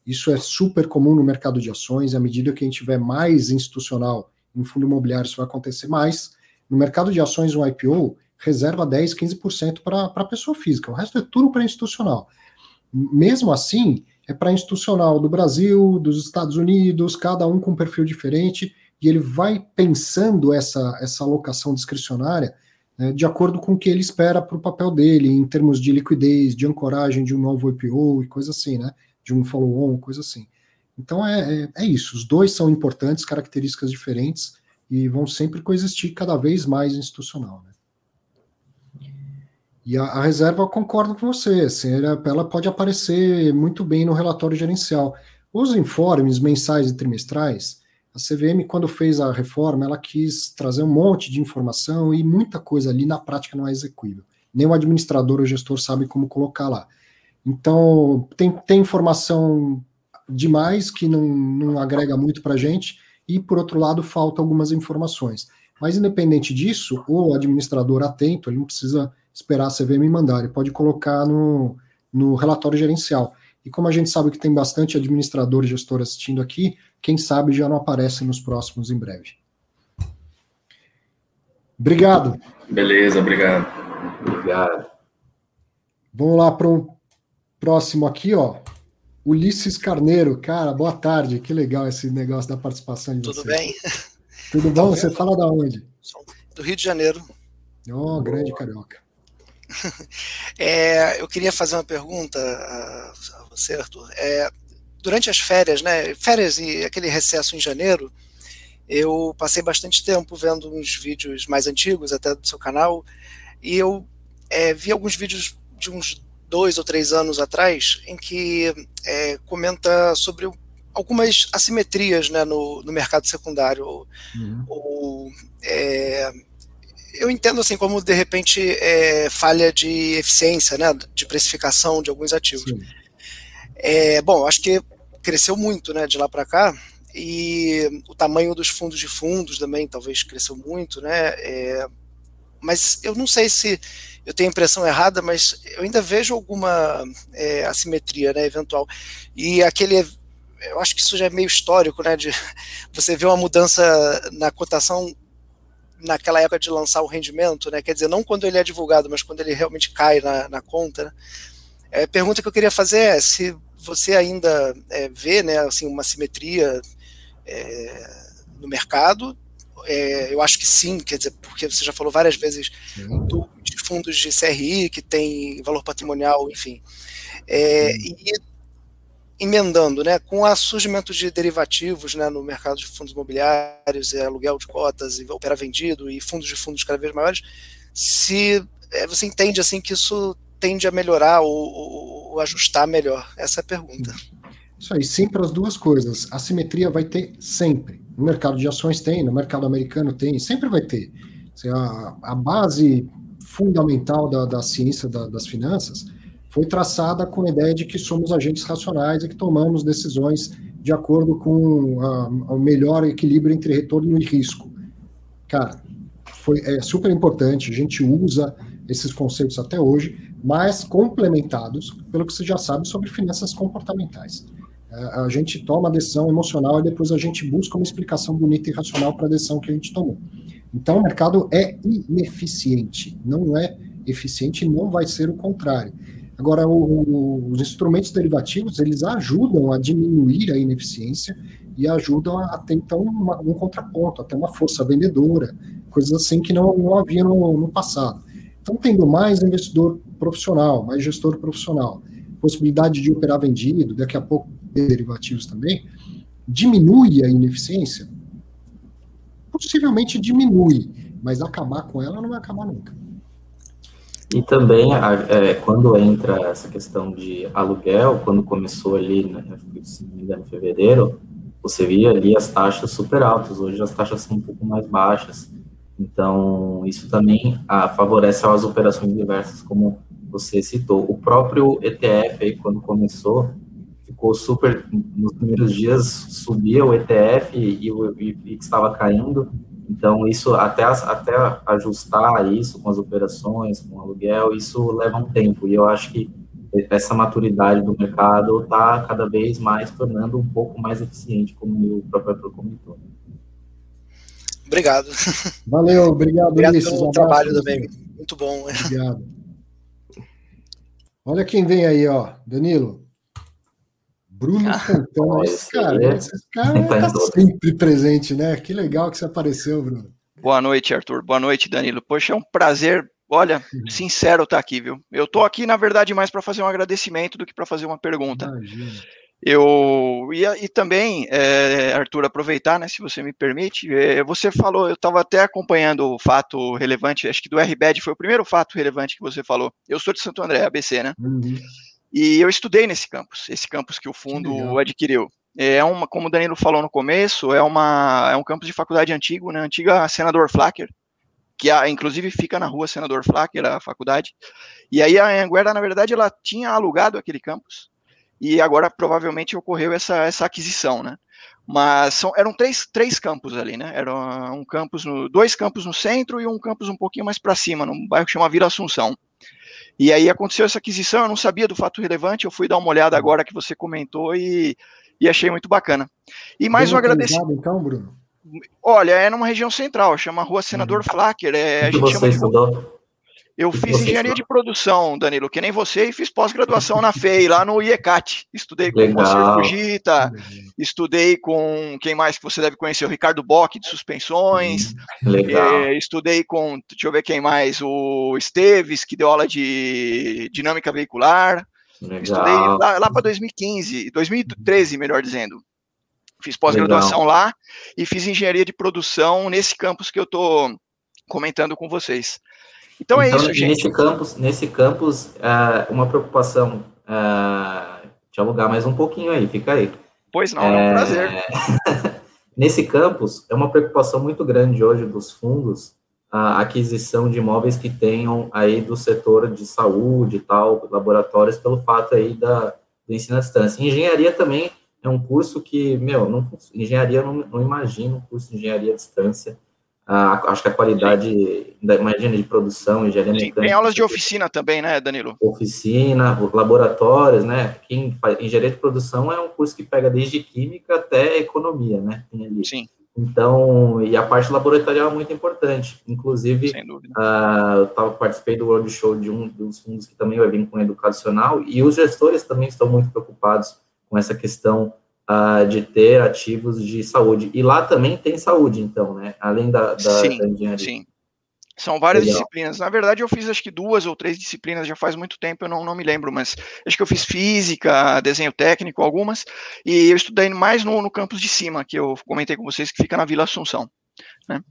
A: isso é super comum no mercado de ações, à medida que a gente tiver mais institucional em fundo imobiliário, isso vai acontecer mais. No mercado de ações, um IPO reserva 10, 15% para a pessoa física, o resto é tudo para institucional. Mesmo assim, é para institucional do Brasil, dos Estados Unidos, cada um com um perfil diferente, e ele vai pensando essa, essa alocação discricionária né, de acordo com o que ele espera para o papel dele, em termos de liquidez, de ancoragem de um novo IPO e coisa assim, né? De um follow-on, coisa assim. Então é, é, é, isso, os dois são importantes, características diferentes, e vão sempre coexistir cada vez mais institucional. Né? E a, a, reserva, eu concordo com você, assim, ela, pode aparecer muito bem no relatório gerencial. Os informes mensais e trimestrais, a CVM, quando fez a reforma, ela quis trazer um monte de informação e muita coisa ali na prática não é execuível. Nem o administrador ou gestor sabe como colocar lá. Então, tem, tem informação demais que não, não agrega muito para a gente, e, por outro lado, falta algumas informações. Mas, independente disso, o administrador atento, ele não precisa esperar a CVM mandar, ele pode colocar no, no relatório gerencial. E como a gente sabe que tem bastante administrador e gestor assistindo aqui, quem sabe já não aparece nos próximos em breve. Obrigado.
F: Beleza, obrigado.
B: Obrigado.
A: Vamos lá para o próximo aqui, ó. Ulisses Carneiro, cara, boa tarde. Que legal esse negócio da participação de
G: Tudo você. bem?
A: Tudo bom? Você fala da onde?
G: Do Rio de Janeiro.
A: Oh, grande carioca.
G: É, eu queria fazer uma pergunta a, você, Arthur. É, durante as férias, né? Férias e aquele recesso em janeiro, eu passei bastante tempo vendo uns vídeos mais antigos, até do seu canal, e eu é, vi alguns vídeos de uns dois ou três anos atrás, em que é, comenta sobre algumas assimetrias né, no, no mercado secundário, uhum. ou, é, eu entendo assim como de repente é, falha de eficiência, né, de precificação de alguns ativos. É, bom, acho que cresceu muito, né, de lá para cá e o tamanho dos fundos de fundos também talvez cresceu muito, né? É, mas eu não sei se eu tenho a impressão errada, mas eu ainda vejo alguma é, assimetria, né, eventual. E aquele eu acho que isso já é meio histórico, né? De você ver uma mudança na cotação naquela época de lançar o rendimento, né? Quer dizer, não quando ele é divulgado, mas quando ele realmente cai na, na conta. Né? É, a pergunta que eu queria fazer é se você ainda é, vê, né, assim, uma simetria é, no mercado. É, eu acho que sim, quer dizer, porque você já falou várias vezes do, de fundos de CRI que tem valor patrimonial, enfim. É, e emendando, né, com o surgimento de derivativos né, no mercado de fundos imobiliários, e aluguel de cotas, e opera vendido, e fundos de fundos cada vez maiores, se é, você entende assim que isso tende a melhorar ou, ou, ou, ajustar melhor? Essa é a pergunta.
A: Isso aí, sim para as duas coisas. A simetria vai ter sempre. No mercado de ações tem, no mercado americano tem, sempre vai ter. A, a base fundamental da, da ciência da, das finanças foi traçada com a ideia de que somos agentes racionais e que tomamos decisões de acordo com o melhor equilíbrio entre retorno e risco. Cara, foi, é super importante, a gente usa esses conceitos até hoje, mas complementados pelo que você já sabe sobre finanças comportamentais. É, a gente toma a decisão emocional e depois a gente busca uma explicação bonita e racional para a decisão que a gente tomou. Então, o mercado é ineficiente, não é eficiente e não vai ser o contrário. Agora, o, os instrumentos derivativos, eles ajudam a diminuir a ineficiência e ajudam a ter, então, uma, um contraponto, até uma força vendedora, coisas assim que não, não havia no, no passado. Então, tendo mais investidor profissional, mais gestor profissional, possibilidade de operar vendido, daqui a pouco derivativos também, diminui a ineficiência? Possivelmente diminui, mas acabar com ela não vai acabar nunca.
B: E também, é, quando entra essa questão de aluguel, quando começou ali, né, se não me engano, em fevereiro, você via ali as taxas super altas, hoje as taxas são um pouco mais baixas. Então, isso também ah, favorece as operações diversas, como você citou. O próprio ETF, aí, quando começou, ficou super. Nos primeiros dias subia o ETF e, e, e estava caindo. Então, isso até, até ajustar isso com as operações, com o aluguel, isso leva um tempo. E eu acho que essa maturidade do mercado está cada vez mais tornando um pouco mais eficiente, como o próprio Arthur comentou.
G: Obrigado.
A: Valeu, obrigado,
G: obrigado Ulisses. pelo trabalho também. Muito bom.
A: Obrigado. Olha quem vem aí, ó. Danilo. Bruno ah, Fontana. Esse cara, é... esse cara tá sempre presente, né? Que legal que você apareceu, Bruno.
H: Boa noite, Arthur. Boa noite, Danilo. Poxa, é um prazer. Olha, uhum. sincero estar tá aqui, viu? Eu tô aqui, na verdade, mais para fazer um agradecimento do que para fazer uma pergunta. Imagina. Eu e, e também, é, Arthur, aproveitar, né, se você me permite, é, você falou, eu estava até acompanhando o fato relevante, acho que do RBED foi o primeiro fato relevante que você falou. Eu sou de Santo André, ABC, né? Uhum. E eu estudei nesse campus, esse campus que o fundo que adquiriu. É uma, como o Danilo falou no começo, é, uma, é um campus de faculdade antigo, né? Antiga Senador Flacker, que a, inclusive fica na rua Senador Flacker, a faculdade. E aí a Anguera, na verdade, ela tinha alugado aquele campus e agora provavelmente ocorreu essa, essa aquisição, né? Mas são, eram três, três campos ali, né? Era um campus, no, dois campos no centro e um campus um pouquinho mais para cima, num bairro que chama Vila Assunção. E aí aconteceu essa aquisição, eu não sabia do fato relevante, eu fui dar uma olhada agora que você comentou e, e achei muito bacana. E mais Bem um agradecimento.
A: Então, Bruno?
H: Olha, é numa região central, chama Rua Senador uhum. Flacker. É, a gente chama de... Eu fiz engenharia de produção, Danilo, que nem você, e fiz pós-graduação na FEI, lá no IECAT. Estudei com o Moacir Fugita, estudei com quem mais que você deve conhecer, o Ricardo Bock, de suspensões. É, estudei com, deixa eu ver quem mais, o Esteves, que deu aula de dinâmica veicular. Legal. Estudei lá, lá para 2015, 2013, melhor dizendo. Fiz pós-graduação lá e fiz engenharia de produção nesse campus que eu estou comentando com vocês. Então, é então é isso, gente.
B: Nesse campus, nesse campus é, uma preocupação é, te alugar mais um pouquinho aí, fica aí.
H: Pois não, é, é um prazer.
B: nesse campus, é uma preocupação muito grande hoje dos fundos a aquisição de imóveis que tenham aí do setor de saúde e tal, laboratórios, pelo fato aí da, do ensino à distância. Engenharia também é um curso que, meu, não, engenharia, não, não imagino um curso de engenharia à distância a, acho que a qualidade da imagina de produção, engenharia Sim, mecânica.
H: Tem aulas de oficina também, né, Danilo?
B: Oficina, laboratórios, né? Quem faz engenharia de produção é um curso que pega desde química até economia, né? Tem ali.
H: Sim.
B: Então, e a parte laboratorial é muito importante. Inclusive, uh, eu tava, participei do World Show de um dos fundos que também vai vir com educacional, e os gestores também estão muito preocupados com essa questão uh, de ter ativos de saúde. E lá também tem saúde, então, né? Além da, da,
H: sim,
B: da engenharia.
H: Sim. São várias Legal. disciplinas. Na verdade, eu fiz acho que duas ou três disciplinas, já faz muito tempo, eu não, não me lembro, mas acho que eu fiz física, desenho técnico, algumas, e eu estudei mais no, no campus de cima, que eu comentei com vocês, que fica na Vila Assunção. Né?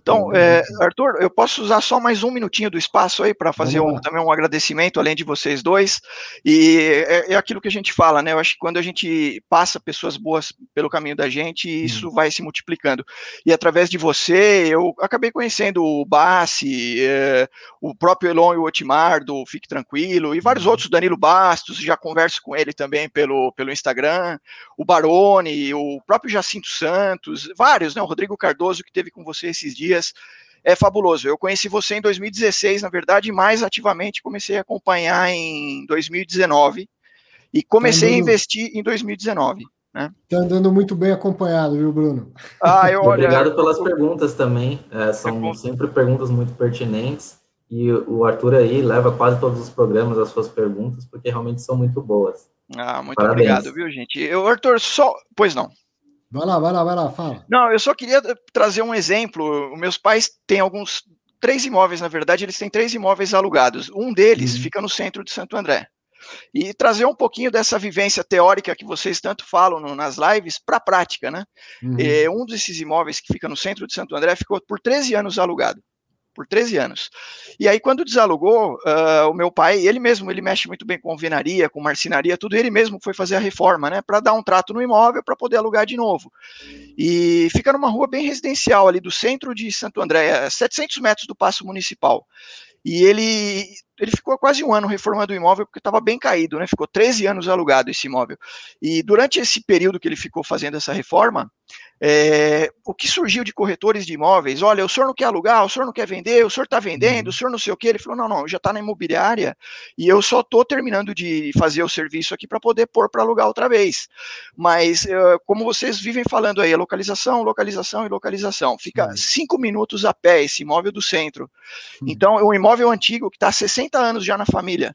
H: Então, é, Arthur, eu posso usar só mais um minutinho do espaço aí para fazer um, também um agradecimento, além de vocês dois. E é, é, aquilo que a gente fala, né? Eu acho que quando a gente passa pessoas boas pelo caminho da gente, isso vai se multiplicando. E através de você, eu acabei conhecendo o Bassi, é, o próprio Elon e o Otimar do Fique Tranquilo, e vários outros, Danilo Bastos, já converso com ele também pelo, pelo Instagram, o Barone, o próprio Jacinto Santos, vários, né? O Rodrigo Cardoso, que teve com você esses dias. É fabuloso. Eu conheci você em 2016, na verdade, mais ativamente comecei a acompanhar em 2019 e comecei tá andando... a investir em 2019. Né?
A: Tá andando muito bem acompanhado, viu, Bruno?
B: Ah, eu, olha, Obrigado pelas perguntas também. É, são é sempre perguntas muito pertinentes. E o Arthur aí leva quase todos os programas as suas perguntas, porque realmente são muito boas.
H: Ah, muito Parabéns. obrigado, viu, gente? Eu, Arthur, só. Pois não.
A: Vai lá, vai lá, vai lá, fala.
H: Não, eu só queria trazer um exemplo. Meus pais têm alguns três imóveis, na verdade, eles têm três imóveis alugados. Um deles uhum. fica no centro de Santo André. e trazer um pouquinho dessa vivência teórica que vocês tanto falam no, nas lives para a prática, né? Uhum. É, um desses imóveis que fica no centro de Santo André ficou por 13 anos alugado por 13 anos. E aí, quando desalugou, uh, o meu pai, ele mesmo, ele mexe muito bem com alvenaria, com marcenaria, tudo, ele mesmo foi fazer a reforma, né, para dar um trato no imóvel, para poder alugar de novo. E fica numa rua bem residencial, ali do centro de Santo André, 700 metros do Paço Municipal. E ele, ele ficou quase um ano reformando o imóvel porque estava bem caído, né? Ficou 13 anos alugado esse imóvel. E durante esse período que ele ficou fazendo essa reforma, é, o que surgiu de corretores de imóveis? Olha, o senhor não quer alugar, o senhor não quer vender, o senhor está vendendo, o uhum. senhor não sei o que. Ele falou: não, não, já está na imobiliária e eu só estou terminando de fazer o serviço aqui para poder pôr para alugar outra vez. Mas, uh, como vocês vivem falando aí, localização, localização e localização. Fica cinco minutos a pé esse imóvel do centro. Então, é um imóvel antigo que está há 60 anos já na família.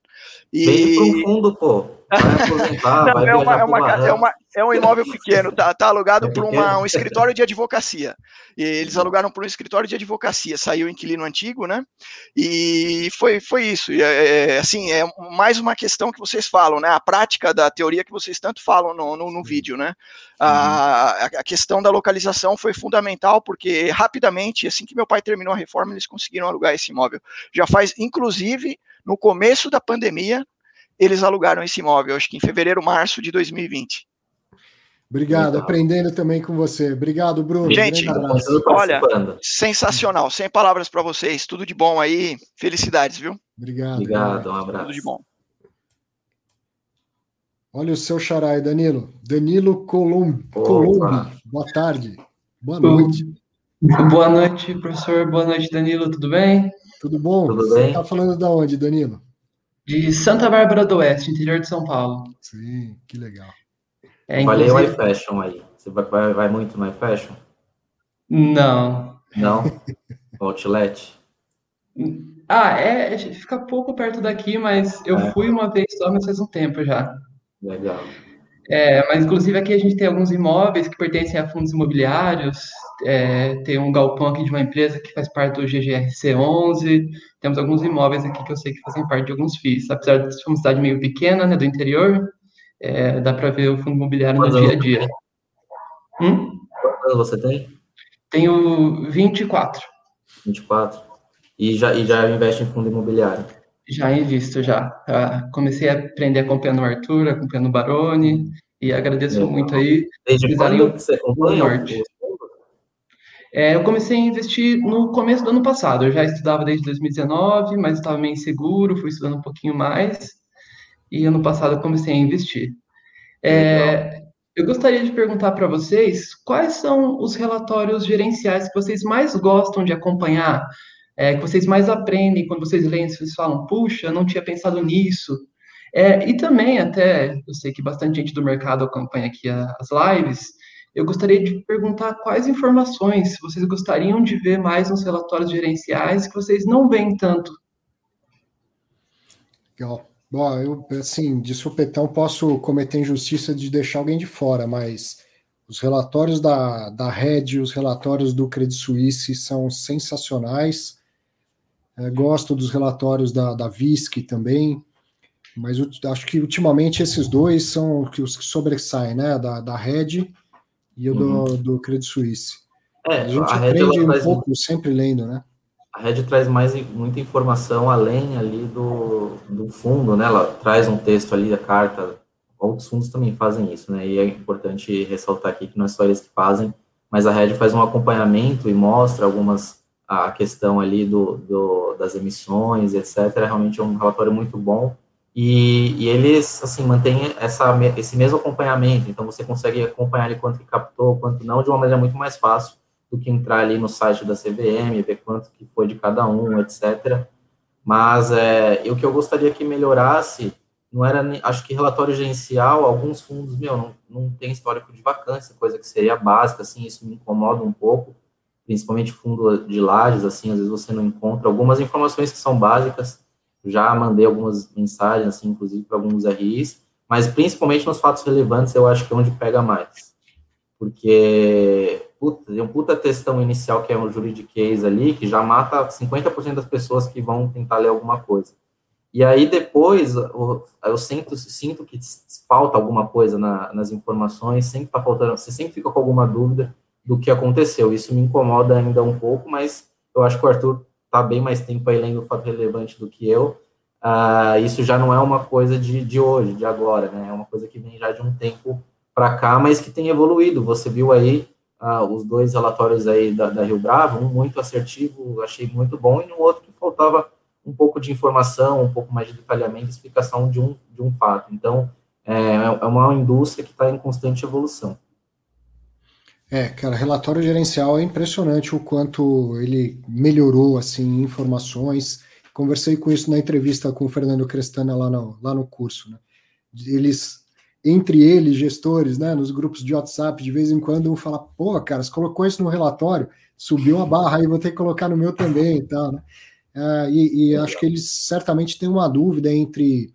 B: E... Bem profundo, pô.
H: Não, é, uma, é, uma, é, uma, é, um imóvel pequeno, tá, tá alugado é por uma, um escritório de advocacia. E eles alugaram por um escritório de advocacia, saiu o inquilino antigo, né? E foi, foi isso. E, é, é, assim, é mais uma questão que vocês falam, né? A prática da teoria que vocês tanto falam no, no, no vídeo, né? A, a questão da localização foi fundamental, porque rapidamente, assim que meu pai terminou a reforma, eles conseguiram alugar esse imóvel. Já faz, inclusive, no começo da pandemia, eles alugaram esse imóvel, acho que em fevereiro, março de 2020.
A: Obrigado, Legal. aprendendo também com você. Obrigado, Bruno.
H: Gente, olha, sensacional. Sem palavras para vocês. Tudo de bom aí. Felicidades, viu?
A: Obrigado.
B: Obrigado, um abraço.
H: Tudo de bom.
A: Olha o seu xarai, Danilo. Danilo. Colombo. Boa tarde. Boa noite.
I: Boa noite, professor. Boa noite, Danilo. Tudo bem?
A: Tudo bom?
B: Tudo bem? Você
A: está falando da onde, Danilo?
I: De Santa Bárbara do Oeste, interior de São Paulo.
A: Sim, que legal.
B: É, Falei o iFashion aí. Você vai, vai, vai muito no iFashion?
I: Não.
B: Não? Outlet?
I: Ah, é, é, fica pouco perto daqui, mas eu é. fui uma vez só, mas faz um tempo já.
B: Legal.
I: É, mas inclusive aqui a gente tem alguns imóveis que pertencem a fundos imobiliários, é, tem um galpão aqui de uma empresa que faz parte do GGRC11, temos alguns imóveis aqui que eu sei que fazem parte de alguns FIIs, apesar de ser uma cidade meio pequena, né, do interior, é, dá para ver o fundo imobiliário no dia a dia.
B: Hum? Quantos você tem?
I: Tenho 24.
B: 24. E já, e já investe em fundo imobiliário?
I: Já invisto, já. comecei a aprender acompanhando o Arthur, acompanhando o Baroni, e agradeço Legal. muito aí.
B: Desde quando você acompanha.
I: É, eu comecei a investir no começo do ano passado. Eu já estudava desde 2019, mas estava meio inseguro, fui estudando um pouquinho mais. E ano passado eu comecei a investir. É, eu gostaria de perguntar para vocês quais são os relatórios gerenciais que vocês mais gostam de acompanhar é, que vocês mais aprendem quando vocês leem, vocês falam, puxa, não tinha pensado nisso. É, e também, até, eu sei que bastante gente do mercado acompanha aqui as lives, eu gostaria de perguntar quais informações vocês gostariam de ver mais nos relatórios gerenciais que vocês não veem tanto.
A: Legal. Bom, eu, assim, de supetão posso cometer injustiça de deixar alguém de fora, mas os relatórios da, da Red, os relatórios do Credit Suisse são sensacionais. É, gosto dos relatórios da, da VISC também, mas eu, acho que ultimamente esses dois são os que sobressaem, né? Da, da Red e o uhum. do, do Credit Suisse. É, a gente a aprende um pouco sempre lendo, né?
B: A Red traz mais muita informação além ali do, do fundo, né? Ela traz um texto ali da carta. Outros fundos também fazem isso, né? E é importante ressaltar aqui que não é só eles que fazem, mas a Red faz um acompanhamento e mostra algumas a questão ali do, do, das emissões, etc., realmente é um relatório muito bom, e, e eles, assim, mantêm essa, esse mesmo acompanhamento, então você consegue acompanhar ali quanto que captou, quanto não, de uma maneira muito mais fácil do que entrar ali no site da CVM, ver quanto que foi de cada um, etc., mas é, o que eu gostaria que melhorasse, não era, acho que relatório gerencial, alguns fundos, meu, não, não tem histórico de vacância, coisa que seria básica, assim, isso me incomoda um pouco, principalmente fundo de lajes, assim, às vezes você não encontra algumas informações que são básicas. Já mandei algumas mensagens, assim, inclusive para alguns RIs, mas principalmente nos fatos relevantes, eu acho que é onde pega mais. Porque puta, tem um puta testão inicial que é um juridiquês ali, que já mata 50% das pessoas que vão tentar ler alguma coisa. E aí depois eu, eu sinto, sinto que falta alguma coisa na, nas informações, sempre está faltando, você sempre fica com alguma dúvida do que aconteceu. Isso me incomoda ainda um pouco, mas eu acho que o Arthur está bem mais tempo aí lendo o fato relevante do que eu. Uh, isso já não é uma coisa de, de hoje, de agora, né? É uma coisa que vem já de um tempo para cá, mas que tem evoluído. Você viu aí uh, os dois relatórios aí da, da, Rio Bravo, um muito assertivo, achei muito bom, e no outro que faltava um pouco de informação, um pouco mais de detalhamento, explicação de um, de um fato. Então, é, é uma indústria que está em constante evolução.
A: É, cara, relatório gerencial é impressionante o quanto ele melhorou, assim, informações. Conversei com isso na entrevista com o Fernando Crestana lá no, lá no curso, né? Eles, entre eles, gestores, né, nos grupos de WhatsApp, de vez em quando, um fala, pô, cara, você colocou isso no relatório, subiu a barra aí, vou ter que colocar no meu também e tal, né? É, e, e acho que eles certamente têm uma dúvida entre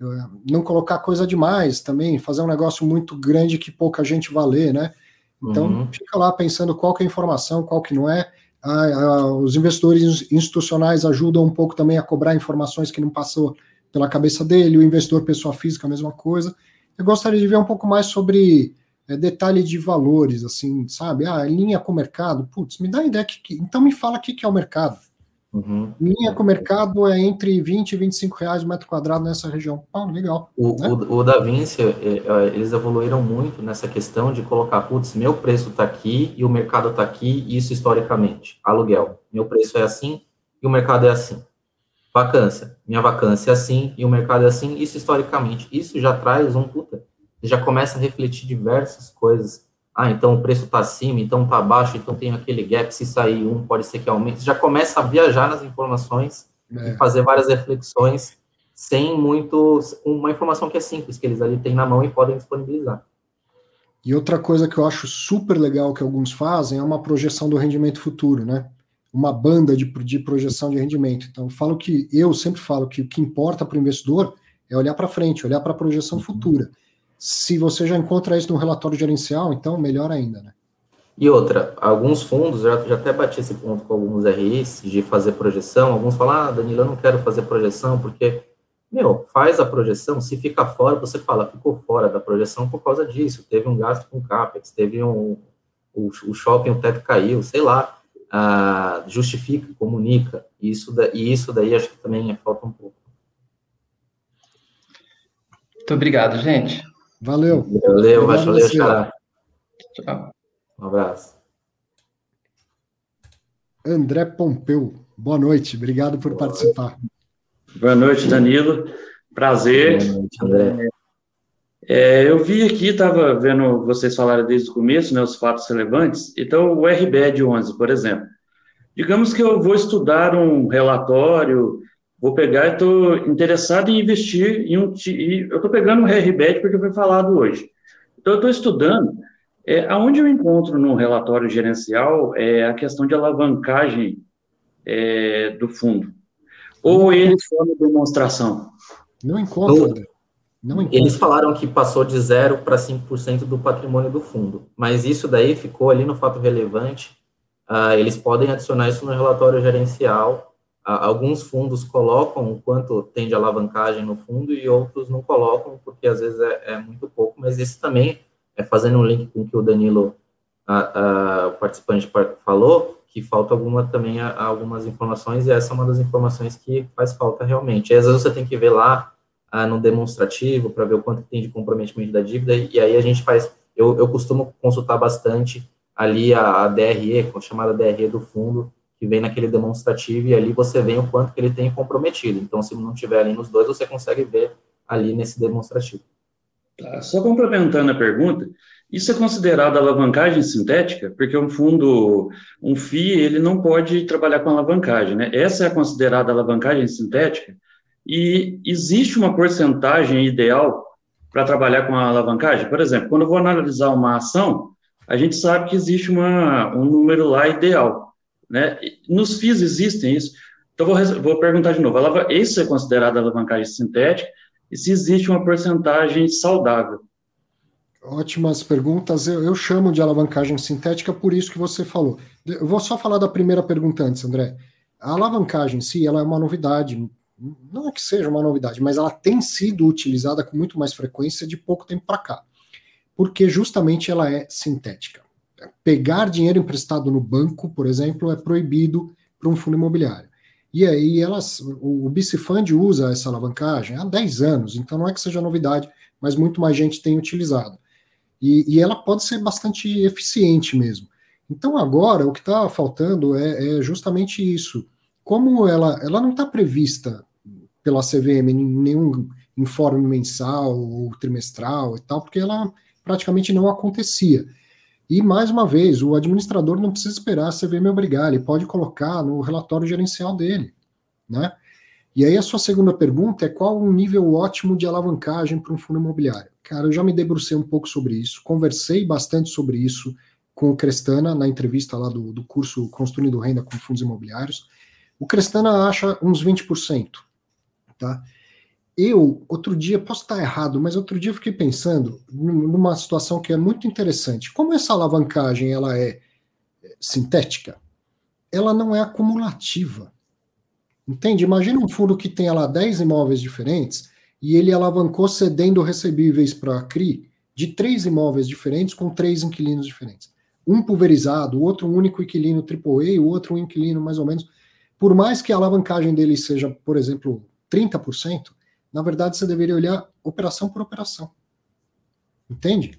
A: é, não colocar coisa demais também, fazer um negócio muito grande que pouca gente vai ler, né? Então, uhum. fica lá pensando qual que é a informação, qual que não é. Ah, ah, os investidores institucionais ajudam um pouco também a cobrar informações que não passou pela cabeça dele, o investidor pessoa física, a mesma coisa. Eu gostaria de ver um pouco mais sobre é, detalhe de valores, assim, sabe? Ah, linha com o mercado, putz, me dá ideia que, que então me fala o que, que é o mercado. Uhum. Linha com o mercado é entre 20 e 25 reais o metro quadrado nessa região. Ah, legal.
B: O, né? o, o Da Vinci, é, é, eles evoluíram muito nessa questão de colocar, putz, meu preço está aqui e o mercado está aqui, isso historicamente. Aluguel, meu preço é assim e o mercado é assim. Vacância, minha vacância é assim e o mercado é assim, isso historicamente. Isso já traz um puta, já começa a refletir diversas coisas ah, então o preço está acima, então está abaixo, então tem aquele gap, se sair um, pode ser que aumente. Já começa a viajar nas informações é. e fazer várias reflexões sem muito. Uma informação que é simples, que eles ali têm na mão e podem disponibilizar.
A: E outra coisa que eu acho super legal que alguns fazem é uma projeção do rendimento futuro, né? Uma banda de, de projeção de rendimento. Então, eu falo que eu sempre falo que o que importa para o investidor é olhar para frente, olhar para a projeção uhum. futura. Se você já encontra isso no relatório gerencial, então melhor ainda, né?
B: E outra, alguns fundos, já, já até bati esse ponto com alguns RIs de fazer projeção, alguns falam, ah, Danilo, eu não quero fazer projeção, porque, meu, faz a projeção, se fica fora, você fala, ficou fora da projeção por causa disso, teve um gasto com CAPEX, teve um, o, o shopping, o teto caiu, sei lá, ah, justifica, comunica, e isso, da, e isso daí acho que também falta um pouco.
I: Muito obrigado, gente.
A: Valeu.
B: Valeu, valeu, Xará. Tchau. Um abraço.
A: André Pompeu, boa noite, obrigado por boa participar.
J: Boa noite, Danilo. Prazer. Boa noite, André. É, eu vi aqui, estava vendo vocês falarem desde o começo, né, os fatos relevantes. Então, o RBED 11, por exemplo. Digamos que eu vou estudar um relatório vou pegar e estou interessado em investir em um. E eu estou pegando o RBET porque foi falado hoje. Então, eu estou estudando. É, aonde eu encontro no relatório gerencial é a questão de alavancagem é, do fundo? Ou ele foi uma demonstração?
A: Não encontro,
B: Não encontro. Eles falaram que passou de 0 para 5% do patrimônio do fundo, mas isso daí ficou ali no fato relevante. Uh, eles podem adicionar isso no relatório gerencial alguns fundos colocam o quanto tem de alavancagem no fundo e outros não colocam, porque às vezes é, é muito pouco, mas esse também, é fazendo um link com o que o Danilo, a, a, o participante falou, que falta alguma também a, algumas informações, e essa é uma das informações que faz falta realmente. E às vezes você tem que ver lá no demonstrativo para ver o quanto tem de comprometimento da dívida, e aí a gente faz, eu, eu costumo consultar bastante ali a, a DRE, chamada DRE do fundo, que vem naquele demonstrativo e ali você vê o quanto que ele tem comprometido. Então, se não tiver ali nos dois, você consegue ver ali nesse demonstrativo.
J: Tá, só complementando a pergunta, isso é considerado alavancagem sintética? Porque um fundo, um FII, ele não pode trabalhar com alavancagem, né? Essa é considerada alavancagem sintética? E existe uma porcentagem ideal para trabalhar com a alavancagem? Por exemplo, quando eu vou analisar uma ação, a gente sabe que existe uma, um número lá ideal. Né? Nos FIIs existem isso. Então, vou, vou perguntar de novo: isso é considerado alavancagem sintética? E se existe uma porcentagem saudável?
A: Ótimas perguntas. Eu, eu, chamo de alavancagem sintética por isso que você falou. Eu vou só falar da primeira pergunta antes, André. A alavancagem, sim, ela é uma novidade não é que seja uma novidade, mas ela tem sido utilizada com muito mais frequência de pouco tempo para cá, porque justamente ela é sintética. Pegar dinheiro emprestado no banco, por exemplo, é proibido para um fundo imobiliário. E aí elas, o Bicifund usa essa alavancagem há 10 anos, então não é que seja novidade, mas muito mais gente tem utilizado. E, e ela pode ser bastante eficiente mesmo. Então agora o que está faltando é, é, justamente isso. Como ela, ela não está prevista pela CVM em nenhum informe mensal ou trimestral e tal, porque ela praticamente não acontecia. E, mais uma vez, o administrador não precisa esperar a CVM obrigar, ele pode colocar no relatório gerencial dele, né? E aí a sua segunda pergunta é qual o nível ótimo de alavancagem para um fundo imobiliário? Cara, eu já me debrucei um pouco sobre isso, conversei bastante sobre isso com o Crestana na entrevista lá do, do curso Construindo Renda com Fundos Imobiliários. O Crestana acha uns 20%, tá? Eu, outro dia, posso estar errado, mas outro dia eu fiquei pensando numa situação que é muito interessante. Como essa alavancagem ela é sintética, ela não é acumulativa. Entende? Imagina um fundo que tenha lá 10 imóveis diferentes e ele alavancou cedendo recebíveis para a CRI de três imóveis diferentes com três inquilinos diferentes. Um pulverizado, o outro um único inquilino AAA, o outro um inquilino mais ou menos. Por mais que a alavancagem dele seja, por exemplo, 30%, na verdade, você deveria olhar operação por operação. Entende?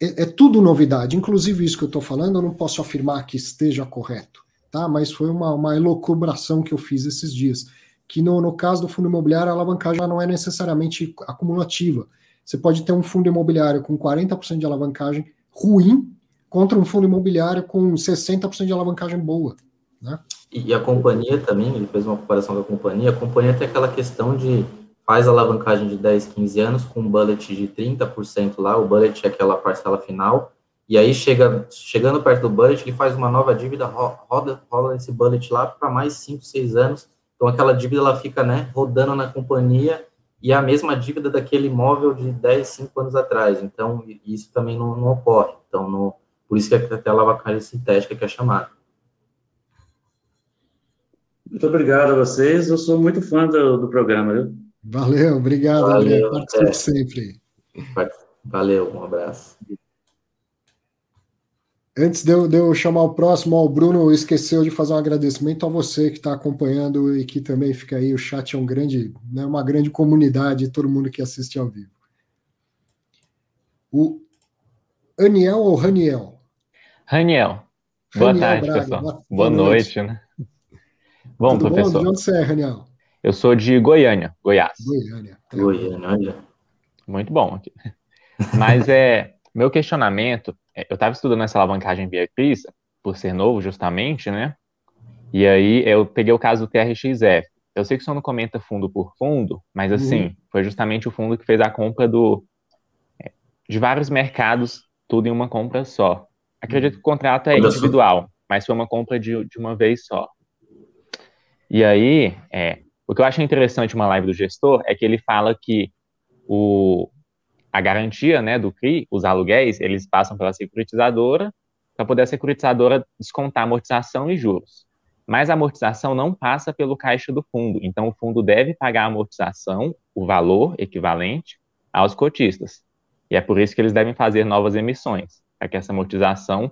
A: É, é tudo novidade. Inclusive, isso que eu estou falando, eu não posso afirmar que esteja correto, tá? Mas foi uma, uma elocubração que eu fiz esses dias. Que no, no caso do fundo imobiliário, a alavancagem não é necessariamente acumulativa. Você pode ter um fundo imobiliário com 40% de alavancagem ruim contra um fundo imobiliário com 60% de alavancagem boa. Né?
B: E a companhia também, ele fez uma comparação com a companhia, a companhia tem aquela questão de faz alavancagem de 10, 15 anos com um bullet de 30% lá, o bullet é aquela parcela final, e aí chega, chegando perto do bullet, ele faz uma nova dívida, roda, roda esse bullet lá para mais 5, 6 anos, então aquela dívida ela fica né, rodando na companhia, e é a mesma dívida daquele imóvel de 10, 5 anos atrás, então isso também não, não ocorre, então no, por isso que é até a alavancagem sintética que é chamada.
J: Muito obrigado a vocês, eu sou muito fã do, do programa, viu?
A: Valeu, obrigado, Valeu, André. Participe sempre.
B: Valeu, um abraço.
A: Antes de eu, de eu, chamar o próximo, ó, o Bruno esqueceu de fazer um agradecimento a você que está acompanhando e que também fica aí. O chat é um grande, né, uma grande comunidade, todo mundo que assiste ao vivo. O Aniel ou Raniel?
K: Raniel. Boa Raniel tarde, Braga. pessoal. Boa, boa noite. noite, né? Bom, Tudo professor. Bom? De
A: onde você é, Raniel?
K: Eu sou de Goiânia, Goiás.
B: Goiânia. Tá. Goiânia, olha.
K: Muito bom. Mas é meu questionamento, é, eu estava estudando essa alavancagem via CRISA, por ser novo justamente, né? E aí eu peguei o caso do TRXF. Eu sei que o senhor não comenta fundo por fundo, mas assim, uhum. foi justamente o fundo que fez a compra do é, de vários mercados, tudo em uma compra só. Acredito que o contrato é individual, mas foi uma compra de, de uma vez só. E aí, é, o que eu acho interessante uma live do gestor é que ele fala que o, a garantia né, do CRI, os aluguéis, eles passam pela securitizadora para poder a securitizadora descontar amortização e juros. Mas a amortização não passa pelo caixa do fundo, então o fundo deve pagar a amortização, o valor equivalente, aos cotistas. E é por isso que eles devem fazer novas emissões, para que essa amortização,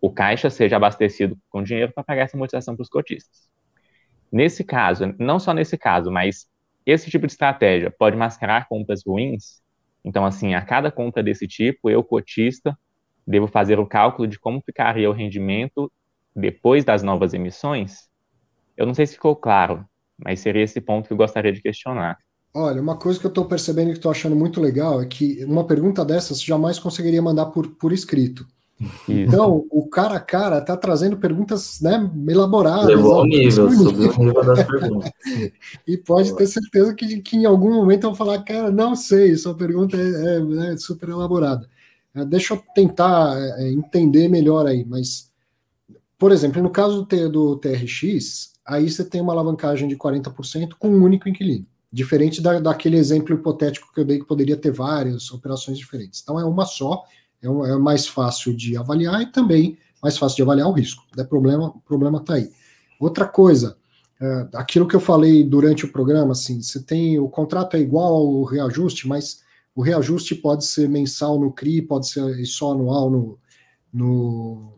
K: o caixa seja abastecido com dinheiro para pagar essa amortização para os cotistas. Nesse caso, não só nesse caso, mas esse tipo de estratégia pode mascarar compras ruins. Então, assim, a cada compra desse tipo, eu, cotista, devo fazer o cálculo de como ficaria o rendimento depois das novas emissões? Eu não sei se ficou claro, mas seria esse ponto que eu gostaria de questionar.
A: Olha, uma coisa que eu estou percebendo que estou achando muito legal é que uma pergunta dessas jamais conseguiria mandar por, por escrito. Isso. Então, o cara a cara está trazendo perguntas né, elaboradas.
B: Levou ao nível, subiu o nível das perguntas.
A: e pode ter certeza que, que em algum momento eu vou falar, cara, não sei, sua pergunta é, é, é super elaborada. É, deixa eu tentar é, entender melhor aí, mas, por exemplo, no caso do, do TRX, aí você tem uma alavancagem de 40% com um único inquilino. Diferente da, daquele exemplo hipotético que eu dei que poderia ter várias operações diferentes. Então é uma só, é, é mais fácil de avaliar e também mais fácil de avaliar o risco. É problema, o problema está aí. Outra coisa, é, aquilo que eu falei durante o programa, assim, você tem o contrato é igual ao reajuste, mas o reajuste pode ser mensal no CRI, pode ser só anual no, no,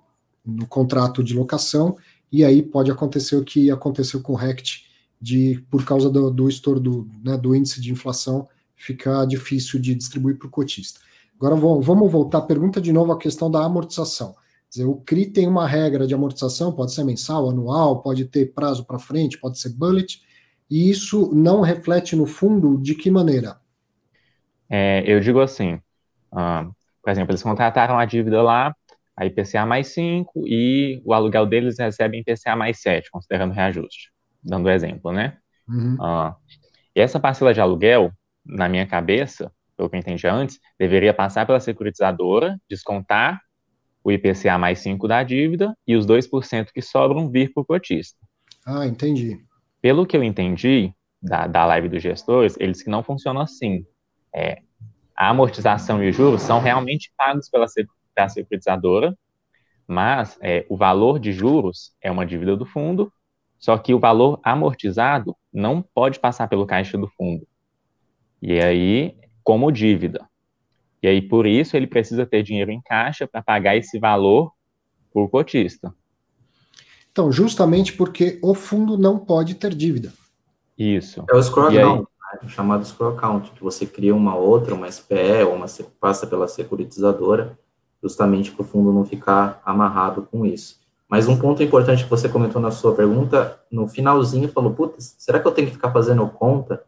A: no contrato de locação, e aí pode acontecer o que aconteceu com o RECT, de, por causa do, do estouro do, né, do índice de inflação, ficar difícil de distribuir para o cotista. Agora vamos voltar, pergunta de novo a questão da amortização. Quer dizer, o CRI tem uma regra de amortização, pode ser mensal, anual, pode ter prazo para frente, pode ser bullet, e isso não reflete no fundo de que maneira?
K: É, eu digo assim, uh, por exemplo, eles contrataram a dívida lá, a IPCA mais 5, e o aluguel deles recebe IPCA mais 7, considerando reajuste, dando exemplo, né? Uhum. Uh, e essa parcela de aluguel, na minha cabeça, pelo que eu entendi antes, deveria passar pela securitizadora, descontar o IPCA mais 5 da dívida e os 2% que sobram vir para o cotista.
A: Ah, entendi.
K: Pelo que eu entendi da, da live dos gestores, eles que não funcionam assim. É, a amortização e os juros são realmente pagos pela, securitizadora, mas é, o valor de juros é uma dívida do fundo, só que o valor amortizado não pode passar pelo caixa do fundo. E aí, como dívida. E aí, por isso, ele precisa ter dinheiro em caixa para pagar esse valor por cotista.
A: Então, justamente porque o fundo não pode ter dívida.
K: Isso.
B: É o scroll account, né? o chamado scroll account, que você cria uma outra, uma SPE, ou uma passa pela securitizadora, justamente para o fundo não ficar amarrado com isso. Mas um ponto importante que você comentou na sua pergunta, no finalzinho, falou, putz, será que eu tenho que ficar fazendo conta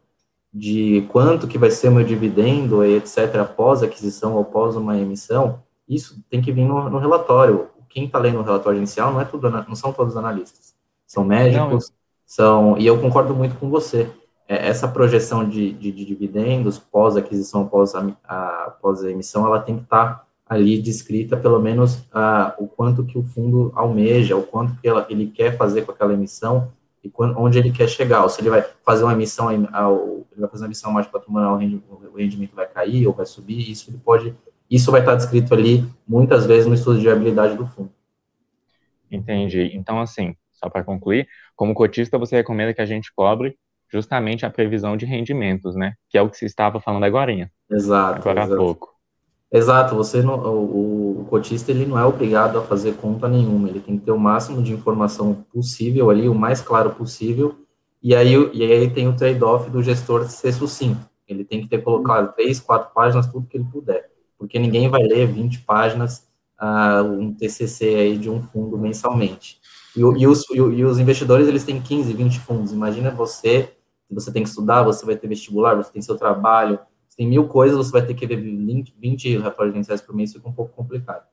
B: de quanto que vai ser o meu dividendo, etc., após aquisição ou após uma emissão, isso tem que vir no, no relatório. Quem está lendo o relatório inicial não, é tudo, não são todos analistas. São médicos, não. são... E eu concordo muito com você. É, essa projeção de, de, de dividendos pós-aquisição, pós a, a, pós a emissão, ela tem que estar tá ali descrita, pelo menos, a, o quanto que o fundo almeja, o quanto que ela, ele quer fazer com aquela emissão, e quando, onde ele quer chegar, ou se ele vai fazer uma emissão, ao, ele vai fazer uma emissão mais patrimonial, o rendimento vai cair ou vai subir, isso ele pode, isso vai estar descrito ali muitas vezes no estudo de viabilidade do fundo.
K: Entendi. Então, assim, só para concluir, como cotista, você recomenda que a gente cobre justamente a previsão de rendimentos, né? Que é o que você estava falando agora.
B: Exato.
K: Agora
B: exato.
K: há pouco.
B: Exato, você não, o, o, cotista ele não é obrigado a fazer conta nenhuma, ele tem que ter o máximo de informação possível ali, o mais claro possível, e aí, e aí tem o trade-off do gestor ser sucinto, ele tem que ter colocado três, quatro páginas, tudo que ele puder, porque ninguém vai ler 20 páginas, uh, um TCC aí de um fundo mensalmente. E, e, os, e, e os investidores, eles têm 15, 20 fundos, imagina você, você tem que estudar, você vai ter vestibular, você tem seu trabalho, tem mil coisas, você vai ter que ver 20, 20 relatórios gerenciais por mês, fica um pouco complicado.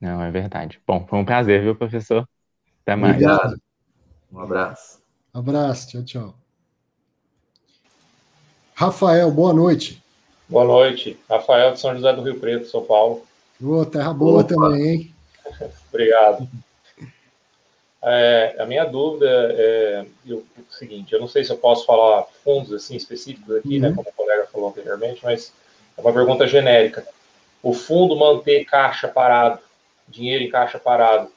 K: Não, é verdade. Bom, foi um prazer, viu, professor? Até mais.
B: Obrigado. Um abraço.
A: abraço, tchau, tchau. Rafael, boa noite.
L: Boa noite. Rafael de São José do Rio Preto, São Paulo.
A: Boa, terra boa Opa. também, hein?
L: Obrigado. É, a minha dúvida é, é, o seguinte, eu não sei se eu posso falar fundos assim específicos aqui, né, uhum. né, como o colega falou anteriormente, mas é uma pergunta genérica. O fundo manter caixa parado, dinheiro em caixa parado,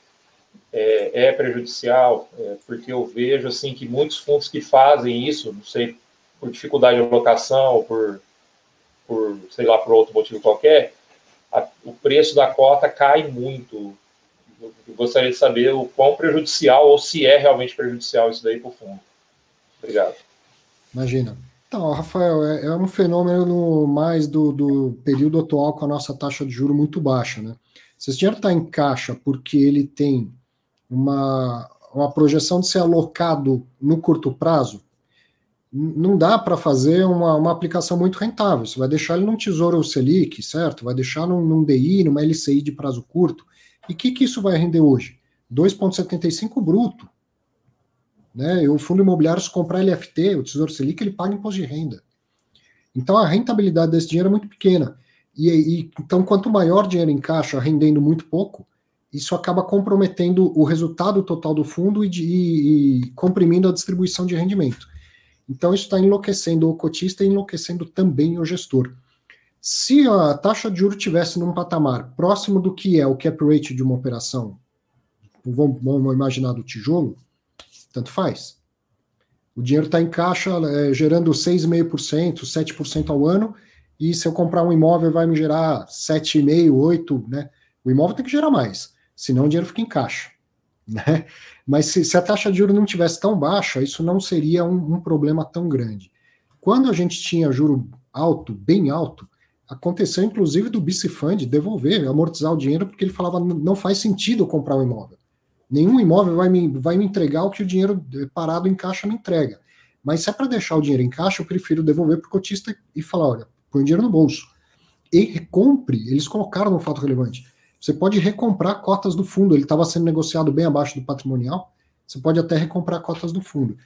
L: é, é prejudicial? É, porque eu vejo assim que muitos fundos que fazem isso, não sei, por dificuldade de alocação, ou por, por sei lá, por outro motivo qualquer, a, o preço da cota cai muito eu gostaria de saber o quão prejudicial ou se é realmente prejudicial isso daí para o fundo. Obrigado.
A: Imagina. Então, Rafael, é, é um fenômeno mais do, do, período atual com a nossa taxa de juro muito baixa, né? Se esse dinheiro está em caixa porque ele tem uma, uma projeção de ser alocado no curto prazo, não dá para fazer uma, uma aplicação muito rentável. Você vai deixar ele num Tesouro Selic, certo? Vai deixar num, num DI, numa LCI de prazo curto. E o que, que isso vai render hoje? 2,75 bruto. Né? O fundo imobiliário, se comprar LFT, o Tesouro Selic, ele paga imposto de renda. Então a rentabilidade desse dinheiro é muito pequena. E, e então, quanto maior dinheiro em caixa rendendo muito pouco, isso acaba comprometendo o resultado total do fundo e, de, e, e comprimindo a distribuição de rendimento. Então, isso está enlouquecendo o cotista e enlouquecendo também o gestor. Se a taxa de juros tivesse num patamar próximo do que é o cap rate de uma operação, vamos, vamos imaginar do tijolo, tanto faz. O dinheiro está em caixa, é, gerando 6,5%, 7% ao ano, e se eu comprar um imóvel vai me gerar 7,5%, 8%, né? O imóvel tem que gerar mais, senão o dinheiro fica em caixa. Né? Mas se, se a taxa de juros não tivesse tão baixa, isso não seria um, um problema tão grande. Quando a gente tinha juro alto, bem alto, aconteceu inclusive do BC devolver, amortizar o dinheiro, porque ele falava não faz sentido comprar um imóvel. Nenhum imóvel vai me, vai me entregar o que o dinheiro parado em caixa me entrega. Mas se é para deixar o dinheiro em caixa, eu prefiro devolver para o cotista e falar: olha, põe dinheiro no bolso. E recompre, eles colocaram no fato relevante. Você pode recomprar cotas do fundo, ele estava sendo negociado bem abaixo do patrimonial, você pode até recomprar cotas do fundo.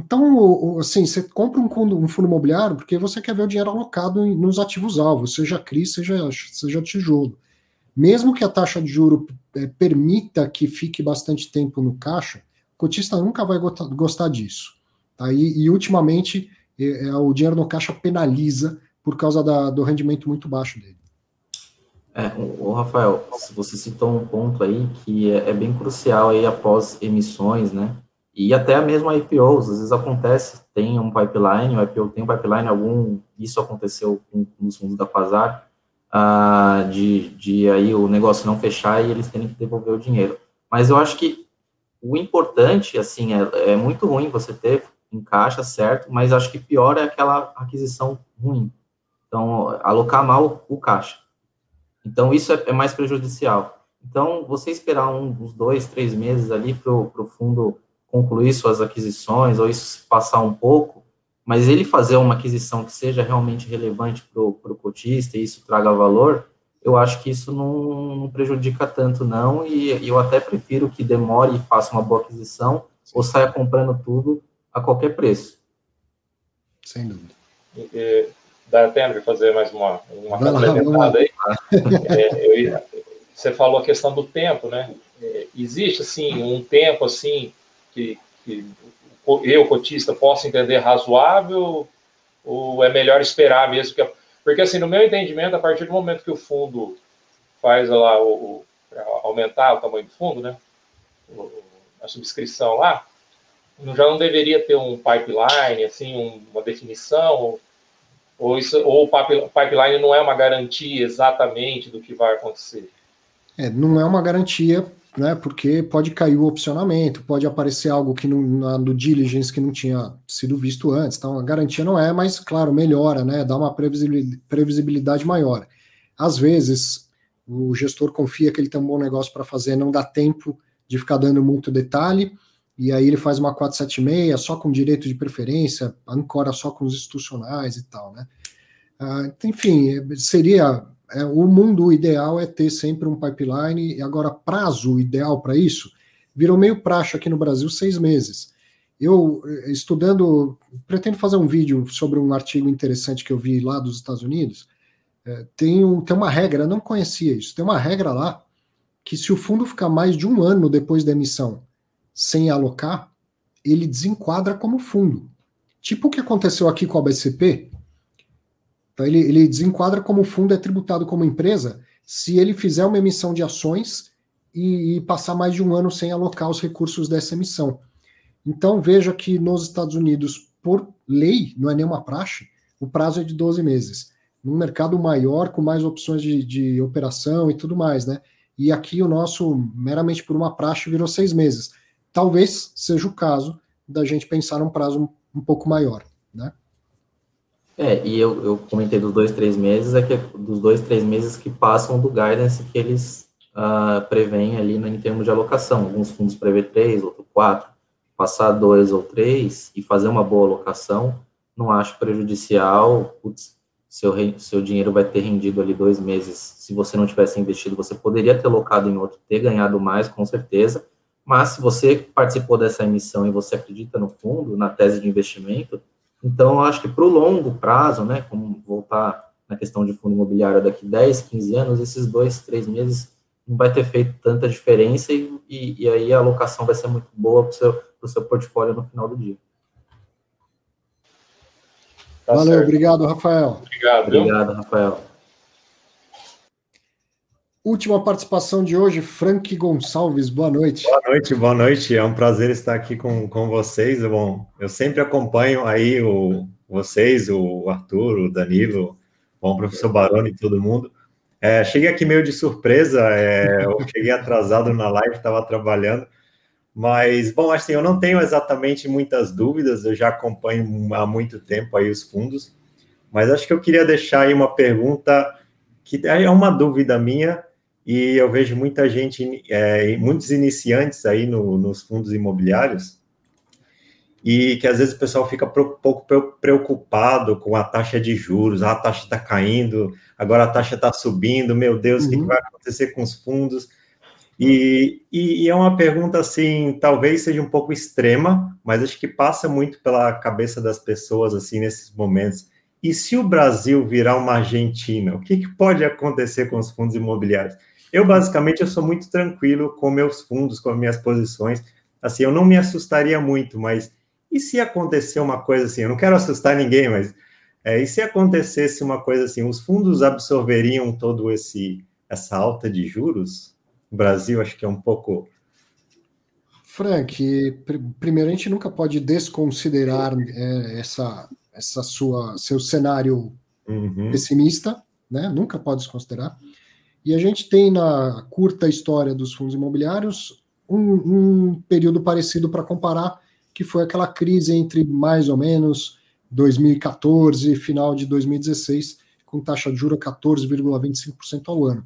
A: Então, assim, você compra um fundo, imobiliário porque você quer ver o dinheiro alocado nos ativos alvos, seja CRI, seja, seja tijolo. Mesmo que a taxa de juro é, permita que fique bastante tempo no caixa, o cotista nunca vai gostar disso. Tá? E, e ultimamente, é, é, o dinheiro no caixa penaliza por causa da, do rendimento muito baixo dele.
B: É, o, Rafael, você citou um ponto aí que é, é, bem crucial aí após emissões, né? E até mesmo IPOs, às vezes acontece, tem um pipeline, o IPO tem um pipeline, algum, isso aconteceu com, com os fundos da Quasar, ah, de, de aí o negócio não fechar e eles terem que devolver o dinheiro. Mas eu acho que o importante, assim, é, é muito ruim você ter em caixa, certo? Mas acho que pior é aquela aquisição ruim. Então, alocar mal o caixa. Então, isso é, é mais prejudicial. Então, você esperar um, uns dois, três meses ali para o fundo concluir suas aquisições, ou isso passar um pouco, mas ele fazer uma aquisição que seja realmente relevante para o cotista e isso traga valor, eu acho que isso não, não prejudica tanto, não, e, e, eu até prefiro que demore e faça uma boa aquisição, Sim. ou saia comprando tudo a qualquer preço.
A: Sem dúvida.
L: E, e, dá tempo de fazer mais uma, uma complementada aí? É, eu, você falou a questão do tempo, né? É, existe, assim, um tempo, assim, que, que eu, cotista, posso entender razoável ou é melhor esperar mesmo? Que, porque, assim, no meu entendimento, a partir do momento que o fundo faz lá o, o aumentar o tamanho do fundo, né? a subscrição lá, já não deveria ter um pipeline, assim, um, uma definição, ou, isso, ou o pipeline não é uma garantia exatamente do que vai acontecer?
A: É, não é uma garantia né? Porque pode cair o opcionamento, pode aparecer algo que não, na, no diligence que não tinha sido visto antes. Então a garantia não é, mas claro, melhora, né? Dá uma previsibilidade maior. Às vezes o gestor confia que ele tem um bom negócio para fazer, não dá tempo de ficar dando muito detalhe, e aí ele faz uma 476 só com direito de preferência, ancora só com os institucionais e tal, né? Ah, enfim, seria é, o mundo ideal é ter sempre um pipeline, e agora prazo ideal para isso virou meio praxe aqui no Brasil seis meses. Eu, eh, estudando, pretendo fazer um vídeo sobre um artigo interessante que eu vi lá dos Estados Unidos. É, tem, um, tem uma regra, não conhecia isso, tem uma regra lá que se o fundo ficar mais de um ano depois da emissão sem alocar, ele desenquadra como fundo. Tipo o que aconteceu aqui com a BCP, então, ele, ele desenquadra como o fundo é tributado como empresa se ele fizer uma emissão de ações e, e, passar mais de um ano sem alocar os recursos dessa emissão. Então, veja que nos Estados Unidos, por lei, não é nenhuma praxe, o prazo é de 12 meses. Num mercado maior, com mais opções de, de operação e tudo mais, né? E aqui o nosso, meramente por uma praxe, virou seis meses. Talvez seja o caso da gente pensar num prazo um, um pouco maior, né?
B: É, e eu, eu comentei dos dois, três meses, é que dos dois, três meses que passam do guidance que eles uh, ali no, em termos de alocação. Alguns fundos prevê três, outros quatro. Passar dois ou três e fazer uma boa alocação, não acho prejudicial. Putz, seu, seu dinheiro vai ter rendido ali dois meses. Se você não tivesse investido, você poderia ter alocado em outro, ter ganhado mais, com certeza. Mas se você participou dessa emissão e você acredita no fundo, na tese de investimento, então, eu acho que para o longo prazo, né, como voltar na questão de fundo imobiliário daqui 10, 15 anos, esses dois, três meses não vai ter feito tanta diferença e, e, e aí a alocação vai ser muito boa para o seu, seu portfólio no final do dia.
A: Tá Valeu, certo. obrigado, Rafael.
L: Obrigado.
B: Obrigado, Rafael.
A: Última participação de hoje, Frank Gonçalves, boa noite.
M: Boa noite, boa noite. É um prazer estar aqui com, com vocês. Bom, eu sempre acompanho aí o, vocês, o Arthur, o Danilo, bom, o professor Baroni e todo mundo. É, cheguei aqui meio de surpresa, é, eu cheguei atrasado na live, estava trabalhando, mas, bom, assim, eu não tenho exatamente muitas dúvidas, eu já acompanho há muito tempo aí os fundos, mas acho que eu queria deixar aí uma pergunta que é uma dúvida minha, e eu vejo muita gente, é, muitos iniciantes aí no, nos fundos imobiliários, e que às vezes o pessoal fica um pouco preocupado com a taxa de juros, ah, a taxa está caindo, agora a taxa está subindo, meu Deus, uhum. o que, vai acontecer com os fundos? E, e, e, é uma pergunta assim, talvez seja um pouco extrema, mas acho que passa muito pela cabeça das pessoas assim nesses momentos. E se o Brasil virar uma Argentina, o que, que pode acontecer com os fundos imobiliários? Eu, basicamente, eu sou muito tranquilo com meus fundos, com minhas posições. Assim, eu não me assustaria muito, mas e se acontecer uma coisa assim? Eu não quero assustar ninguém, mas é, e se acontecesse uma coisa assim? Os fundos absorveriam todo esse essa alta de juros? O Brasil, acho que é um pouco.
A: Frank, pr primeiro a gente nunca pode desconsiderar é, essa, essa sua seu cenário uhum. pessimista, né? Nunca pode desconsiderar. E a gente tem na curta história dos fundos imobiliários um, um período parecido para comparar, que foi aquela crise entre mais ou menos 2014 e final de 2016, com taxa de juros 14,25% ao ano.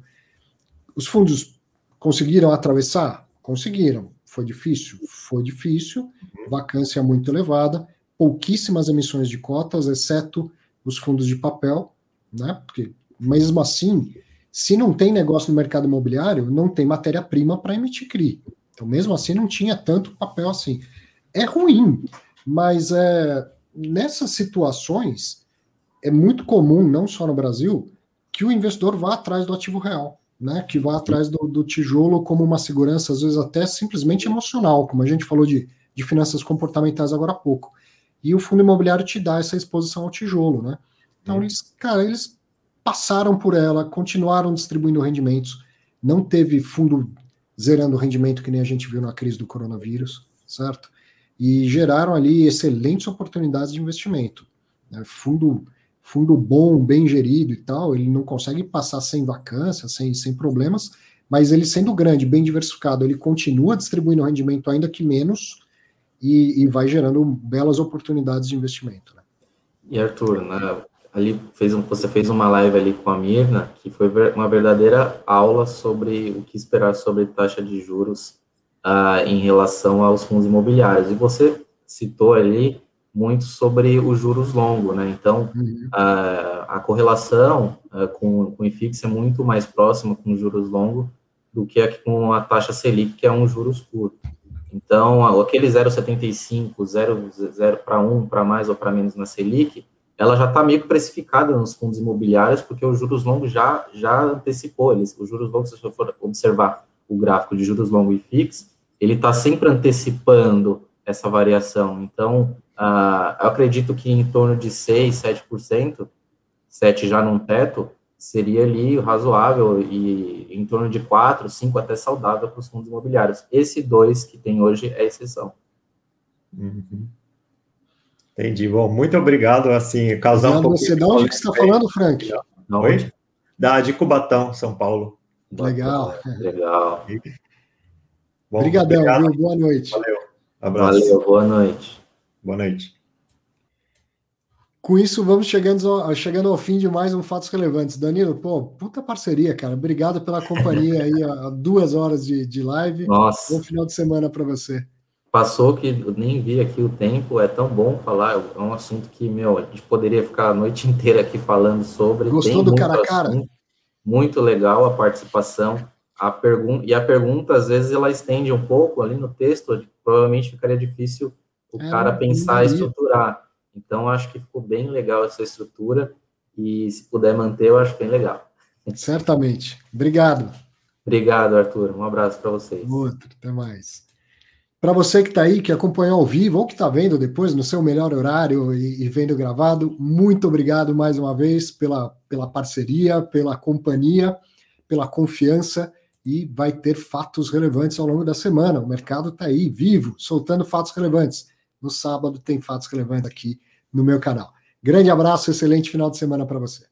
A: Os fundos conseguiram atravessar? Conseguiram. Foi difícil? Foi difícil. Vacância muito elevada, pouquíssimas emissões de cotas, exceto os fundos de papel, né? Porque mesmo assim, se não tem negócio no mercado imobiliário, não tem matéria-prima para emitir CRI. Então, mesmo assim, não tinha tanto papel assim. É ruim, mas é, nessas situações é muito comum, não só no Brasil, que o investidor vá atrás do ativo real, né? Que vá atrás do, do tijolo como uma segurança, às vezes até simplesmente emocional, como a gente falou de, de finanças comportamentais agora há pouco. E o fundo imobiliário te dá essa exposição ao tijolo, né? Então, eles, cara, eles passaram por ela, continuaram distribuindo rendimentos, não teve fundo zerando o rendimento que nem a gente viu na crise do coronavírus, certo? E geraram ali excelentes oportunidades de investimento. Né? Fundo, fundo bom, bem gerido e tal, ele não consegue passar sem vacância, sem, sem problemas, mas ele sendo grande, bem diversificado, ele continua distribuindo rendimento ainda que menos e, e vai gerando belas oportunidades de investimento. Né?
B: E Arthur, né, ali fez um, você fez uma live ali com a Mirna, que foi uma verdadeira aula sobre o que esperar sobre taxa de juros uh, em relação aos fundos imobiliários. E você citou ali muito sobre os juros longos, né? Então, uhum. uh, a correlação uh, com, com o IFIX é muito mais próxima com os juros longos do que aqui com a taxa Selic, que é um juros curto. Então, aquele 0,75, 0, 0 para 1, para mais ou para menos na Selic, ela já está meio que precificada nos fundos imobiliários, porque os juros longos já, já antecipou eles. Os juros longos, se você for observar o gráfico de juros longos e fixos, ele está sempre antecipando essa variação. Então, uh, eu acredito que em torno de 6, 7%, 7 já num teto, seria ali razoável e em torno de 4, 5 até saudável para os fundos imobiliários. Esse 2 que tem hoje é exceção.
M: Uhum. Entendi. Bom, muito obrigado. Assim, causar um pouco.
A: Você, de onde que você está falando, Frank?
M: Não, Oi? Da, de Cubatão, São Paulo.
A: Legal.
B: Legal.
A: Bom, Obrigadão, obrigado. viu? Boa noite.
B: Valeu. Abraço. Valeu, boa noite.
M: Boa noite.
A: Com isso, vamos chegando ao, chegando ao fim de mais um Fatos Relevantes. Danilo, pô, puta parceria, cara. Obrigado pela companhia aí, a, duas horas de, de live.
B: Nossa.
A: Bom final de semana para você
B: passou que eu nem vi aqui o tempo, é tão bom falar, é um assunto que, meu, a gente poderia ficar a noite inteira aqui falando sobre.
A: Gostou do cara a cara? Assunto,
B: muito legal a participação. A pergunta, e a pergunta, às vezes, ela estende um pouco ali no texto, provavelmente ficaria difícil o é, cara pensar e estruturar. Então, acho que ficou bem legal essa estrutura, e se puder manter, eu acho bem legal.
A: Certamente. Obrigado.
B: Obrigado, Arthur. Um abraço para vocês.
A: Outro, até mais. Para você que está aí, que acompanhou ao vivo ou que está vendo depois no seu melhor horário e, e, vendo gravado, muito obrigado mais uma vez pela, pela parceria, pela companhia. pela confiança e vai ter fatos relevantes ao longo da semana. O mercado está aí, vivo, soltando fatos relevantes. No sábado tem fatos relevantes aqui no meu canal. Grande abraço, excelente final de semana para você.